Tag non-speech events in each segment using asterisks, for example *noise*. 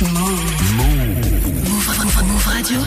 Move. Move. Move Radio.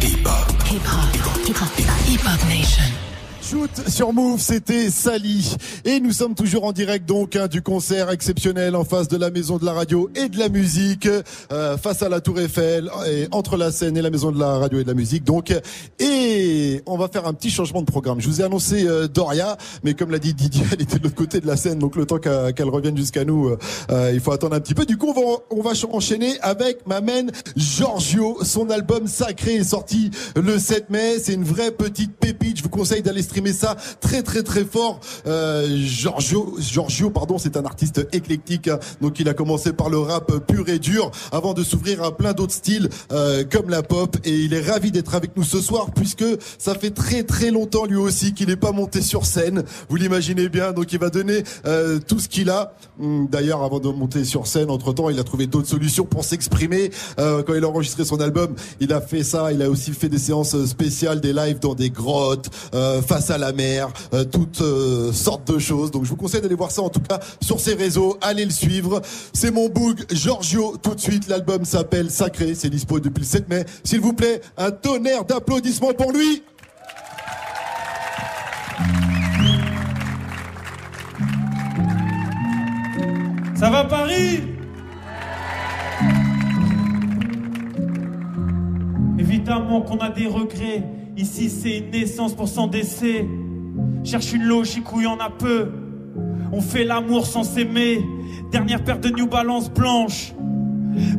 Hip Hop. Hip Hop. Hip Hop. Nation. Shoot sur Move, c'était Sally. Et nous sommes toujours en direct donc hein, du concert exceptionnel en face de la maison de la radio et de la musique, euh, face à la Tour Eiffel, et entre la scène et la maison de la radio et de la musique. Donc, et on va faire un petit changement de programme. Je vous ai annoncé euh, Doria, mais comme l'a dit Didier, elle était de l'autre côté de la scène, donc le temps qu'elle revienne jusqu'à nous, euh, euh, il faut attendre un petit peu. Du coup, on va, enchaîner avec ma main Giorgio. Son album Sacré est sorti le 7 mai. C'est une vraie petite pépite. Je vous conseille d'aller ça très très très fort. Euh, Giorgio, Giorgio, pardon, c'est un artiste éclectique. hein. Donc il a commencé par le rap pur et dur avant de s'ouvrir à plein d'autres styles euh, comme la pop. Et il est ravi d'être avec nous ce soir puisque ça fait très très longtemps lui aussi qu'il n'est pas monté sur scène. Vous l'imaginez bien. Donc il va donner euh, tout ce qu'il a. Hum, D'ailleurs, avant de monter sur scène, entre temps, il a trouvé d'autres solutions pour s'exprimer. Euh, quand il a enregistré son album, il a fait ça. Il a aussi fait des séances spéciales, des lives dans des grottes, euh, à la mer, euh, toutes euh, sortes de choses. Donc je vous conseille d'aller voir ça en tout cas sur ses réseaux. Allez le suivre. C'est mon boug Giorgio. Tout de suite, l'album s'appelle Sacré. C'est dispo depuis le 7 mai. S'il vous plaît, un tonnerre d'applaudissements pour lui. Ça va Paris? Évidemment qu'on a des regrets. Ici c'est une naissance pour s'en décès. Cherche une logique où il y en a peu. On fait l'amour sans s'aimer. Dernière paire de New Balance blanche.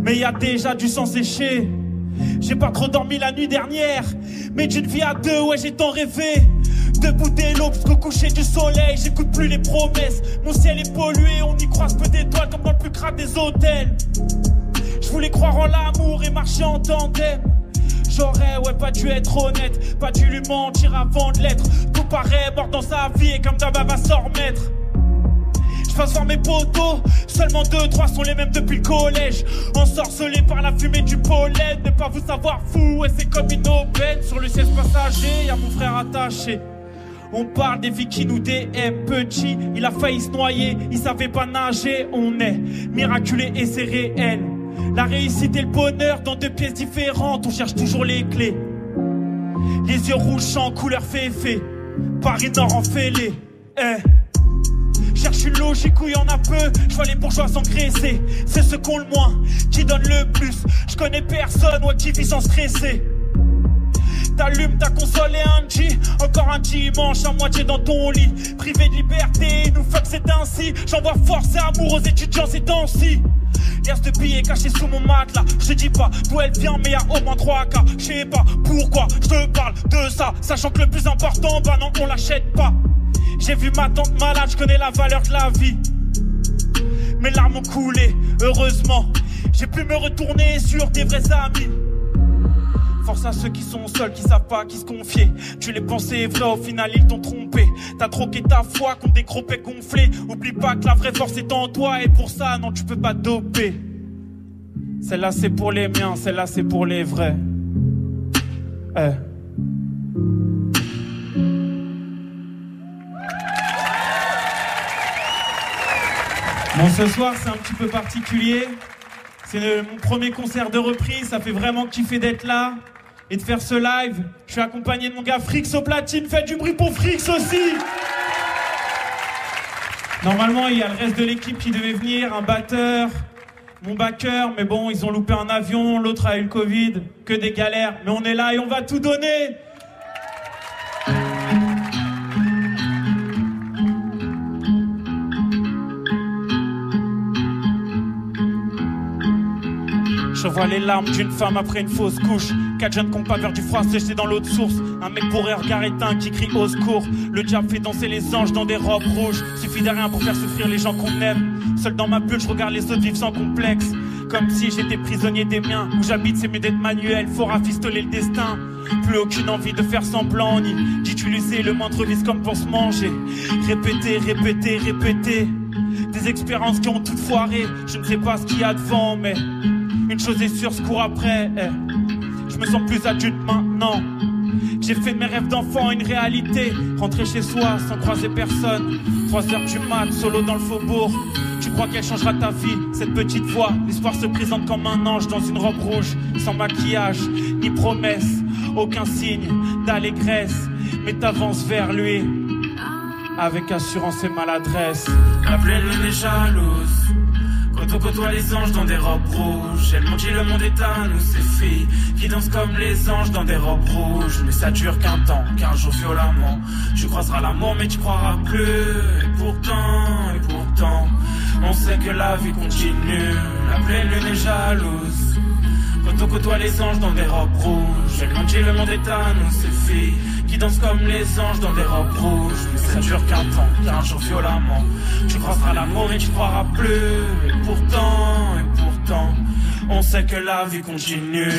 Mais il y a déjà du sang séché. J'ai pas trop dormi la nuit dernière. Mais d'une vie à deux, ouais, j'ai tant rêvé. Debout dès l'aube jusqu'au coucher du soleil. J'écoute plus les promesses. Mon ciel est pollué. On y croise peu d'étoiles comme dans le plus crade des hôtels. Je voulais croire en l'amour et marcher en tandem. J'aurais, ouais, pas dû être honnête. Pas dû lui mentir avant de l'être. Tout paraît mort dans sa vie et comme elle va s'en remettre. Je passe voir mes potos, seulement deux, trois sont les mêmes depuis le collège. Ensorcelés par la fumée du pollen, ne pas vous savoir fou, et c'est comme une aubaine. Sur le siège passager, y a mon frère attaché. On parle des vies qui nous DM petit, il a failli se noyer, il savait pas nager, on est miraculé et c'est réel. La réussite et le bonheur dans deux pièces différentes, on cherche toujours les clés. Les yeux rouges en couleur féfé, Paris Nord en fêlé. Eh. Cherche une logique où il y en a peu. Je vois les bourgeois s'engraisser. C'est ceux qui ont le moins qui donnent le plus. Je connais personne, ouais, qui vit sans stresser. T'allumes ta console et un G. Encore un dimanche à moitié dans ton lit. Privé de liberté, nous fuck c'est ainsi. J'envoie force et amour aux étudiants ces temps-ci. Y'a ce billet caché sous mon matelas. Je dis pas d'où elle vient, mais y'a au moins 3 cas. Je sais pas pourquoi je te parle de ça. Sachant que le plus important, bah non, on l'achète pas. J'ai vu ma tante malade, je connais la valeur de la vie. Mes larmes ont coulé, heureusement. J'ai pu me retourner sur des vrais amis. Force à ceux qui sont seuls, qui savent pas qui se confier. Tu les pensais vrais, au final ils t'ont trompé. T'as troqué ta foi contre des gros pets gonflés. Oublie pas que la vraie force est en toi, et pour ça, non, tu peux pas doper. Celle-là c'est pour les miens, celle-là c'est pour les vrais. Eh. Bon, ce soir, c'est un petit peu particulier. C'est mon premier concert de reprise. Ça fait vraiment kiffer d'être là et de faire ce live. Je suis accompagné de mon gars Frix au platine. Faites du bruit pour Frix aussi. Normalement, il y a le reste de l'équipe qui devait venir, un batteur, mon backer, mais bon, ils ont loupé un avion, l'autre a eu le Covid, que des galères. Mais on est là et on va tout donner. Je vois les larmes d'une femme après une fausse couche. Quatre jeunes qui ont pas vers du froid séché dans l'autre source. Un mec bourré, regard éteint qui crie au secours. Le diable fait danser les anges dans des robes rouges. Suffit de rien pour faire souffrir les gens qu'on aime. Seul dans ma bulle, je regarde les autres vivre sans complexe. Comme si j'étais prisonnier des miens. Où j'habite, c'est mieux d'être manuel. Faut rafistoler le destin. Plus aucune envie de faire semblant, ni d'utiliser le moindre vice comme pour se manger. Répéter, répéter, répéter. Des expériences qui ont toutes foiré. Je ne sais pas ce qu'il y a devant, mais une chose est sûre, ce cours après. eh. Je me sens plus adulte maintenant. J'ai fait mes rêves d'enfant une réalité. Rentrer chez soi sans croiser personne. 3 heures du mat, solo dans le faubourg. Tu crois qu'elle changera ta vie, cette petite voix L'espoir se présente comme un ange dans une robe rouge, sans maquillage, ni promesse, aucun signe d'allégresse. Mais t'avances vers lui, avec assurance et maladresse. La pleine lune est jalouse. Quand on les anges dans des robes rouges, elle m'ont le monde est à nous, ces filles qui dansent comme les anges dans des robes rouges. Mais ça dure qu'un temps, qu'un jour violemment. Tu croiseras l'amour, mais tu croiras plus. Et pourtant, et pourtant, on sait que la vie continue. La pleine lune est jalouse. Quand on côtoie les anges dans des robes rouges, elle m'ont le monde est à nous, ces filles qui dansent comme les anges dans des robes rouges. Mais ça dure qu'un temps, qu'un jour violemment. Tu croiseras l'amour et tu croiras plus. Et pourtant, et pourtant, on sait que la vie continue.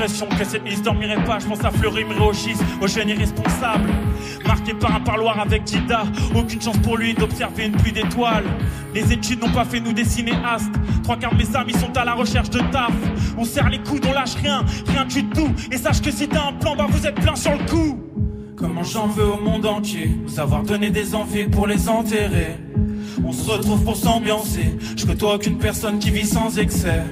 L'impression que cette liste dormirait pas. Je pense à Fleury Mréogis, au jeune irresponsable. Marqué par un parloir avec Dida. Aucune chance pour lui d'observer une pluie d'étoiles. Les études n'ont pas fait nous dessiner astes. Trois quarts de mes amis sont à la recherche de taf. On serre les coudes, on lâche rien, rien du tout. Et sache que si t'as un plan, bah vous êtes plein sur le coup. Comment j'en veux au monde entier, nous avoir donné des envies pour les enterrer. On se retrouve pour s'ambiancer. Je côtoie aucune personne qui vit sans excès.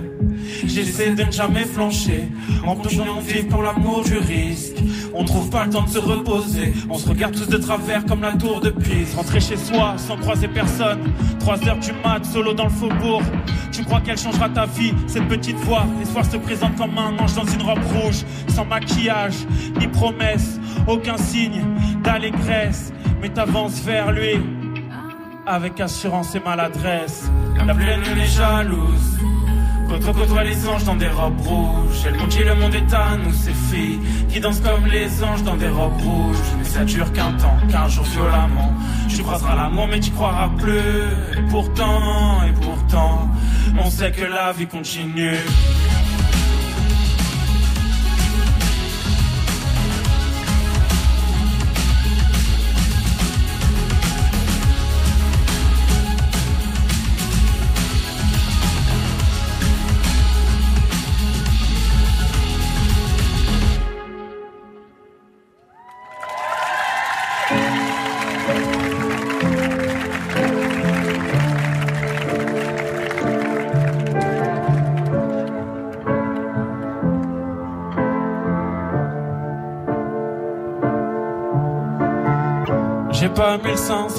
J'essaie de ne jamais flancher, en continuant vivre pour l'amour du risque. On trouve pas le temps de se reposer, on se regarde tous de travers comme la tour de Pise. Rentrer chez soi sans croiser personne, 3 heures du mat, solo dans le faubourg. Tu crois qu'elle changera ta vie, cette petite voix L'espoir se présente comme un ange dans une robe rouge, sans maquillage, ni promesse, aucun signe d'allégresse. Mais t'avances vers lui, avec assurance et maladresse. La pleine lune est jalouse. On côtoie les anges dans des robes rouges, elle m'ont dit le monde est à nous, ces filles qui dansent comme les anges dans des robes rouges. Mais ça dure qu'un temps, qu'un jour violemment. Tu croiseras l'amour, mais tu croiras plus. Et pourtant, et pourtant, on sait que la vie continue.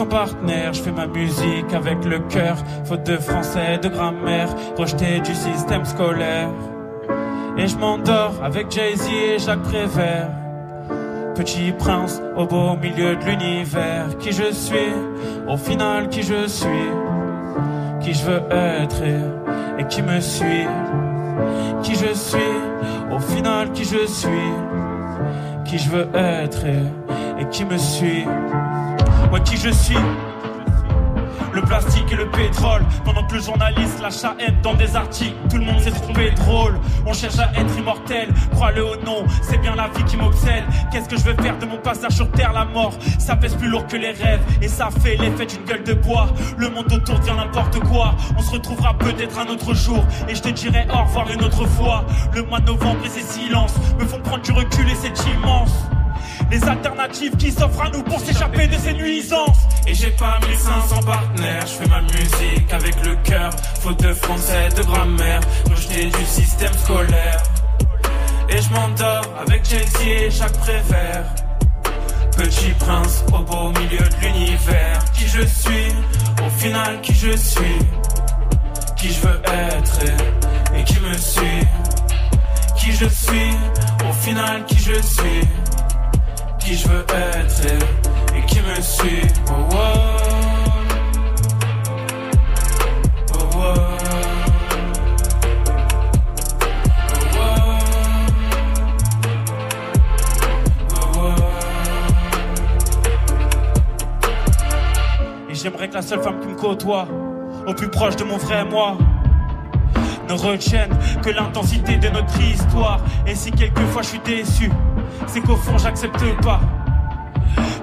1500 partenaires, je fais ma musique avec le cœur, faute de français, de grammaire, rejeté du système scolaire. Et je m'endors avec Jay-Z et Jacques Prévert. Petit prince au beau milieu de l'univers, qui je suis, au final qui je suis, qui je veux être et, qui me suit, qui je suis, au final qui je suis, qui je veux être et, et qui me suit. Moi qui je suis. Le plastique et le pétrole Pendant que le journaliste lâche sa haine dans des articles. Tout le monde s'est trompé drôle On cherche à être immortel. Crois-le ou non, c'est bien la vie qui m'obsède. Qu'est-ce que je veux faire de mon passage sur terre La mort, ça pèse plus lourd que les rêves Et ça fait l'effet d'une gueule de bois. Le monde autour dit n'importe quoi. On se retrouvera peut-être un autre jour Et je te dirai au revoir une autre fois. Le mois de novembre et ses silences Me font prendre du recul et c'est immense les alternatives qui s'offrent à nous pour s'échapper de ces nuisances. Et j'ai pas 1500 partenaires, je fais ma musique avec le cœur, faute de français, de grammaire, rejeté du système scolaire. Et je m'endors avec Jay-Z et Jacques Prévert. Petit prince au beau milieu de l'univers. Qui je suis, au final qui je suis, qui je veux être et, qui me suit. Qui je suis, au final qui je suis? Qui je veux être et, et qui me suit. Oh, oh. Oh. Et j'aimerais que la seule femme qui me côtoie, au plus proche de mon vrai moi, ne retienne que l'intensité de notre histoire. Et si quelquefois je suis déçu, c'est qu'au fond j'accepte pas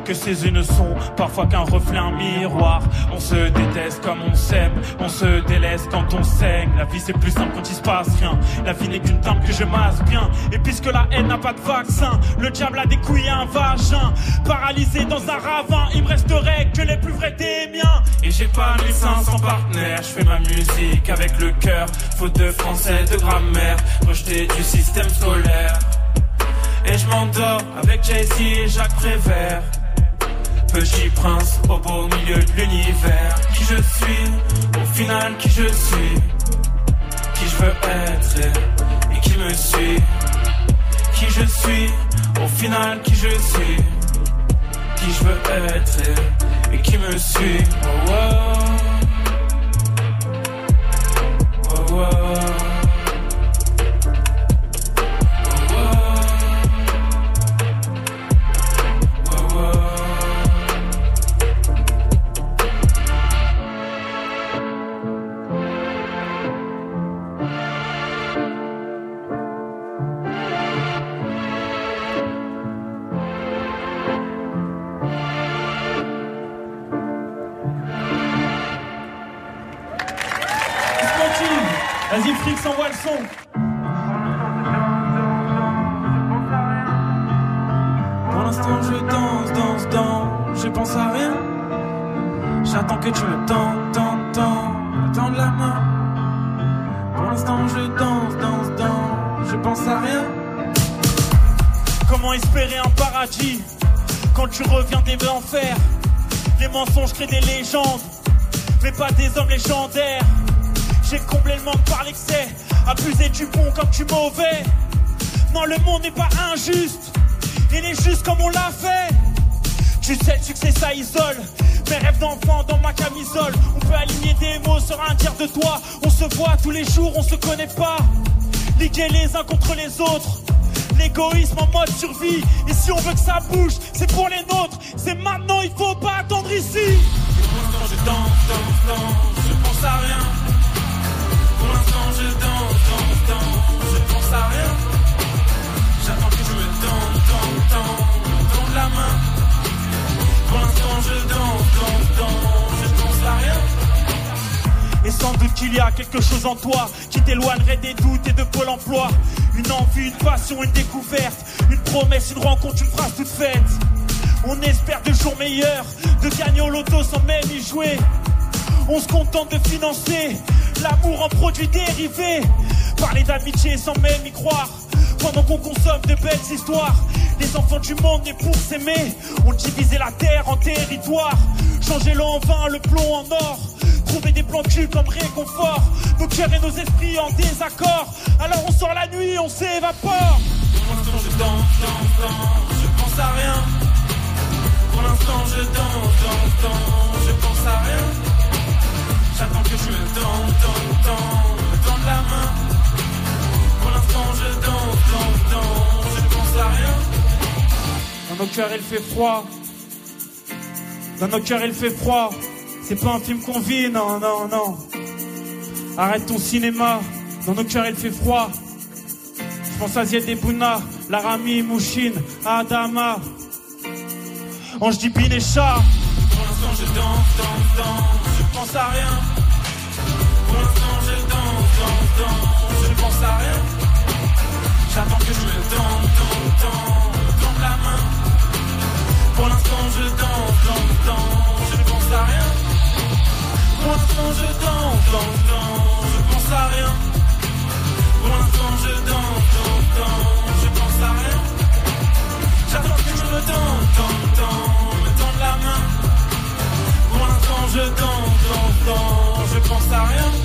que ces yeux ne sont parfois qu'un reflet, un miroir. On se déteste comme on s'aime, on se délaisse quand on saigne. La vie c'est plus simple quand il se passe rien. La vie n'est qu'une table que je masse bien. Et puisque la haine n'a pas de vaccin, le diable a des couilles un vagin. Paralysé dans un ravin, il me resterait que les plus vrais des miens. Et j'ai pas mes seins sans partenaire, je fais ma musique avec le cœur. Faute de français, de grammaire, rejeté du système scolaire. Et je m'endors avec Jay-Z et Jacques Prévert. Petit prince au beau milieu de l'univers. Qui je suis, au final qui je suis? Qui je veux être et, qui me suit. Qui je suis, au final qui je suis? Qui je veux être et, qui me suit. Oh, oh. Mauvais. Non, le monde n'est pas injuste, il est juste comme on l'a fait. Tu sais, le succès ça isole. Mes rêves d'enfant dans ma camisole. On peut aligner des mots sur un tiers de toi. On se voit tous les jours, on se connaît pas. Liguer les uns contre les autres. L'égoïsme en mode survie. Et si on veut que ça bouge, c'est pour les nôtres. C'est maintenant, il faut pas attendre ici. je danse, danse, danse, je pense à rien pour l'instant je danse, danse, danse, J'attends que je me tente, tente, tente, tente la main. Pour l'instant je danse, danse, danse, je pense à rien. Et sans doute qu'il y a quelque chose en toi qui t'éloignerait des doutes et de Pôle emploi. Une envie, une passion, une découverte, une promesse, une rencontre, une phrase toute faite. On espère de jours meilleurs, de gagner au loto sans même y jouer. On se contente de financer l'amour en produit dérivé. Parler d'amitié sans même y croire. Pendant qu'on consomme de belles histoires. Les enfants du monde nés pour s'aimer. On divisait la terre en territoires. Changer l'eau en vin, le plomb en or. Trouver des plans cul comme réconfort. Nos cœurs et nos esprits en désaccord. Alors on sort la nuit, on s'évapore. Pour l'instant je danse, danse, je pense à rien. Pour l'instant je danse, danse, danse, je pense à rien. J'attends que je me tente, tente, tente, tente la main. Pour l'instant, je danse, danse, danse, je pense à rien. Dans nos cœurs, il fait froid. Dans nos cœurs, il fait froid. C'est pas un film qu'on vit, non, non, non. Arrête ton cinéma. Dans nos cœurs, il fait froid. Je pense à Zied Bouna, Larami, Mouchine, Adama. Ange Dipine et Chat. Pour l'instant, je danse, danse, danse pense à rien. Pour l'instant, je danse, je ne pense à rien. J'attends que je me tente, tente, tente, la main. Pour l'instant, je danse, je ne pense à rien. Pour l'instant, je danse, danse, danse, je pense à rien. Pour l'instant, je danse, je pense à rien. J'attends que je me tente, tente, me tente la main. Pour l'instant je danse, je pense à rien.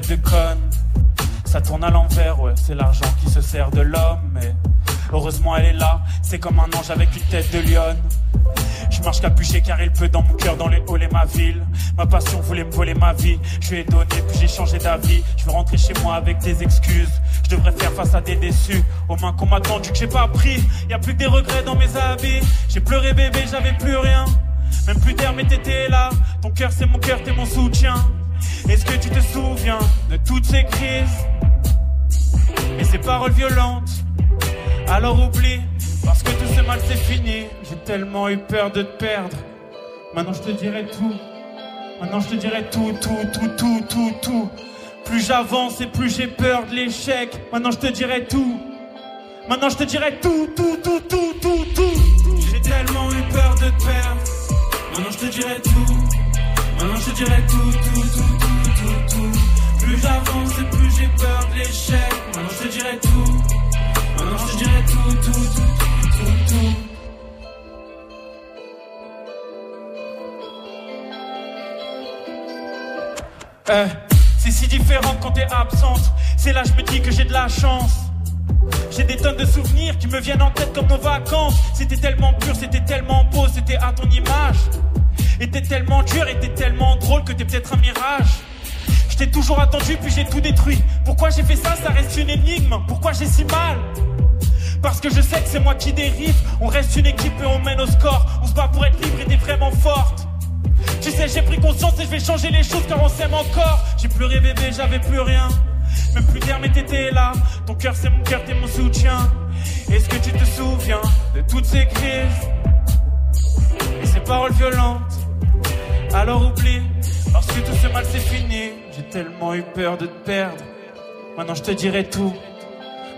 De conne. Ça tourne à l'envers, ouais, c'est l'argent qui se sert de l'homme. Mais Heureusement elle est là, c'est comme un ange avec une tête de lionne. Je marche capuché car il peut dans mon cœur, dans les halls et ma ville. Ma passion voulait me voler ma vie. Je lui ai donné, puis j'ai changé d'avis. Je veux rentrer chez moi avec des excuses. Je devrais faire face à des déçus. Aux mains qu'on m'a tendu que j'ai pas pris. Y a plus que des regrets dans mes habits. J'ai pleuré bébé, j'avais plus rien. Même plus d'air, mais t'étais là. Ton cœur, c'est mon cœur, t'es mon soutien. Est-ce que tu te souviens de toutes ces crises et ces paroles violentes? Alors oublie, parce que tout ce mal c'est fini. J'ai tellement eu peur de te perdre. Maintenant je te dirai tout. Maintenant je te dirai tout, tout, tout, tout, tout, tout. Plus j'avance et plus j'ai peur de l'échec. Maintenant je te dirai tout. Maintenant je te dirai tout, tout, tout, tout, tout, tout. J'ai tellement eu peur de te perdre. Maintenant je te dirai tout. Maintenant je te dirai tout, tout, tout, tout, tout, tout. Plus j'avance et plus j'ai peur de l'échec. Maintenant je te dirai tout. Maintenant je te dirai tout, tout, tout, tout, tout, tout. Euh, c'est si différent quand t'es absente. C'est là je me dis que j'ai de la chance. J'ai des tonnes de souvenirs qui me viennent en tête comme nos vacances. C'était tellement pur, c'était tellement beau, c'était à ton image. Et t'es tellement dur, et t'es tellement drôle que t'es peut-être un mirage. Je t'ai toujours attendu, puis j'ai tout détruit. Pourquoi j'ai fait ça, ça reste une énigme. Pourquoi j'ai si mal? Parce que je sais que c'est moi qui dérive. On reste une équipe et on mène au score. On se bat pour être libre et t'es vraiment forte. Tu sais, j'ai pris conscience et je vais changer les choses car on s'aime encore. J'ai pleuré bébé, j'avais plus rien. Même plus d'air, mais t'étais là. Ton cœur, c'est mon cœur, t'es mon soutien. Est-ce que tu te souviens de toutes ces crises? Et ces paroles violentes Alors oublie, parce que tout ce mal c'est fini. J'ai tellement eu peur de te perdre. Maintenant je te dirai tout.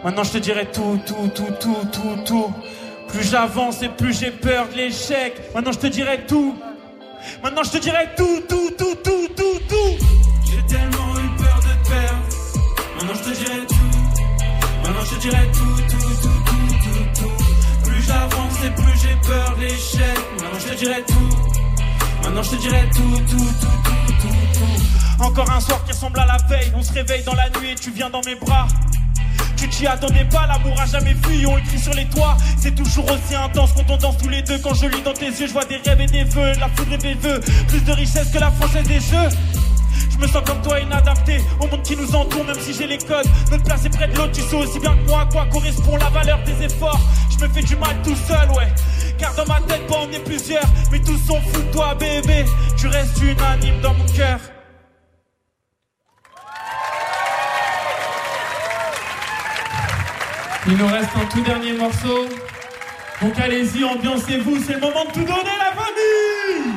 Maintenant je te dirai tout, tout, tout, tout, tout, tout. Plus j'avance et plus j'ai peur de l'échec. Maintenant je te dirai tout. Maintenant je te dirai tout, tout, tout, tout, tout, tout. J'ai tellement eu peur de te perdre. Maintenant je te dirai tout. Maintenant je te dirai tout, tout, tout, plus j'ai peur de l'échec. Maintenant je te dirai tout. Maintenant je te dirai tout, tout, tout, tout, tout, tout. Encore un soir qui ressemble à la veille. On se réveille dans la nuit et tu viens dans mes bras. Tu t'y attendais pas, l'amour a jamais fui, on écrit sur les toits. C'est toujours aussi intense quand on danse tous les deux. Quand je lis dans tes yeux, je vois des rêves et des vœux. La foudre et des vœux, plus de richesse que la française des jeux. Je me sens comme toi inadapté au monde qui nous entoure, même si j'ai les codes. Notre place près de l'autre, tu sais aussi bien que moi à quoi correspond la valeur des efforts. Je me fais du mal tout seul, ouais. Car dans ma tête, pas on est plusieurs, mais tous sont fous de toi, bébé. Tu restes unanime dans mon cœur. Il nous reste un tout dernier morceau. Donc allez-y, ambiancez-vous, c'est le moment de tout donner la famille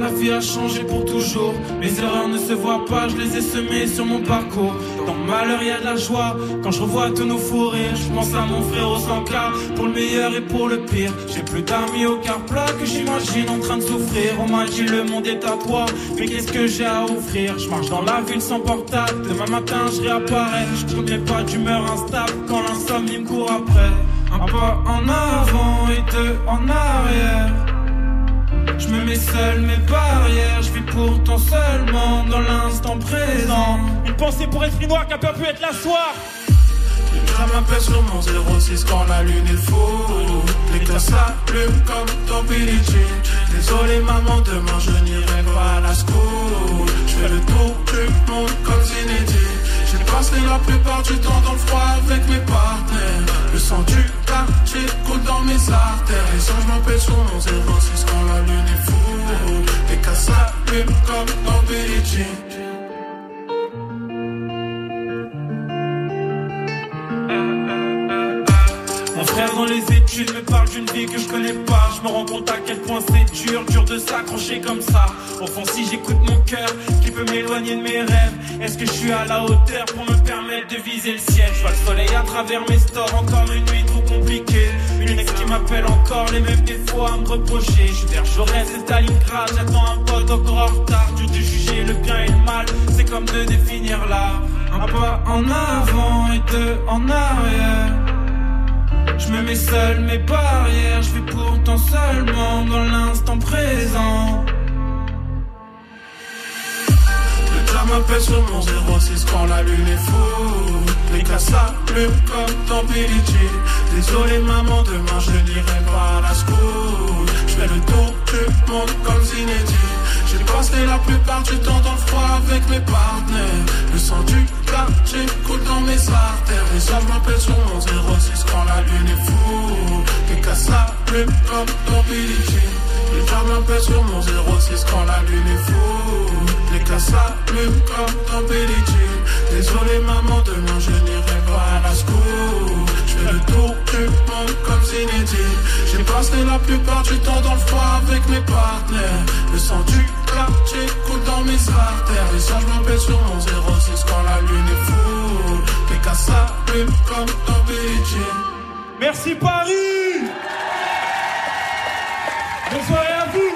la vie a changé pour toujours. Mes erreurs ne se voient pas, je les ai semées sur mon parcours. Dans le malheur, y a de la joie. Quand je revois tous nos fous je pense à mon frère au sans Pour le meilleur et pour le pire. J'ai plus d'amis au car plat que j'imagine en train de souffrir. On m'a dit le monde est à toi, mais qu'est-ce que j'ai à offrir? Je marche dans la ville sans portable. Demain matin, je réapparais. Je connais pas d'humeur instable quand l'insomnie me court après. Un pas en avant et deux en arrière. Je me mets seul mes barrières, je vis pourtant seulement dans l'instant présent. Une pensée pour esprit noir qui a pas pu être la soir. M'appelle sur mon 06 quand la lune est fou L'état s'allume comme Billie Jean Désolé maman, demain je n'irai pas à la school Je fais le tour du monde comme Zinedine passé la plupart du temps dans le froid avec mes partenaires. Le sang du quartier coule dans mes artères. Les anges m'appellent sur mon 06 quand la lune est fou L'état s'allume comme dans Billie études me parle d'une vie que je connais pas. Je me rends compte à quel point c'est dur, dur de s'accrocher comme ça. Au fond, si j'écoute mon cœur, qui peut m'éloigner de mes rêves, est-ce que je suis à la hauteur pour me permettre de viser le ciel? Je vois le soleil à travers mes stores, encore une nuit trop compliquée. Une ex qui m'appelle encore, les mêmes défauts à me reprocher. Je suis vers Jaurès et Stalingrad, j'attends un pote encore en retard. Dur de juger le bien et le mal, c'est comme de définir l'art. Un pas en avant et deux en arrière. Je me mets seul mes barrières, je vis pourtant seulement dans l'instant présent. Le diable m'appelle sur mon 06 quand la lune est fou. Les cas s'allument comme Jean. Désolé maman, demain je n'irai pas à la school. Je fais le tour du monde comme Zinedine. J'ai passé la plupart du temps dans le froid avec mes partenaires. Le sang du quartier coule dans mes artères. Les hommes m'appellent sur mon 06 quand la lune est fou. Les cas s'allument comme dans Billie Jean. Les femmes m'appellent sur mon 06 quand la lune est fou. Les cas s'allument comme dans Billie. Désolé maman, demain je n'irai pas à la school. Tour du comme Zinedine. J'ai passé la plupart du temps dans le froid avec mes partenaires. Le sang du quartier coule dans mes artères. Les anges m'appellent sur mon 06 quand la lune est fou. Les cas s'allument comme dans Jean. Merci Paris soirée à vous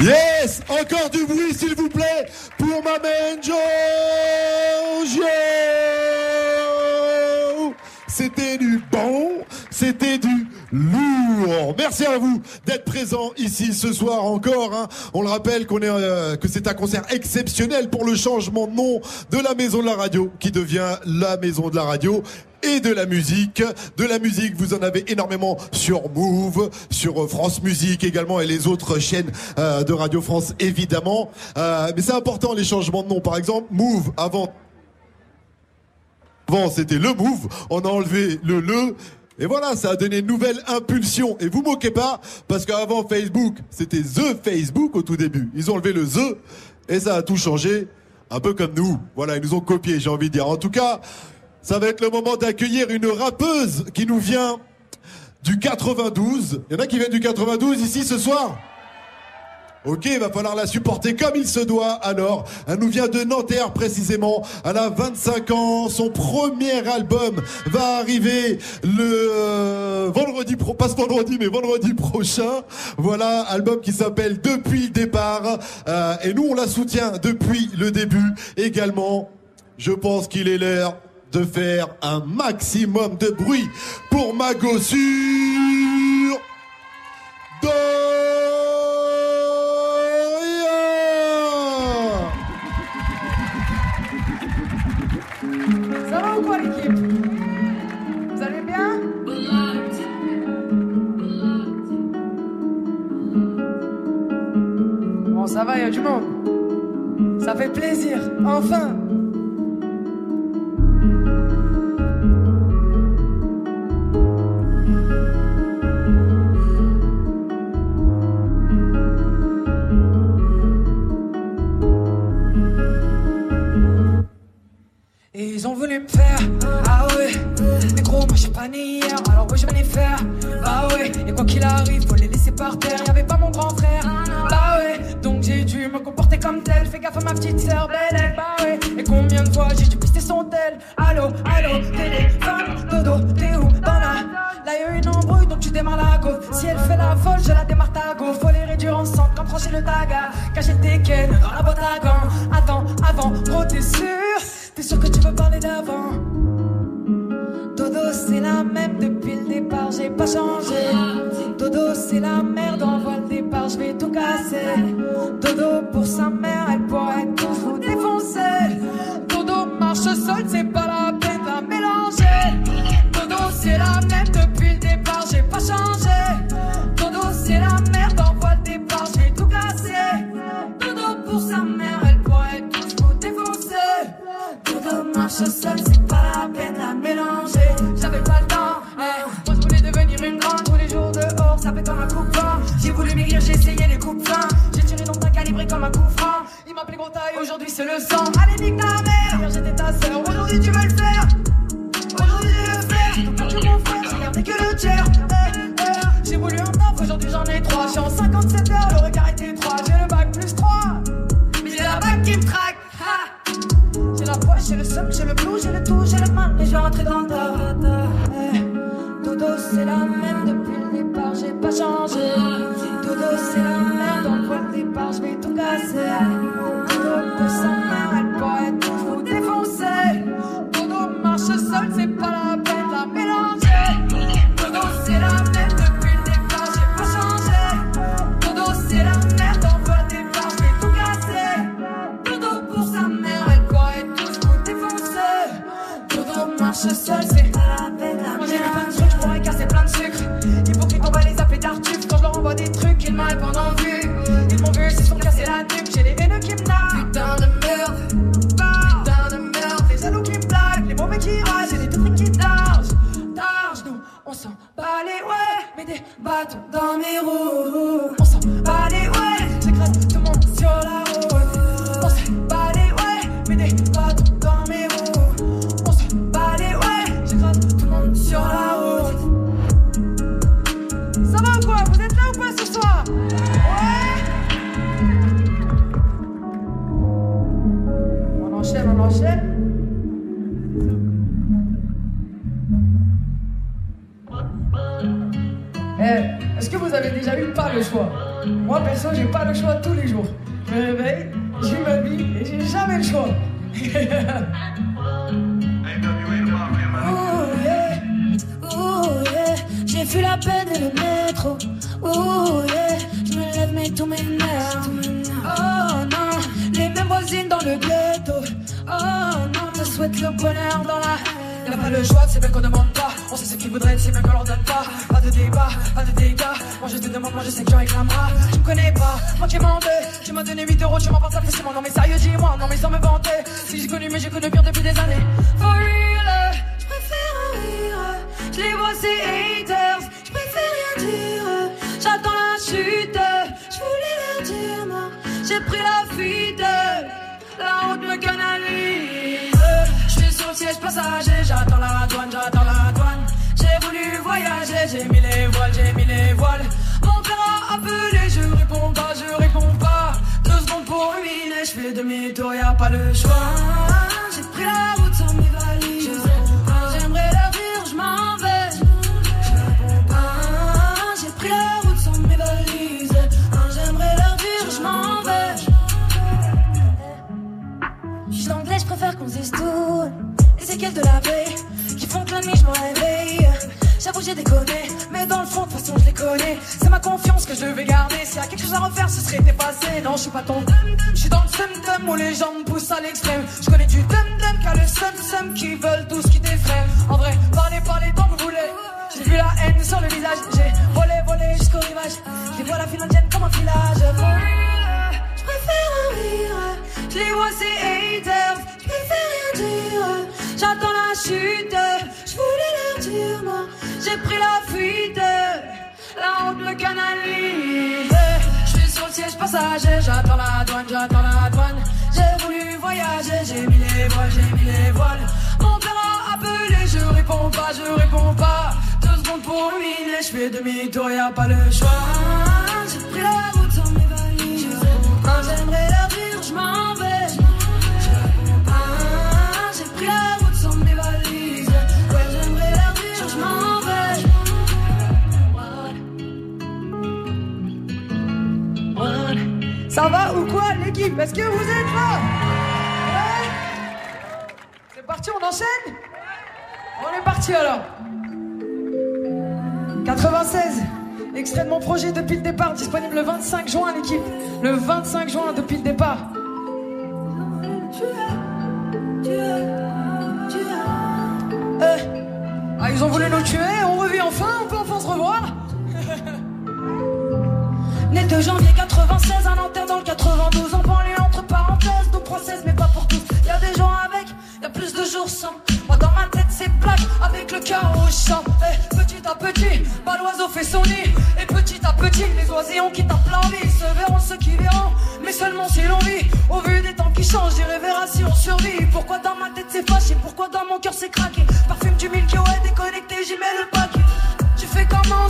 Yes! Encore du bruit, s'il vous plaît, pour ma main Giorgio C'était du bon, c'était du lourd. Merci à vous d'être présents ici ce soir encore. hein. On le rappelle qu'on est euh, que c'est un concert exceptionnel pour le changement de nom de la maison de la radio qui devient la maison de la radio et de la musique. De la musique, vous en avez énormément sur Move, sur euh, France Musique également et les autres chaînes euh, de Radio France évidemment. Euh, mais c'est important les changements de nom. Par exemple, Move avant avant, c'était le move. On a enlevé le le. Et voilà, ça a donné une nouvelle impulsion. Et vous moquez pas, parce qu'avant Facebook, c'était The Facebook au tout début. Ils ont enlevé le The, et ça a tout changé. Un peu comme nous. Voilà, ils nous ont copié, j'ai envie de dire. En tout cas, ça va être le moment d'accueillir une rappeuse qui nous vient du 92. Il y en a qui viennent du 92 ici ce soir Ok, il va falloir la supporter comme il se doit. Alors, elle nous vient de Nanterre précisément. Elle a 25 ans. Son premier album va arriver le euh, vendredi pro, pas ce vendredi, mais vendredi prochain. Voilà, album qui s'appelle Depuis le départ. Euh, et nous, on la soutient depuis le début également. Je pense qu'il est l'heure de faire un maximum de bruit pour Mago enfin. Ils ont voulu me faire, ah ouais. Mais gros, moi j'ai ma petite sœur belle, bah ouais Et combien de fois j'ai dû pister son tel? Allô, allô, téléphone, dodo, t'es où? Dans la, là y'a une embrouille donc tu démarres la go Si elle fait la folle, je la démarre ta go Faut les réduire ensemble, comme trancher le taga. Cacher le teken dans la boîte à gants Attends, avant, gros t'es sûr? T'es sûr que tu veux parler d'avant? Dodo c'est la même depuis le départ, j'ai pas changé. Dodo c'est la merde, envoie le départ, je vais tout casser. Dodo pour sa mère, elle pourrait tout défoncer. Dodo marche seul, c'est pas la peine de la mélanger. Dodo c'est la même depuis le départ, j'ai pas changé. Dodo c'est la merde, envoie le départ, je vais tout casser. Dodo pour sa mère, elle pourrait tout défoncer. Dodo marche seul, j'ai. J'ai tiré donc t'as calibré comme un coup franc. Il m'appelait gros taille, aujourd'hui c'est le sang. Allez, nique ta mère, j'étais ta sœur, aujourd'hui tu veux le faire. Aujourd'hui je vais le faire, tu mon frère, j'ai gardé que le tiers. Eh, eh. J'ai voulu un taf, aujourd'hui j'en ai trois. J'suis en 57 heures, le regard est étroit. J'ai le bac plus 3, mais j'ai la bac qui me traque. J'ai la poche, j'ai le seum, j'ai le blue, j'ai le tout, j'ai le mal, mais je vais rentrer dans le. Eh, Dodo, c'est la même depuis le départ, j'ai pas changé dos, c'est la merde. On le départ, je vais tout casser. Dodo peut s'en mêler, elle pourrait tout vous défoncer. Marche seul, c'est pas la peine de la mélanger. Dodo, c'est la même depuis le départ, j'ai pas changé. Dodo, c'est la merde, on le départ, je vais tout casser. Dodo pour sa mère, elle pourrait tout vous défoncer. Dodo marche seul, c'est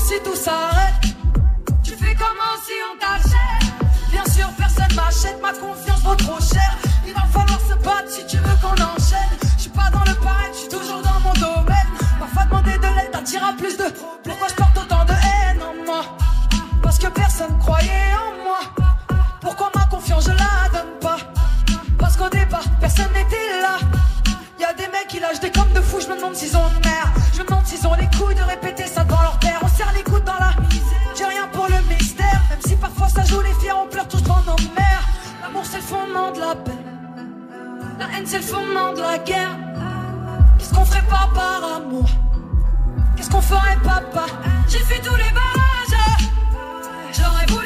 si tout s'arrête Tu fais comment si on t'achète Bien sûr, personne m'achète, ma confiance vaut trop cher. Il va falloir se battre si tu veux qu'on enchaîne. Je suis pas dans le pareil, je suis toujours dans mon domaine. Parfois demander de l'aide t'attira plus de. Pourquoi je porte autant de haine en moi? Parce que personne c'est le fondement de la guerre. Qu'est-ce qu'on ferait pas par amour? Qu'est-ce qu'on ferait papa? J'ai fait tous les barrages. J'aurais voulu.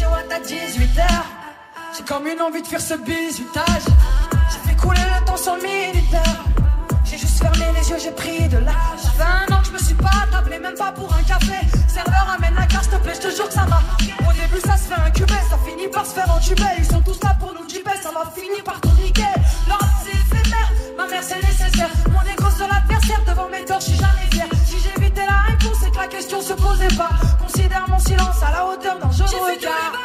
De clichés à 18h J'ai comme une envie de faire ce bisutage J'ai fait couler le temps sur militaire j'ai juste fermé les yeux, j'ai pris de l'âge. Ça fait un an que je me suis pas tablé, même pas pour un café. Serveur, amène la carte, s'il te plaît, je te jure que ça va. Au début, ça se fait incuber, ça finit par se faire entuber. Ils sont tous là pour nous jibber, ça va finir par tout niquer. L'ordre, c'est éphémère, ma mère, c'est nécessaire. Mon négoce de l'adversaire, devant mes torches, je suis jamais fier. Si j'évitais la réponse, c'est que la question se posait pas. À la hauteur d'un jeu de regard.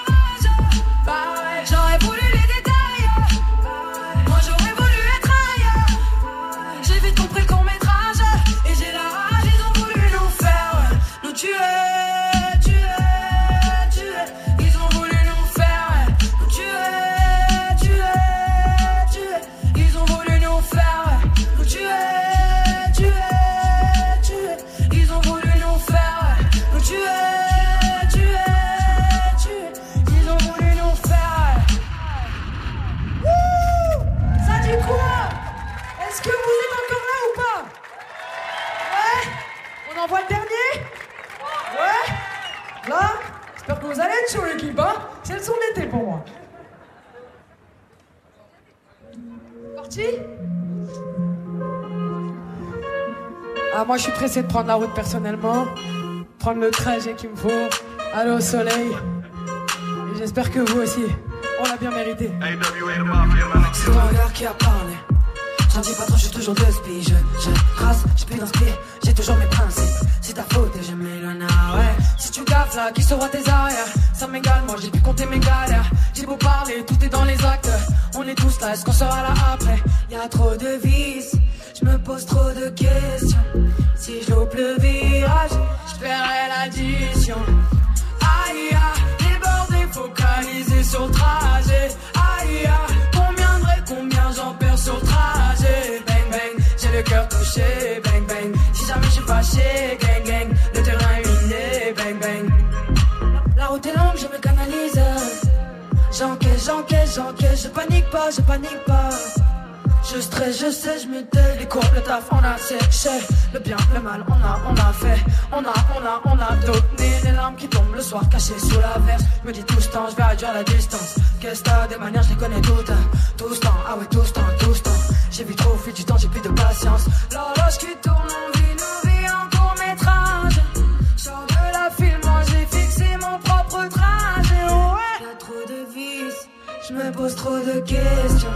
Moi je suis pressé de prendre la route personnellement, prendre le trajet qu'il me faut, aller au soleil. Et j'espère que vous aussi, on l'a bien mérité. C'est ton regard qui a parlé. J'en dis pas trop, je suis toujours deux spies. Je, je trace, je plus pied. J'ai toujours mes principes. C'est ta faute et je m'éloigne. Ouais. Si tu gaffes là, qui sera tes arrières? Ça m'égale, moi j'ai pu compter mes galères. J'ai beau parler, tout est dans les actes. On est tous là, est-ce qu'on sera là après? Y a trop de vices, je me pose trop de questions. Si je loupe le virage, je paierai l'addition. Aïe, aïe, débordé, focalisé sur le trajet. Aïe, aïe, combien de combien j'en perds sur le trajet. Bang, bang, j'ai le cœur touché. Bang, bang, si jamais je suis fâché. Gang, gang, le terrain est miné. Bang, bang. La route est longue, je me canalise. J'encaisse, j'encaisse, j'encaisse, je panique pas, je panique pas. Je stresse, je sais, je me tais, les courbes, le taf, on a séché. Le bien, le mal, on a, on a fait. On a, on a, on a donné les larmes qui tombent le soir cachées sous la verse. Je me dis tout ce temps, je vais réduire la distance. Qu'est-ce que t'as des manières, je les connais toutes. Tout ce temps, ah ouais, tout ce temps, tout ce temps. J'ai vu trop fil du temps, j'ai plus de patience. L'horloge qui tourne, on vit nos me pose trop de questions.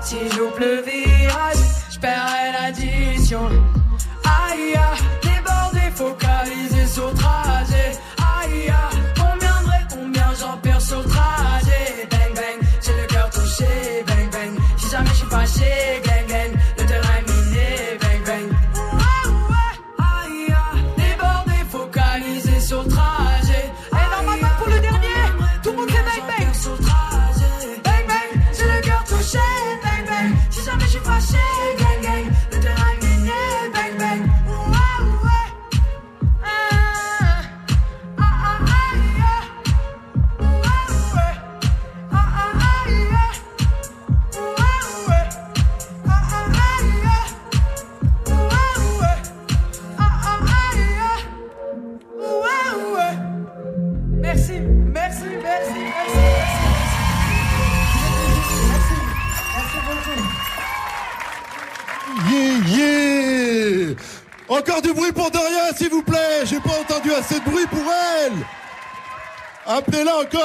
Si j'ouvre le virage, je paierai l'addition. Aïe, aïe,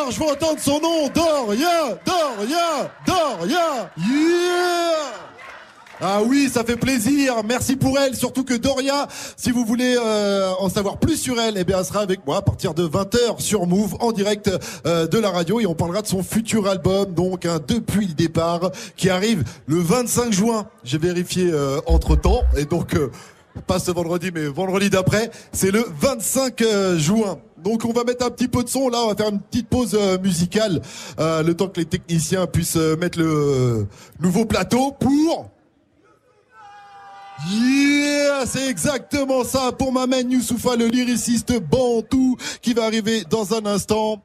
Je veux entendre son nom Doria Doria Doria Yeah ah oui, ça fait plaisir. Merci pour elle. Surtout que Doria, si vous voulez euh, en savoir plus sur elle, eh bien, elle sera avec moi à partir de 20h sur Move en direct euh, de la radio et on parlera de son futur album, donc hein, depuis le départ, qui arrive le 25 juin. J'ai vérifié entre temps et donc euh, pas ce vendredi, mais vendredi d'après, c'est le 25 euh, juin. Donc on va mettre un petit peu de son là, on va faire une petite pause euh, musicale, euh, le temps que les techniciens puissent mettre le nouveau plateau pour Yeah, c'est exactement ça pour ma Youssoufa, le lyriciste Bantou, qui va arriver dans un instant.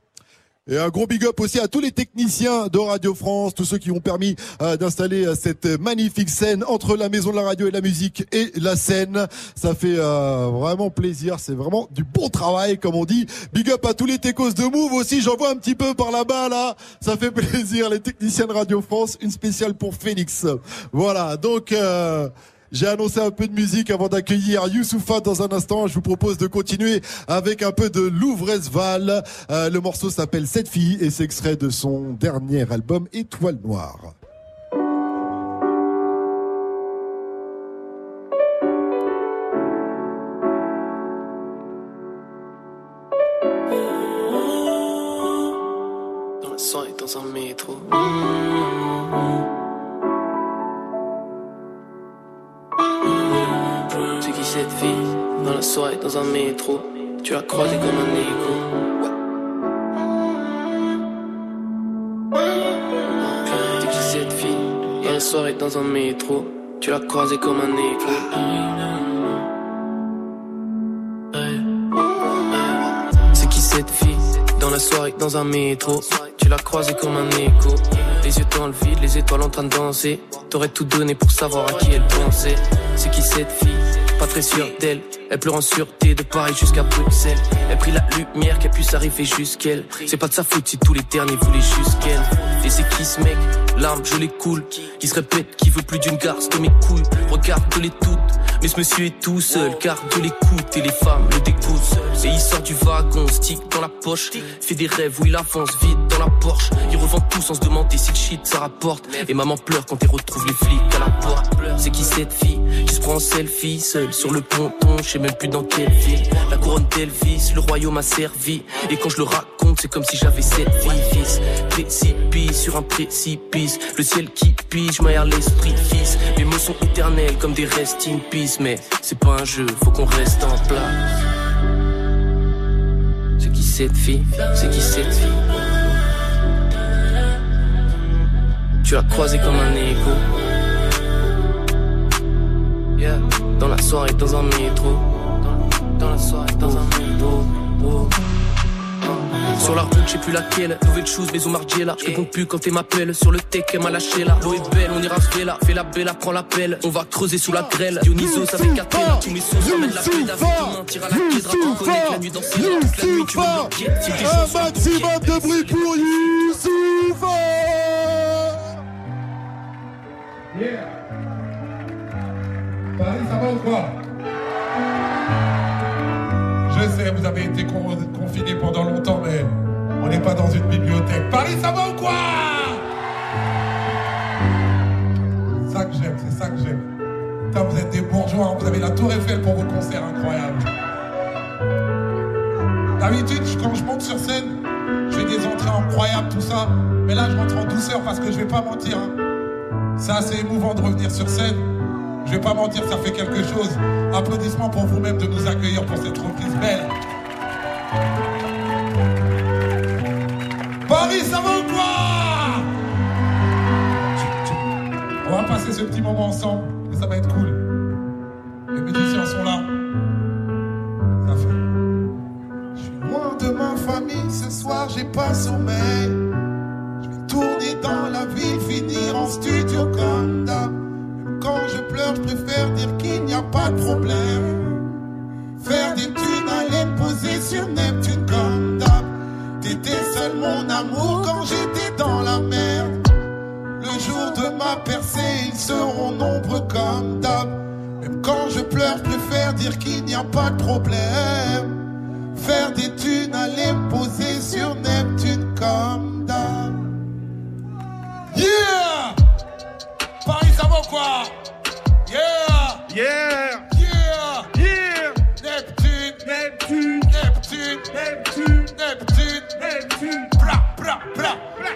Et un gros big up aussi à tous les techniciens de Radio France, tous ceux qui ont permis euh, d'installer euh, cette magnifique scène entre la maison de la radio et la musique et la scène. Ça fait euh, vraiment plaisir, c'est vraiment du bon travail comme on dit. Big up à tous les techos de Move aussi, j'en vois un petit peu par là-bas là. Ça fait *laughs* plaisir les techniciens de Radio France, une spéciale pour Félix. Voilà, donc j'ai annoncé un peu de musique avant d'accueillir Youssoufa dans un instant. Je vous propose de continuer avec un peu de Louvresval. Euh, le morceau s'appelle Cette fille et c'est extrait de son dernier album Étoile Noire. Dans un métro. cette la soirée dans un métro. Tu l'as croisée comme un écho. C'est qui cette fille dans la soirée dans un métro. Tu l'as croisée comme un écho. C'est qui cette fille? Soirée dans un métro. Tu l'as croisée comme un écho. Les yeux dans le vide, les étoiles en train de danser. T'aurais tout donné pour savoir à qui elle pensait. C'est qui cette fille? Pas très sûr d'elle. Elle pleure en sûreté de Paris jusqu'à Bruxelles. Elle prit la lumière qu'elle puisse arriver jusqu'elle. C'est pas de sa faute si tous les derniers voulaient juste qu'elle. Et c'est qui ce mec? L'arme, je les coule. Qui se répète, qui veut plus d'une garce que mes couilles? Regarde-les toutes. Mais ce monsieur est tout seul, car de l'écoute et les femmes le dégoûtent. Et il sort du wagon, stick dans la poche. Fait des rêves où il avance vite dans la Porsche. Il revend tout sans se demander si le shit ça rapporte. Et maman pleure quand elle retrouve les flics à la porte. C'est qui cette fille? Qui se prend en selfie seule sur le ponton, je sais même plus dans quelle ville. La couronne d'Elvis, le royaume a servi. Et quand je le raconte, c'est comme si j'avais sept fils. Précipice sur un précipice. Le ciel qui pige, m'aère l'esprit, fils. Mes mots sont éternels comme des restes in peace. Mais c'est pas un jeu, faut qu'on reste en place. C'est qui cette fille C'est qui cette fille Tu l'as croisé comme un écho. Yeah dans la soirée, dans un métro. Dans, la soirée, dans un métro. Sur la route, je sais plus laquelle. Nouvelle chose, maison Margiela. Je réponds plus quand t'es m'appelles. Sur le tech, elle m'a lâché là. L'eau est belle, on ira se là. Fais la belle, prends l'appel. On va creuser sous la grêle. Dionysos avec Athena. Tous mes sons ramènent la paix d'avec demain. Tire à la connecte la nuit dans ses la nuit. Tu me. Un maximum de bruit pour Youssoufa! Yeah. Paris, ça va ou quoi? Vous avez été confinés pendant longtemps, mais on n'est pas dans une bibliothèque. Paris, ça va ou quoi? C'est ça que j'aime, c'est ça que j'aime. vous êtes des bourgeois, vous avez la tour Eiffel pour vos concerts incroyables. D'habitude, quand je monte sur scène, je fais des entrées incroyables, tout ça. Mais là, je rentre en douceur parce que je vais pas mentir. Hein. C'est assez émouvant de revenir sur scène. Je vais pas mentir, ça fait quelque chose. Applaudissements pour vous-même de nous accueillir pour cette reprise belle. Paris, ça va ou quoi? On va passer ce petit moment ensemble et ça va être cool. Les musiciens sont là. Ça fait. Je suis loin de ma famille, ce soir j'ai pas sommeil. Problème. Faire des thunes, aller poser sur Neptune comme d'hab. T'étais seul mon amour quand j'étais dans la merde. Le jour de ma percée, ils seront nombreux comme d'hab. Même quand je pleure, préfère dire qu'il n'y a pas de problème.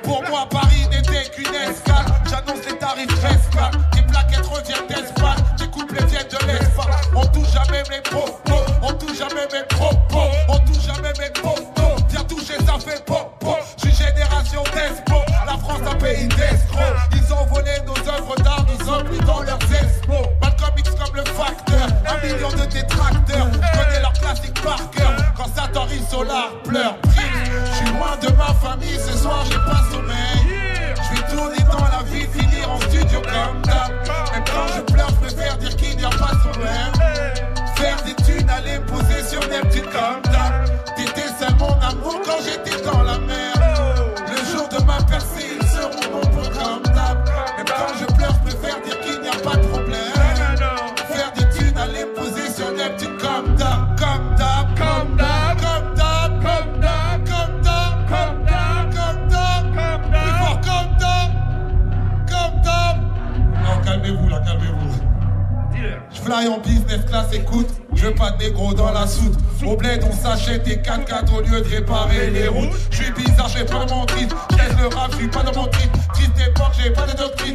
Pour moi Paris n'était qu'une escale. J'annonce les tarifs rescales Tes plaquettes reviennent d'Espagne Tes couplets viennent de l'espace. On touche jamais mes propos. On touche jamais mes propos. On touche jamais mes propos. Viens toucher ça fait pop pop. J'suis génération d'espo La France un pays d'escrocs. Ils ont volé nos œuvres d'art. Nous sommes plus dans leurs expos Malcolm X comme le facteur. Un million de détracteurs. Connais leur classique par cœur. Quand Satan Solar pleure de ma famille, ce soir j'ai pas sommeil. Je vais tourner dans la vie, finir en studio comme d'hab. Même quand je pleure, je préfère dire qu'il n'y a pas de. Faire des thunes, aller poser sur Neptune comme d'hab. T'étais seul mon amour quand j'étais dans Je veux pas de dans la soute. Au bled, on s'achète des 4-4 au lieu de réparer les routes. Je suis bizarre, j'ai pas de mon titre. Je le rap, je suis pas dans mon titre. Triste époque, j'ai pas de doctrine.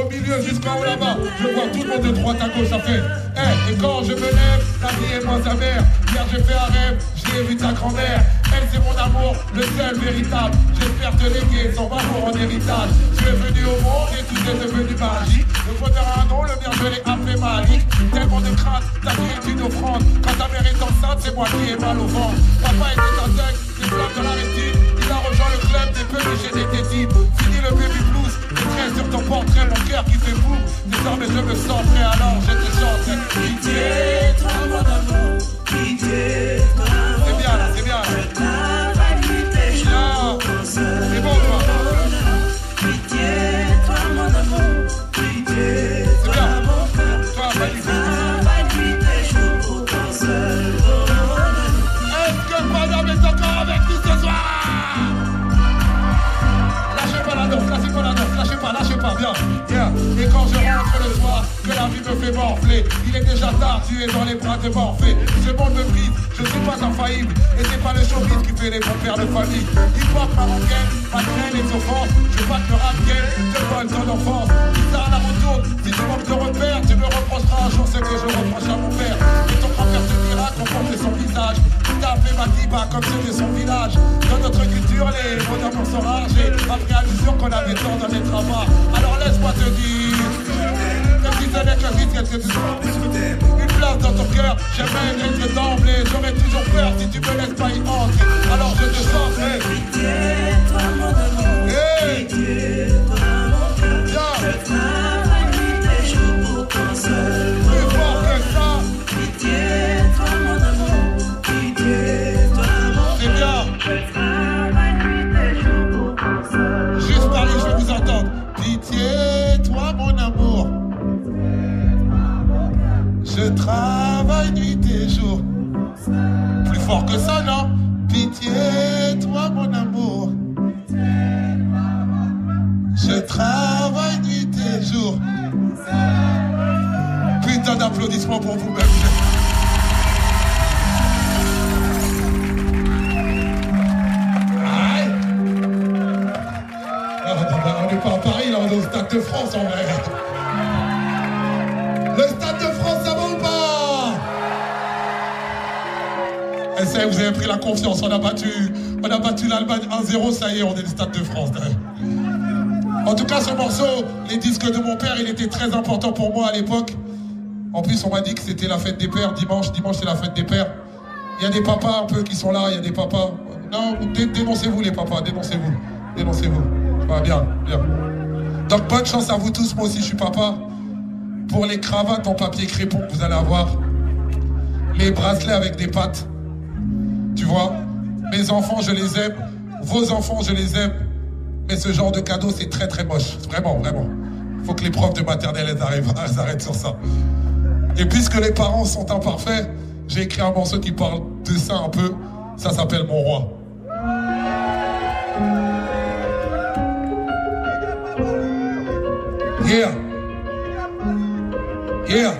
Au milieu, jusqu'en haut là-bas. Je vois tout le monde de droite à gauche, ça fait. Eh, et quand je me lève, la vie est moins sa mère. Hier j'ai fait un rêve, j'ai vu ta grand-mère. Elle c'est mon amour, le seul véritable. J'espère te léguer son amour en héritage. Je suis venu au monde et tout est devenu magique. Le bonheur a un nom, le je l'ai appelé Malik. Tellement de crainte, ta vie est une offrande. Quand ta mère est enceinte, c'est moi qui ai mal au ventre. Papa était un dingue, des flammes de la rétine. Il a rejoint le club des peluches et des. Fini le baby blues, des traits sur ton portrait, mon cœur qui fait fou. Désormais je me sens prêt, alors je te chante pitié. Toi mon amour, pitié, Et quand je rentre le soir, que la vie me fait morfler, il est déjà tard, tu es dans les bras de Morphée. Ce monde me brise, je suis pas infaillible, et c'est pas le showbiz qui fait les bons pères de famille. Hip-hop marocaine, malgré les offenses, je que le rap game te vole ton enfance. Ça à la retour, si tu manques de repères, tu me reprocheras un jour ce que je reproche à mon père. Porte son visage. Il t'a appelé Matiba comme c'était son village. Dans notre culture, les mots d'amour sont rares. J'ai appris à l'usure qu'on avait tort dans les travaux. Alors laisse-moi te dire. Même si ce n'est que vite, qu'est-ce que tu Une place dans ton cœur, j'aimerais être d'emblée. J'aurais toujours peur si tu me laisses pas y entrer. Alors je te sens, hey. Que ça, non? Pitié, toi mon amour. Je travaille nuit et jour. Putain d'applaudissements pour vous-même. On n'est pas à Paris, là, on est au Stade de France en vrai. Le Stade de France, ça va ou pas? Vous avez pris la confiance, on a battu, battu l'Allemagne 1-0, ça y est, on est le Stade de France. En tout cas, ce morceau, les disques de mon père, il était très important pour moi à l'époque. En plus, on m'a dit que c'était la fête des pères, dimanche, dimanche c'est la fête des pères. Il y a des papas un peu qui sont là, il y a des papas. Non, dé- dénoncez-vous les papas, dénoncez-vous. Dénoncez-vous. Bien, bien. Donc bonne chance à vous tous, moi aussi je suis papa. Pour les cravates en papier crépon que vous allez avoir. Les bracelets avec des pattes. Mes enfants, je les aime. Vos enfants, je les aime. Mais ce genre de cadeau, c'est très très moche. Vraiment, vraiment. Faut que les profs de maternelle, elles arrivent, *laughs* elles sur ça. Et puisque les parents sont imparfaits, j'ai écrit un morceau qui parle de ça un peu. Ça s'appelle Mon Roi. Yeah. Yeah.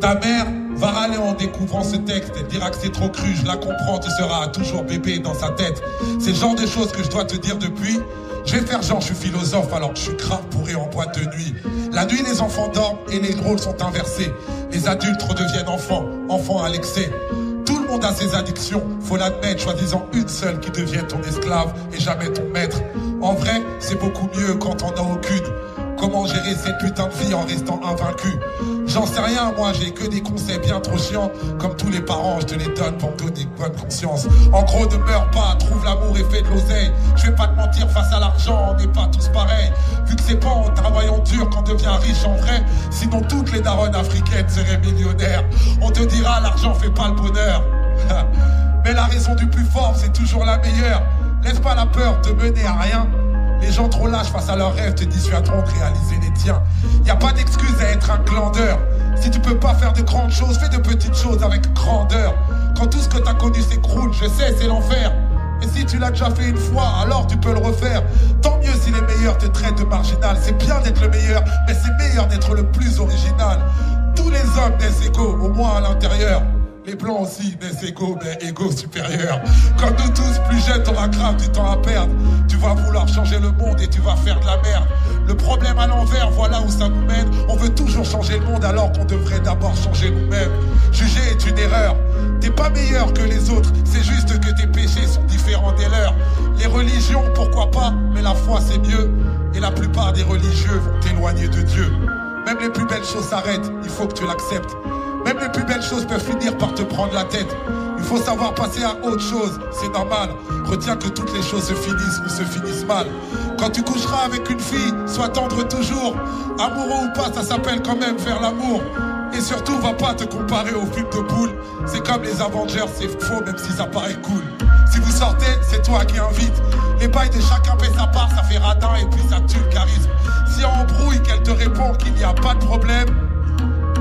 Ta mère va râler en découvrant ce texte. Elle dira que c'est trop cru, je la comprends, tu seras toujours bébé dans sa tête. C'est le genre de choses que je dois te dire depuis. Je vais faire genre, je suis philosophe alors que je suis grave pourri en boîte de nuit. La nuit, les enfants dorment et les rôles sont inversés. Les adultes redeviennent enfants, enfants à l'excès. Tout le monde a ses addictions, faut l'admettre, choisissant une seule qui devient ton esclave et jamais ton maître. En vrai, c'est beaucoup mieux quand on a aucune. Comment gérer cette putain de vie en restant invaincu J'en sais rien, moi j'ai que des conseils bien trop chiants. Comme tous les parents, je te les donne pour me donner bonne conscience. En gros, ne meurs pas, trouve l'amour et fais de l'oseille. Je vais pas te mentir, face à l'argent, on n'est pas tous pareils. Vu que c'est pas en travaillant dur qu'on devient riche en vrai. Sinon, toutes les daronnes africaines seraient millionnaires. On te dira, l'argent fait pas le bonheur. *laughs* Mais la raison du plus fort, c'est toujours la meilleure. Laisse pas la peur te mener à rien. Les gens trop lâches face à leurs rêves te dissuaderont de réaliser les tiens. Y a pas d'excuse à être un glandeur. Si tu peux pas faire de grandes choses, fais de petites choses avec grandeur. Quand tout ce que t'as connu s'écroule, je sais, c'est l'enfer. Et si tu l'as déjà fait une fois, alors tu peux le refaire. Tant mieux si les meilleurs te traitent de marginal. C'est bien d'être le meilleur, mais c'est meilleur d'être le plus original. Tous les hommes naissent égaux, au moins à l'intérieur. Les blancs aussi naissent égaux, mais égaux supérieurs. Comme nous tous, plus jeunes, t'auras grave du temps à perdre. Tu vas vouloir changer le monde et tu vas faire de la merde. Le problème à l'envers, voilà où ça nous mène. On veut toujours changer le monde alors qu'on devrait d'abord changer nous-mêmes. Juger est une erreur. T'es pas meilleur que les autres, c'est juste que tes péchés sont différents des leurs. Les religions, pourquoi pas, mais la foi c'est mieux. Et la plupart des religieux vont t'éloigner de Dieu. Même les plus belles choses s'arrêtent, il faut que tu l'acceptes. Même les plus belles choses peuvent finir par te prendre la tête. Il faut savoir passer à autre chose, c'est normal. Retiens que toutes les choses se finissent ou se finissent mal. Quand tu coucheras avec une fille, sois tendre toujours. Amoureux ou pas, ça s'appelle quand même faire l'amour. Et surtout, va pas te comparer au film de boule. C'est comme les Avengers, c'est faux même si ça paraît cool. Si vous sortez, c'est toi qui invite. Les bails de chacun fait sa part, ça fait radin et puis ça tue le charisme. Si en embrouille qu'elle te répond qu'il n'y a pas de problème,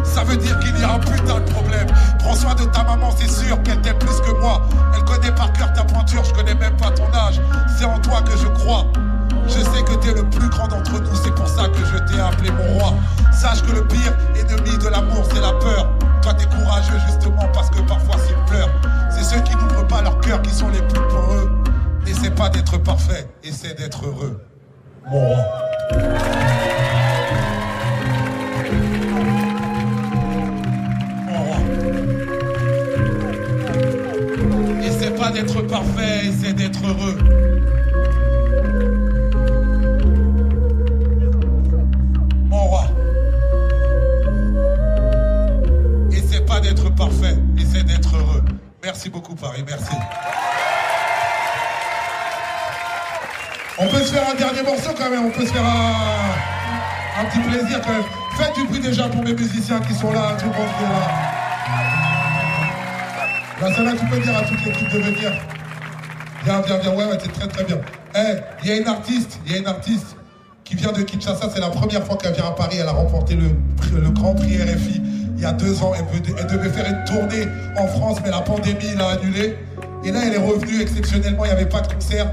ça veut dire qu'il y a un putain de problème. Prends soin de ta maman, c'est sûr qu'elle t'aime plus que moi. Elle connaît par cœur ta pointure, je connais même pas ton âge. C'est en toi que je crois. Je sais que t'es le plus grand d'entre nous, c'est pour ça que je t'ai appelé mon roi. Sache que le pire ennemi de l'amour, c'est la peur. Toi, t'es courageux justement parce que parfois s'ils pleurent. C'est ceux qui n'ouvrent pas leur cœur qui sont les plus peureux. N'essaie pas d'être parfait, essaie d'être heureux. Mon roi. Pas d'être parfait, essaie d'être heureux. Mon roi. Essaie pas d'être parfait, essaie d'être heureux. Merci beaucoup Paris, merci. On peut se faire un dernier morceau quand même, on peut se faire un, petit plaisir quand même. Faites du bruit déjà pour mes musiciens qui sont là, tout le monde est là. Là, ça là, tu peux dire à toute l'équipe de venir. Viens, viens, viens, ouais, ouais, c'est très très bien. Eh, il y a une artiste, il y a une artiste qui vient de Kinshasa, c'est la première fois qu'elle vient à Paris, elle a remporté le, Grand Prix RFI il y a deux ans, elle, devait faire une tournée en France, mais la pandémie l'a annulée. Et là, elle est revenue exceptionnellement, il n'y avait pas de concert.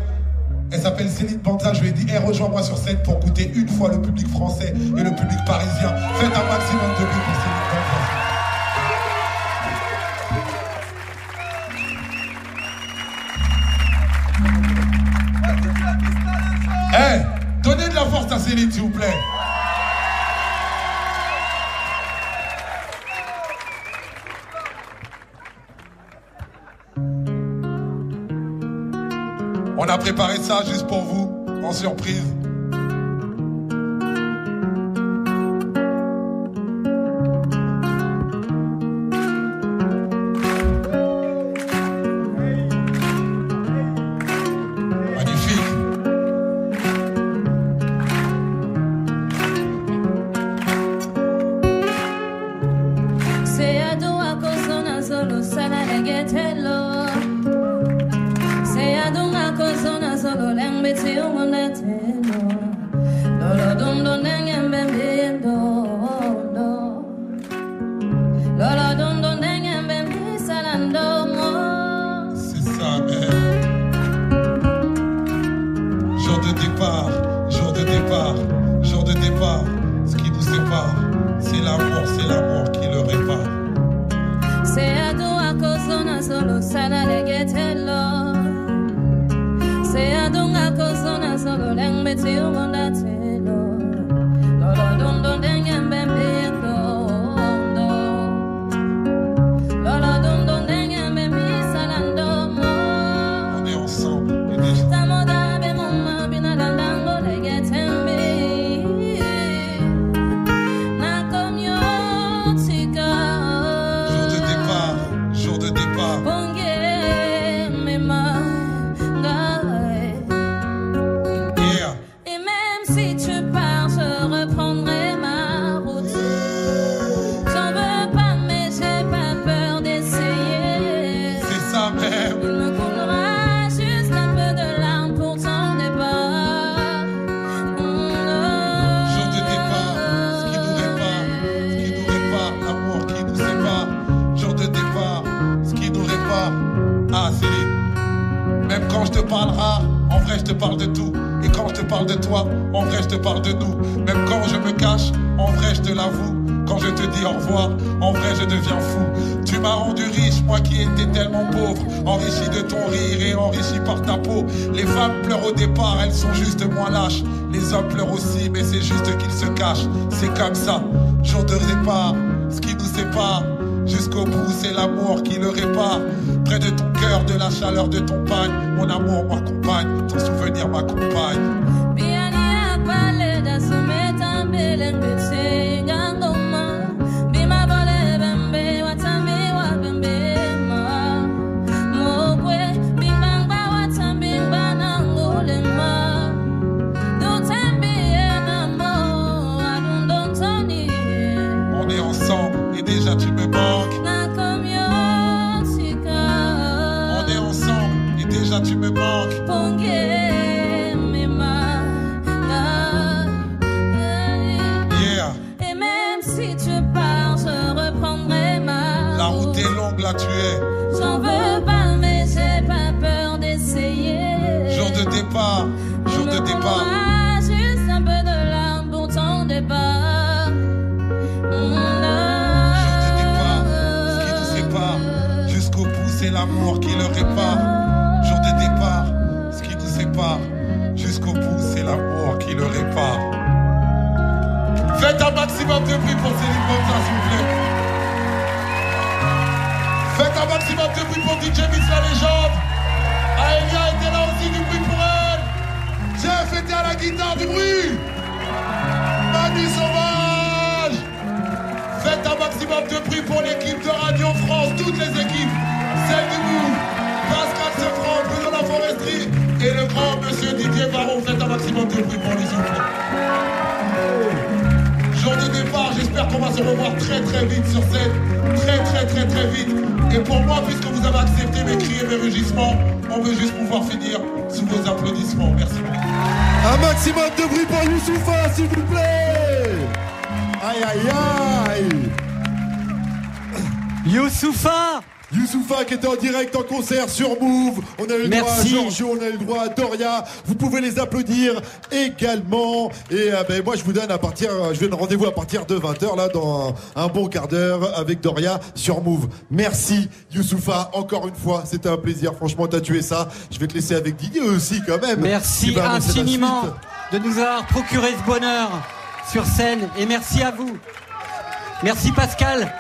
Elle s'appelle Céline Banza, je lui ai dit, Eh, rejoins-moi sur scène pour goûter une fois le public français et le public parisien. Faites un maximum de bruit pour vous plaît. On a préparé ça juste pour vous, en surprise. C'est comme ça, également. Et euh, ben, moi, je vous donne à partir, je donne rendez-vous à partir de 20h là, dans un, un bon quart d'heure avec Doria sur Move. Merci Youssoufa, encore une fois, c'était un plaisir. Franchement, t'as tué ça. Je vais te laisser avec Didier aussi quand même. Merci infiniment de nous avoir procuré ce bonheur sur scène et merci à vous. Merci Pascal.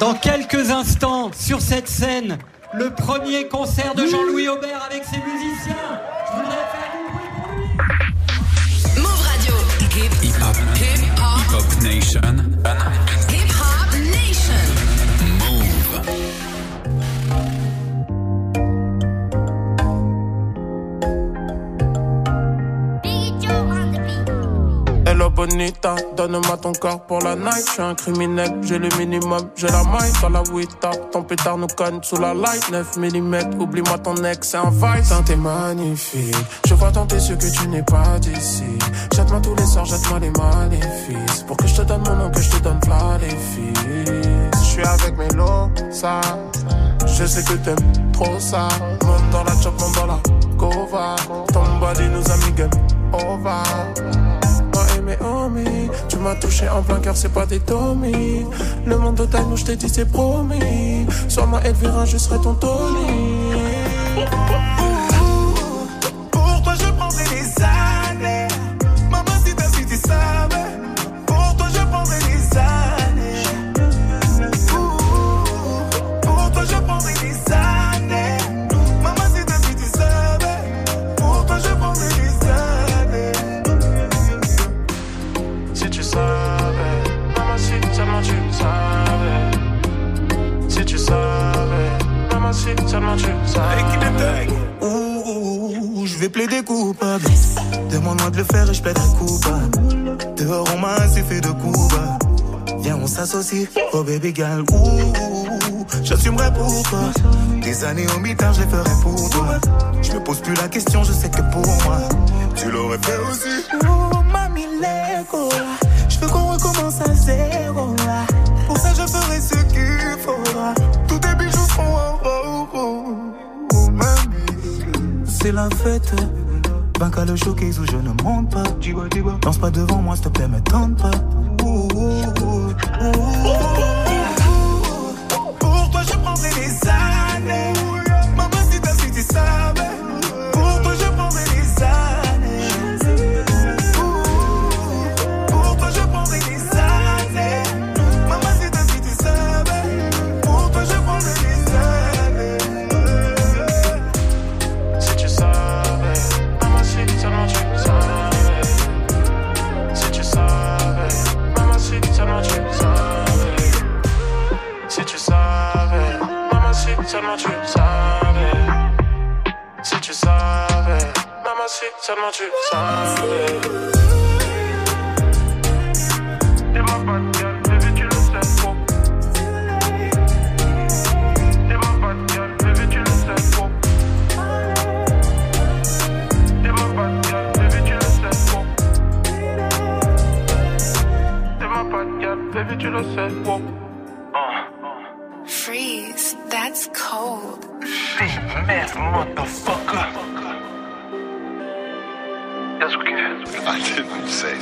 Dans quelques instants, sur cette scène, le premier concert de Jean-Louis Aubert avec ses musiciens. Je voudrais faire Hip Hip Hop, Hip Hop. Hip Hop Nation. Bonita, donne-moi ton corps pour la night. Je suis un criminel, j'ai le minimum, j'ai la maille dans la Wita. Ton pétard nous cogne sous la light. 9 mm, oublie-moi ton ex, c'est un vice. Teint, t'es magnifique. Je vois dans tes yeux que tu n'es pas d'ici. Jette-moi tous les sorts, jette-moi les maléfices. Pour que je te donne mon nom, que je te donne plein les filles. Je suis avec mes lots, ça. Je sais que t'aimes trop ça. Monte dans la chop, monte dans la cova. Ton body nous a mis game over. Moi tu m'as touché en plein cœur, c'est pas des Tommy. Le monde total, nous je t'ai dit, c'est promis. Sois ma Elvira, je serai ton Tony. Vais plaider coupable. Demande-moi de le faire et je plaiderai coupable. Dehors, on m'a assez fait de coups. Viens, on s'associe, oh baby. Ouh, j'assumerai pour toi. Des années au mitard, je les ferai pour toi. Je me pose plus la question, je sais que pour moi, tu l'aurais fait aussi. Oh, mamie. Je veux qu'on recommence à zéro. C'est la fête. Banque à le showcase où je ne monte pas. Danse pas devant moi, s'il te plaît, me tente pas. Tu le sais trop. Freeze, that's cold. Man, motherfucker.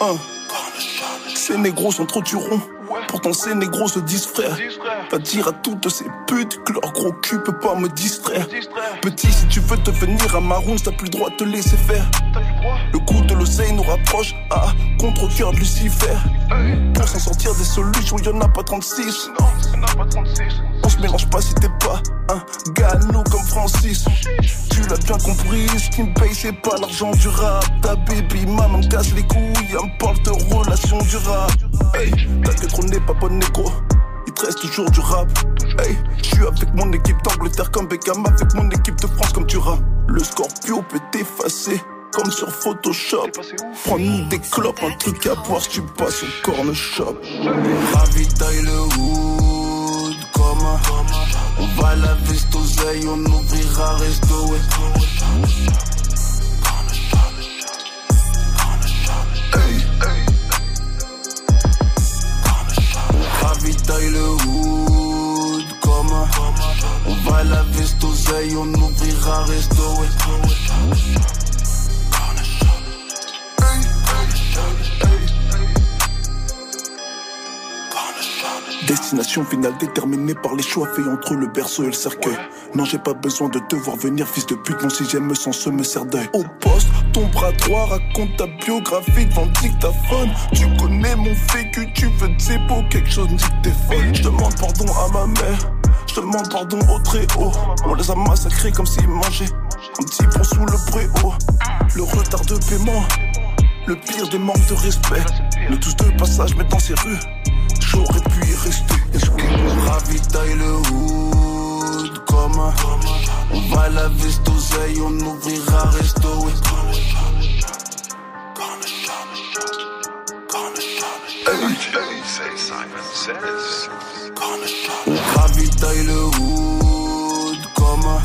1. Ces négros sont trop turons. Pourtant ces négros se disent frères. Va dire à toutes ces putes que leur gros cul peut pas me distraire. Petit, si tu veux devenir un maroon, t'as plus le droit de te laisser faire. Le coup de l'oseille nous rapproche à contre-cœur de Lucifer. Pour s'en sortir des solutions, y'en a pas 36. Non, y'en a pas 36. On se mélange pas si t'es pas un gano comme Francis. Tu l'as bien compris, ce qui me paye c'est pas l'argent du rap. Ta baby maman casse les couilles, elle me parle de relations du rap. Hey, t'inquiète on n'est pas bon négro. Il te reste toujours du rap. Hey, je suis avec mon équipe d'Angleterre comme Beckham, avec mon équipe de France comme tu rap. Le Scorpio peut t'effacer. Comme sur Photoshop, prends-nous des clopes, un truc à boire si tu passes au corner shop. Ravitaille le hood comme un- On va la veste oseille, on ouvrira resto. Hey, hey. Ravitaille le hood comme un- On va la veste oseille, on ouvrira Destination finale déterminée par les choix faits entre le berceau et le cercueil. Non, j'ai pas besoin de te voir venir, fils de pute. Mon sixième sens me sert d'œil. Au poste, ton bras droit raconte ta biographie devant dictaphone. Tu connais mon vécu, tu veux des beaux, quelque chose me t'es folle. Je demande pardon à ma mère, je demande pardon au très haut. On les a massacrés comme s'ils mangeaient un petit pont sous le préau. Le retard de paiement, le pire des manques de respect. Nous tous de passage, mais dans ces rues. J'aurais pu y rester. Ravitaille le hood comme un- On va la veste oseille, on ouvrira resto. On ravitaille le hood comme un-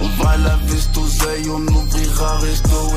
On va la veste oseille, on ouvrira resto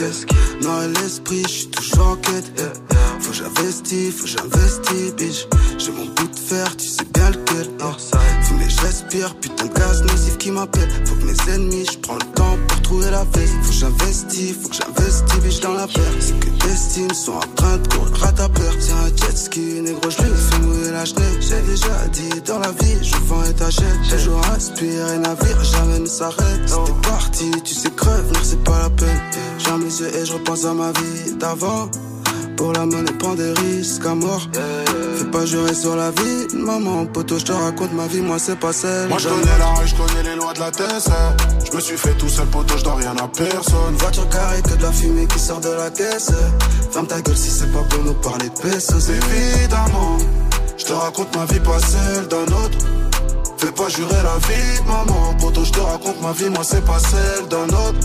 à l'esprit, je suis toujours en quête. Faut que j'investis, faut que j'investis, Pour la monnaie, prends des risques à mort. Fais pas jurer sur la vie, maman, poteau, je te raconte ma vie, moi c'est pas celle. Moi je connais la rue, je connais les lois de la TSR. Je me suis fait tout seul, poteau, je dois rien à personne. Voiture carrée, que de la fumée qui sort de la caisse. Ferme ta gueule si c'est pas pour nous parler de pesos. Évidemment, je te raconte ma vie, pas celle d'un autre. Fais pas jurer la vie maman, poteau, je te raconte ma vie, moi c'est pas celle d'un autre.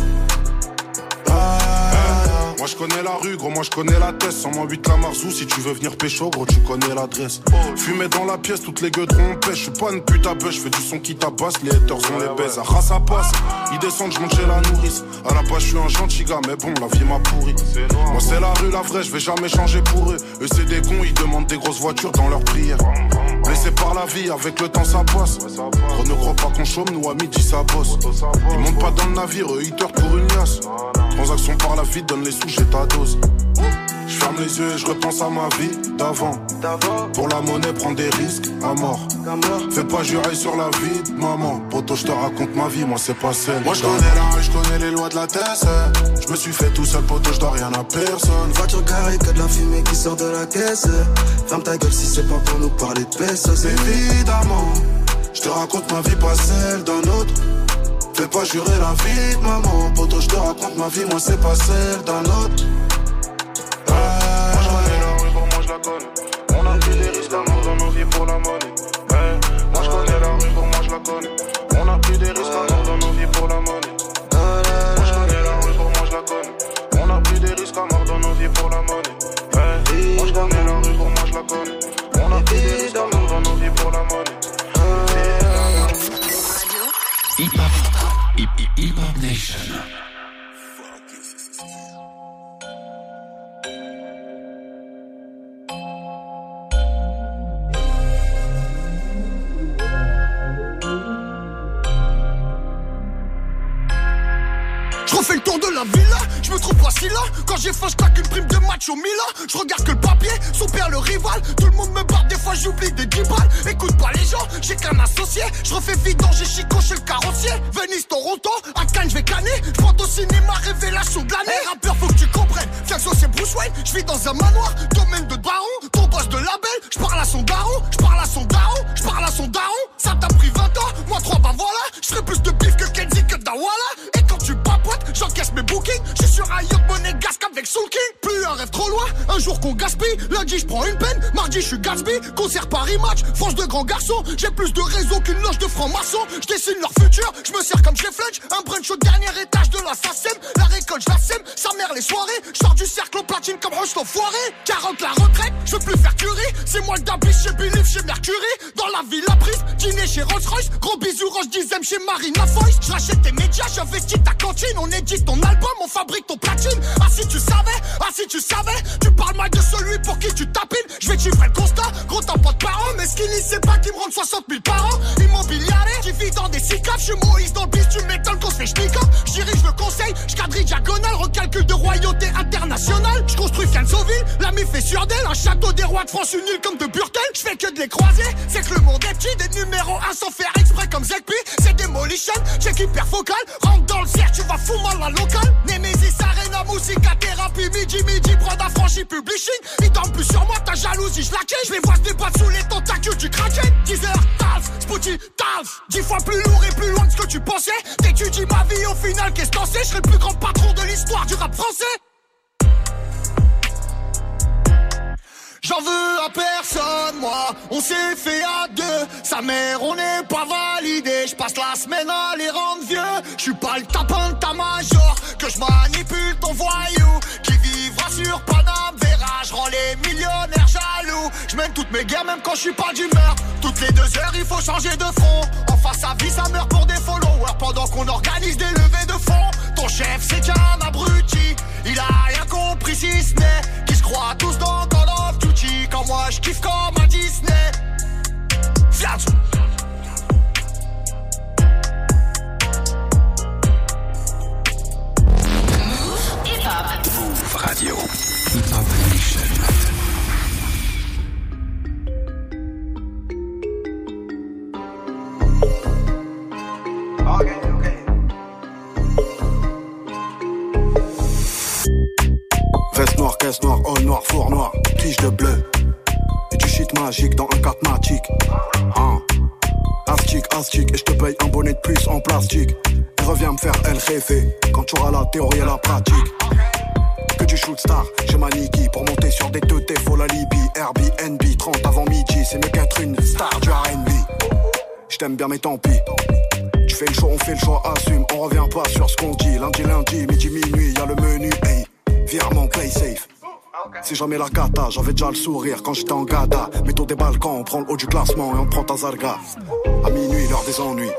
Ah, je connais la rue, gros, moi je connais la tête. 108 la Marzou, si tu veux venir pécho, gros, tu connais l'adresse. Fumer dans la pièce, toutes les gueudrons pêche. Je suis pas une pute à bœuf, je fais du son qui tabasse, les haters on les baise. À ras ça passe, ils descendent, je monte la nourrice. À la base, je suis un gentil gars, mais bon, la vie m'a pourri. Moi c'est la rue, la vraie, je vais jamais changer pour eux. Eux c'est des cons, ils demandent des grosses voitures dans leurs prières. Blessé par la vie, avec le temps ça passe. Gros, ne crois pas qu'on chôme, nous à midi ça bosse. Ils montent pas dans le navire, eux ils pour une liasse. Transaction par la vie, donne les sous, j'ai ta dose. Je ferme les yeux et je repense à ma vie d'avant. Pour la monnaie, prends des risques à mort. Fais pas jurer sur la vie de maman. Poto, je te raconte ma vie, moi c'est pas celle. Moi je connais la rue, je connais les lois de la TSE. Je me suis fait tout seul, poto, je dois rien à personne. Voiture carrée, que de la fumée qui sort de la caisse. Ferme ta gueule si c'est pas pour nous parler de pesos. Évidemment, je te raconte ma vie, pas celle d'un autre. Fais pas jurer la vie de maman, poto, je te raconte ma vie, moi c'est pas celle d'un autre. Nation. Au Milan Je regarde que le papier, son père le rival. Tout le monde me barre, des fois j'oublie des 10 balles. Écoute pas les gens, j'ai qu'un associé. Je refais vidange, j'ai chico chez le carrossier. Venise, Toronto, à Cannes, je vais canner. Je au cinéma, révélation de l'année. Rappeur, faut que tu comprennes, Fiaxo c'est Bruce Wayne. Je vis dans un manoir, domaine de baron Ton boss de label, je parle à son daron. Je parle à son daron, je parle à son daron. Ça t'a pris 20 ans, moi 3 bah voilà. Je plus de bif que Kenzie que Dawala j'encaisse mes bookings Je suis sur un yacht monnaie gasque avec Soul King Plus un rêve trop loin, un jour qu'on gaspille. Lundi je prends une peine, mardi je suis Gatsby. Concert Paris Match, France de grands garçons. J'ai plus de réseau qu'une loge de francs-maçons. Je dessine leur futur, je me sers comme les flèche Un brunch au dernier étage de la SACEM. La récolte je la sème, sa mère les soirées. Je sors du cercle au platine comme Roche l'enfoiré 40 la retraite, je veux plus faire curie. C'est moi le dabis chez Believe chez Mercury. Dans la ville la prise, dîner chez Rolls Royce Gros bisous Roche dixième chez Marina Foyce. Je rachète tes médias, j'investis ta cantine On ton album, on fabrique ton platine. Ah si tu savais, ah si tu savais Tu parles mal de celui pour qui tu tapines. Je vais chiffrer le constat, gros t'as pas de parents Mais Skinny c'est pas qui me rendent 60 000 par an. Immobiliare, qui vit dans des six caves Je suis Moïse dans le bis, tu m'étonnes qu'on se fait Je dirige le conseil, je diagonale Recalcul de royauté internationale. Je construis Fianzoville, l'ami fait sur d'elle Un château des rois de France, une île comme de Burtel. Je fais que de les croiser, c'est que le monde est petit. Des numéros 1 sans faire exprès comme Zekpi. C'est Demolition, check hyper focal. Rentre dans le cercle, tu vas fou mal la locale Nemesis Arena, musica, thérapie Midi, midi, prod affranchi, publishing. Ils dorment plus sur moi, ta jalousie, je la Je les vois se débattre sous les tentacules du kraken. 10 heures, Tals, Spooty, Tals Dix fois plus lourd et plus loin que ce que tu pensais. T'étudies ma vie au final, qu'est-ce que c'est Je serai le plus grand patron de l'histoire du rap français. J'en veux à personne, moi, on s'est fait à deux. Sa mère, on n'est pas validé. Je passe la semaine à les rendre vieux. Je suis pas le tapin je manipule ton voyou. Qui vivra sur Paname, verra, je rends les millionnaires jaloux. Je mène toutes mes guerres, même quand je suis pas d'humeur. Toutes les deux heures, il faut changer de front. En face à vie, ça meurt pour des followers. Pendant qu'on organise des levées de fonds. Ton chef, c'est qu'un abruti. Il a rien compris si ce n'est qu'ils se croient tous dans Call of Duty. Quand moi je kiffe comme à Disney. Fiat. radio. Hip Veste noire, caisse noire, all noir, four noir, tige de bleu. Et du shit magique dans un 4 matic. Hein. Astic, astic, et je te paye un bonnet de puce en plastique. Et reviens me faire elle rêver quand tu auras la théorie et la pratique du shoot star, j'ai ma Niki Pour monter sur des teutés, faut la Libye Airbnb, 30 avant midi, c'est mieux qu'être une star du R&B Je t'aime bien mais tant pis. Tu fais le choix, on fait le choix, assume. On revient pas sur ce qu'on dit. Lundi, lundi, midi, minuit, y'a le menu. Hey, virement, play safe. Si jamais la cata, j'avais déjà le sourire quand j'étais en gada. Mettons des balcons, on prend le haut du classement et on prend ta zarga. À minuit, l'heure des ennuis.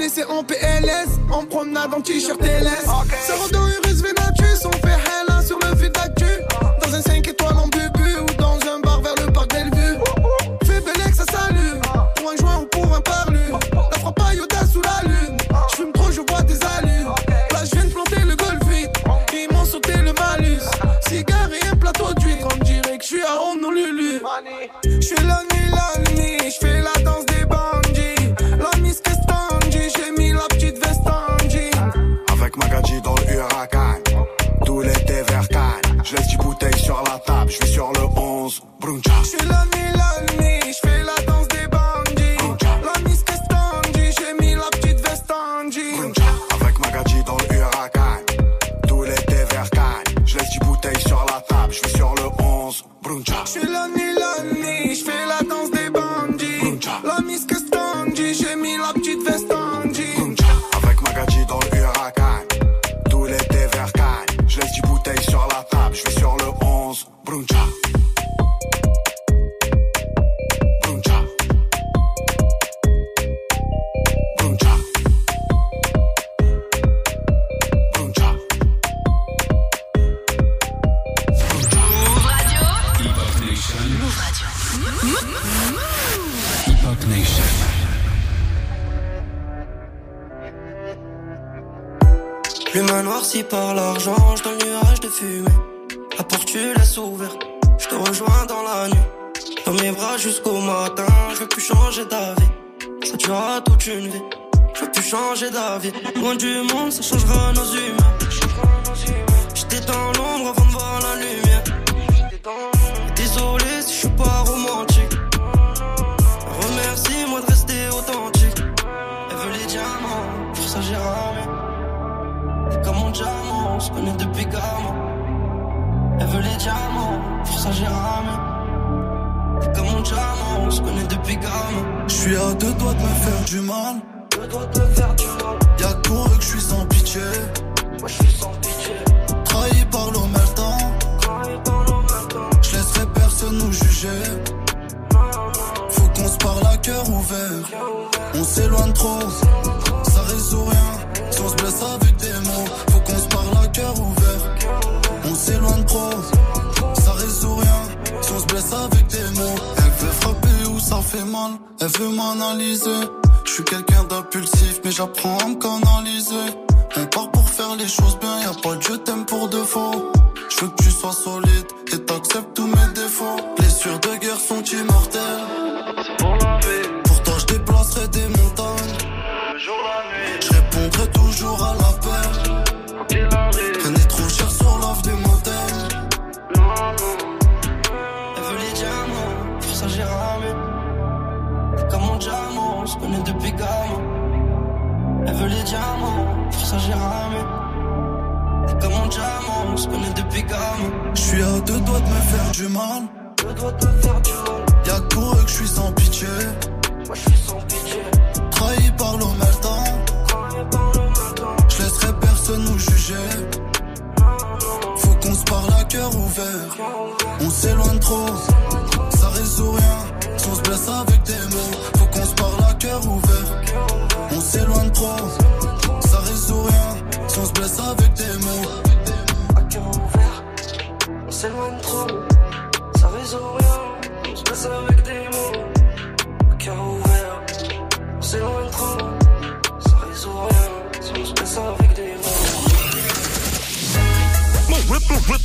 me laisser en PLS, en promenade en t-shirt LS.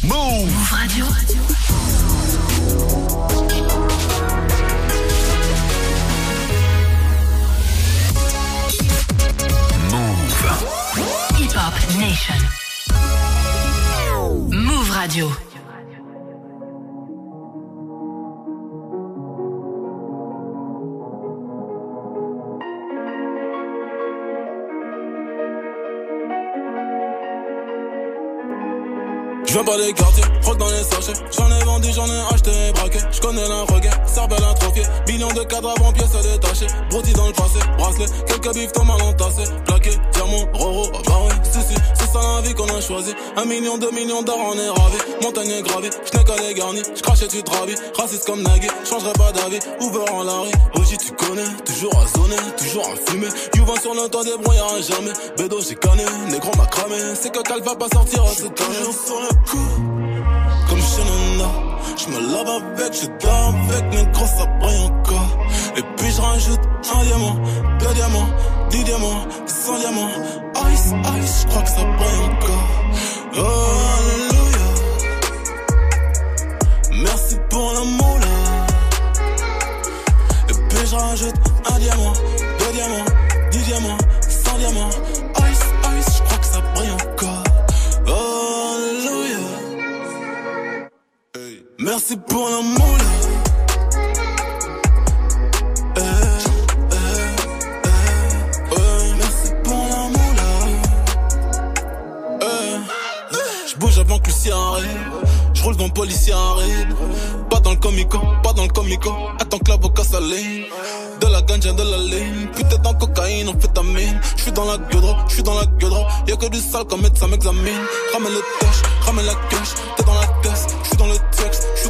Move Radio. Move. Hip Hop Nation. Move Radio. Pas des quartiers, dans les sachets. J'en ai vendu, j'en ai acheté et braqué. Je connais l'infroquet, sarbelle un trophée. Billion de cadres avant pièces détachées. Broti dans le passé, bracelet, quelques bifs ton mal entassés. Plaqué, diamant, roro, ah bah si si, c'est ça la vie qu'on a choisi. Un million, deux millions d'or, on est ravis. Montagne est gravée, je n'ai qu'à les garnis. Je crache et tu te. Raciste comme Nagui, changerai pas d'avis. Uber en Larry, Oji tu connais. Toujours à zoner, toujours à fumer. Youvan sur le toit, débrouillard jamais. Bédo, j'ai canné, négro m'a cramé. C'est que Cal va pas sortir à cette année. sur comme Shenanda. Je me lave avec, je dors avec, mais gros ça brille encore. Et puis je rajoute un diamant, deux diamants, dix diamants, cent diamants. Ice, ice, je crois que ça brille encore. Oh, alléluia. Merci pour l'amour là. Et puis je rajoute un diamant, deux diamants, dix diamants, cent diamants. L'amour là. Eh, Je bouge avant que Lucien arrive. Je roule dans le policier arrête. Pas dans le comico, pas dans le comico. Attends que l'avocat s'aligne. De la ganja, de la ligne. Putain dans cocaïne, on fait ta mine. Je suis dans la gueudre, je suis dans la gueudre. Y'a que du sale comme médecin m'examine. Ramène le cash, ramène la cash.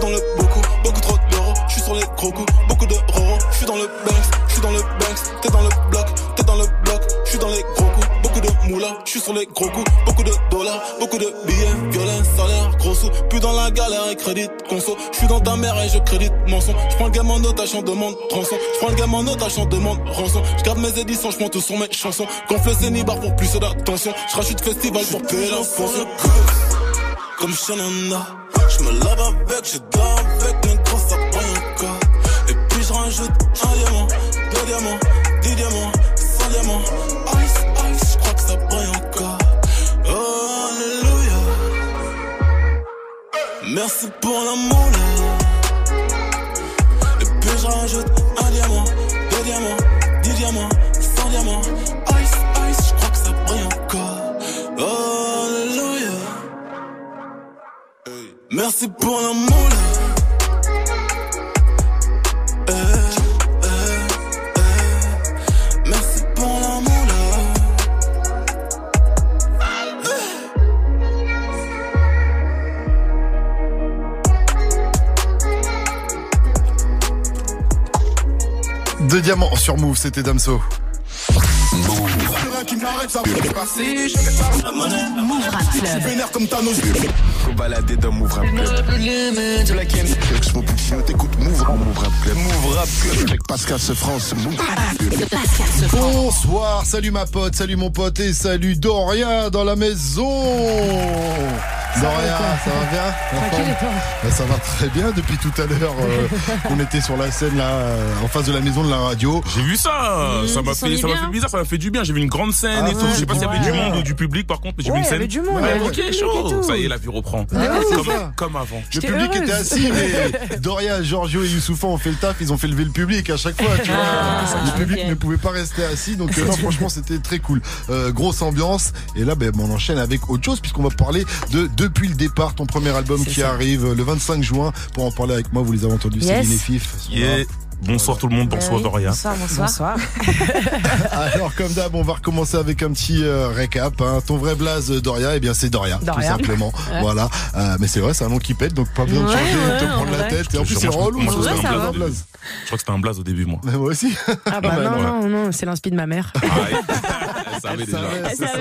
Dans le beaucoup, beaucoup trop d'euros. Je suis sur les gros coups, beaucoup de roro. Je suis dans le banks, je suis dans le banks. T'es dans le bloc, t'es dans le bloc. Je suis dans les gros coups, beaucoup de moula. Je suis sur les gros coups, beaucoup de dollars, beaucoup de billets, violets, salaire, gros sous. Plus dans la galère et crédit, conso. Je suis dans ta mère et je crédite mon son. Je prends le gamin en otage, en demande rançon. Je prends le gamin en otage, en demande rançon. Je garde mes éditions, je tout sur mes chansons. Gonfle le Zénibar pour plus d'attention. Je rachète festival pour payer la. Comme Shanana, je me lave avec, je dors avec, mais gros ça brille encore. Et puis je rajoute un diamant, deux diamants, dix diamants, cent diamants. Ice, ice, je crois que ça brille encore. Oh, alléluia. Merci pour l'amour là. Et puis je rajoute un diamant, Merci pour l'amour là. Eh, eh, eh. Merci pour l'amour là. Deux diamants sur Move, c'était Damso. qui m'arrête, ça peut passer. Je vais pas la monnaie. Move Rap Club. Faut balader dans Move Rap Club. Black M. Je m'en putain, t'écoutes Move en Move Rap Club. Move Rap Club. Avec Pascal France. Move. Bonsoir, salut ma pote, salut mon pote et salut Doria dans la maison. Doria, ça va bien Ben, Ça va très bien depuis tout à l'heure. euh, on était sur la scène là, euh, en face de la maison de la radio. J'ai vu ça, Mmh, ça m'a fait, ça m'a fait bizarre, ça m'a fait du bien. J'ai vu une grande scène Ah et tout. Je sais pas s'il y avait ouais. du monde ou du public par contre, mais j'ai Ouais, vu une il y scène. avait du monde, il y Ouais, avait ok, du public et chaud. Ça y est, la vie reprend. Ah, comme, avant. Le public heureuse. était assis, mais *laughs* Doria, Giorgio et Youssoufan ont fait le taf, ils ont fait lever le public à chaque fois, tu vois. Ah, le public ne pouvait pas rester assis, donc euh, non, *laughs* franchement, c'était très cool. Euh, grosse ambiance. Et là, ben, on enchaîne avec autre chose, puisqu'on va parler de Depuis le départ, ton premier album qui ça. arrive le 25 juin. Pour en parler avec moi, vous les avez entendus, Yes. Céline et Fif. sont Yeah. Bonsoir tout le monde, bonsoir Doria. Bonsoir, bonsoir. *laughs* Alors comme d'hab, on va recommencer avec un petit euh, récap. hein. Ton vrai blaze euh, Doria, eh bien c'est Doria, Doria. tout simplement. *laughs* Ouais. Voilà. Euh, mais c'est vrai, c'est un nom qui pète, donc pas besoin de Ouais, changer, ouais, de te en prendre la vrai. tête. Et en plus c'est relou. je crois que c'est c'était un blaze. blaze. Je crois que c'était un blaze au début, moi. Mais moi aussi. Ah bah *laughs* non, Ouais. non, non, c'est l'inspi de ma mère. Elle savait déjà. savait, c'est ça.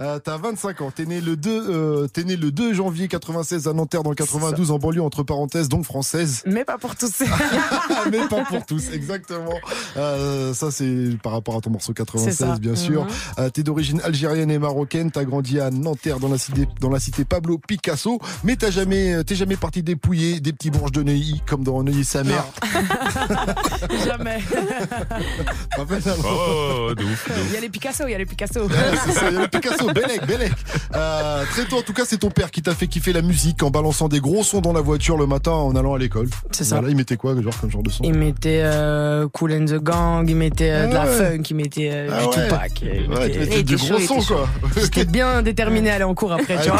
Euh, T'as 25 ans, t'es né le 2, euh, t'es né le 2 janvier 96 à Nanterre dans le 92 en banlieue entre parenthèses donc française. Mais pas pour tous. *laughs* mais pas pour tous, exactement. Euh, ça c'est par rapport à ton morceau C'est 96 ça. bien sûr. Mhm. Euh, t'es d'origine algérienne et marocaine, t'as grandi à Nanterre dans la cité dans la cité Pablo Picasso, mais t'as jamais t'es jamais parti dépouiller des petits bourges de Neuilly comme dans Neuilly sa mère. *laughs* Jamais. *laughs* Oh, de ouf, de Il y a les Picasso, il y a les Picasso. Ouais, c'est ça, il y a le Picasso, *laughs* Bellec, Bellec. Euh, très tôt, en tout cas, c'est ton père qui t'a fait kiffer la musique en balançant des gros sons dans la voiture le matin en allant à l'école. C'est ça. Voilà, il mettait quoi, genre, comme genre de son Il mettait euh, Cool and the Gang, il mettait euh, de la Ah funk, il mettait euh, Ah du ouais. Tupac. il mettait- il du gros son, quoi. *laughs* J'étais bien déterminé à aller en cours après, tu vois.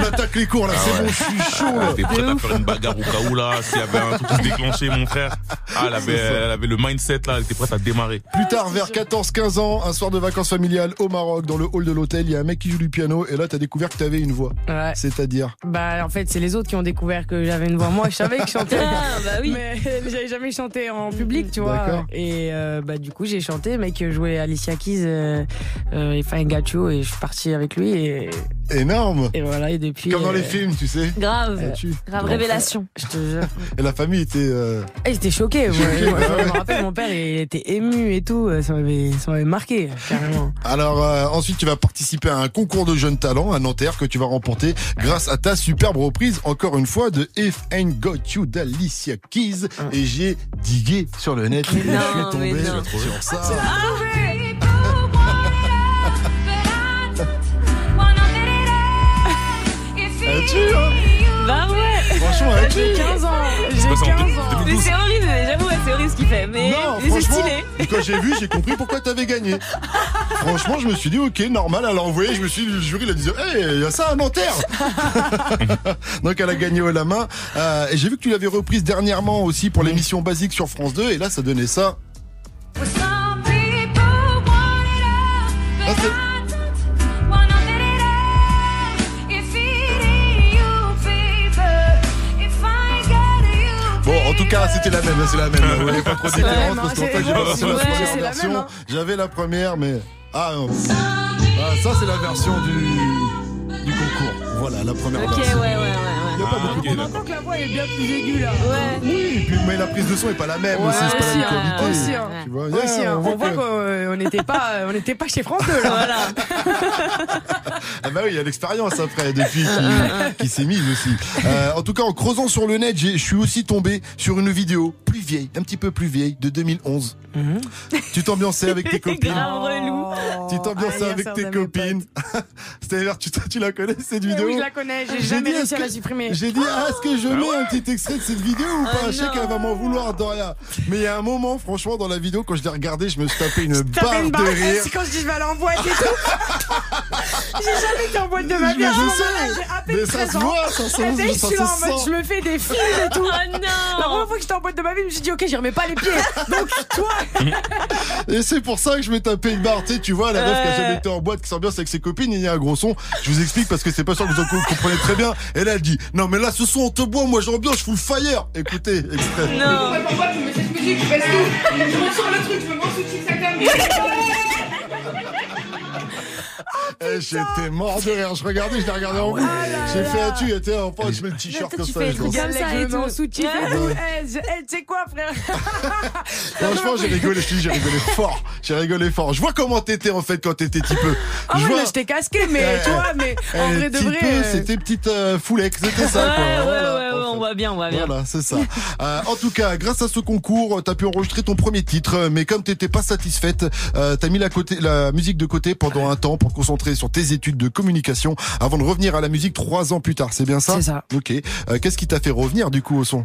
On attaque les cours là, c'est bon, je suis chaud. T'es prête à faire une bagarre au cas où là, s'il y avait un truc qui se déclenchait, mon frère? Ah, elle avait, elle avait le mindset là, elle était prête à démarrer. Plus tard, vers 14-15 ans, un soir de vacances familiales au Maroc, dans le hall de l'hôtel, il y a un mec qui joue du piano et là, t'as découvert que t'avais une voix. Ouais. C'est-à-dire Bah en fait c'est les autres qui ont découvert que j'avais une voix. Moi je savais que je *laughs* chantais. Ah, bah oui. Mais *laughs* j'avais jamais chanté en public, tu vois. Et euh, bah du coup j'ai chanté, mec jouait Alicia Keys, euh, euh, Got You et je suis parti avec lui et, énorme. et voilà et depuis. Comme dans les euh, films, tu sais. Grave. Ah, tu- Grave révélation. Je te jure. *laughs* Et la famille était. euh, Ah, il était choqué. Moi, Choqué, Moi, bah je ouais. me rappelle, mon père, il était ému et tout. Ça m'avait, ça m'avait marqué, carrément. Alors euh, ensuite tu vas participer à un concours de jeunes talents à Nanterre que tu vas remporter grâce à ta superbe reprise encore une fois de If Ain't Got You d'Alicia Keys. Et j'ai digué sur le net. Et je suis tombé sur ça. *laughs* Hein? Bah ouais. Franchement, elle tue. J'ai 15 ans. J'ai C'est 15 pas ça, en ans. Mais 2012. c'est horrible, j'avoue, c'est horrible ce qu'il fait. Mais, c'est stylé. quand j'ai vu, j'ai compris pourquoi t'avais gagné. *laughs* Franchement, je me suis dit, ok, normal. Elle a envoyé, je me suis dit, le jury, il a dit, hey, il y a ça à Nanterre. *laughs* Donc, elle a gagné haut la main. Euh, et j'ai vu que tu l'avais reprise dernièrement aussi pour l'émission basique sur France 2. Et là, ça donnait ça. En tout cas, c'était la même, hein, c'est la même. A pas trop de différence parce qu'en fait, j'ai pas la Ouais, première version. hein. J'avais la première, mais. Ah non. Ah, ça, c'est la version du, du concours. Voilà, la première Ok, ouais, version. ouais, ouais, ouais. Il n'y a pas beaucoup de ok, On entend que la voix est bien plus aiguë là. Ouais. Oui, et puis, mais la prise de son est pas la même Ouais, aussi, c'est pas aussi, la même hein, qualité. aussi, hein. Tu vois, Aussi, yeah, hein. on voit que- qu'on euh, on n'était pas, on n'était pas chez France 2 là. Voilà. Ah bah oui, il y a l'expérience après depuis qui, qui s'est mise aussi. Euh, en tout cas, en creusant sur le net, j'ai- je suis aussi tombé sur une vidéo plus vieille, un petit peu plus vieille, de 2011. Tu t'ambiançais avec tes *laughs* copines. Grave relou. Tu t'ambiançais avec tes copines. *laughs* C'est-à-dire, tu, tu la connais cette vidéo oui, je la connais, j'ai jamais dit, réussi à la que- supprimer. J'ai dit, ah, est-ce que je mets un petit extrait de cette vidéo ou pas? Ah Je sais qu'elle va m'en vouloir, Doria. Mais il y a un moment, franchement, dans la vidéo, quand je l'ai regardé, je me suis tapé une barre une de barre rire. c'est quand je dis je vais aller en boîte et tout. *laughs* J'ai jamais été en boîte de ma vie. J'ai à peine Mais ça 13 se ans. voit, ça se- Et dès que ça je suis là en mode, sent. je me fais des films et tout. *laughs* Oh La non première fois que j'étais en boîte de ma vie, je me suis dit, ok, j'y remets pas les pieds. Donc, toi, Et c'est pour ça que je m'ai tapé une barre. Tu sais, tu vois, la meuf qui a jamais été en boîte, qui s'ambiance avec ses copines, il y a un gros son. Je vous explique parce que c'est pas sûr que vous en comprenez très bien. Et là, elle dit, non, mais là, ce son, on te boit, moi, j'ambiance, je fous le fire. Écoutez, extrait. Non Pourquoi tu mets cette musique, je tout? Je ressors le truc, je me mets *laughs* Eh, J'étais mort de rire. Je regardais, je l'ai regardé en boucle. J'ai fait un tu, et t'es enfin, je mets le t-shirt comme tu ça. fais je danse. Comme ça je et en tout. sous-titre. Eh, eh, tu sais quoi, frère? *laughs* Franchement, j'ai rigolé, j'ai rigolé fort. J'ai rigolé fort. Je vois comment t'étais, en fait, quand t'étais petit peu. Ah Je ouais, t'ai casqué, mais tu vois, mais en vrai de vrai. euh, C'était petite euh, foulec, c'était ça, Ouais, quoi. ouais, ouais, en ouais, on voit bien, on voit bien. Voilà, c'est ça. Euh, en tout cas, grâce à ce concours, t'as pu enregistrer ton premier titre, mais comme t'étais pas satisfaite, t'as mis la, musique de côté pendant un temps pour te concentrer sur tes études de communication avant de revenir à la musique trois ans plus tard. C'est bien ça? C'est ça. Ok. Euh, Qu'est-ce qui t'a fait revenir du coup au son?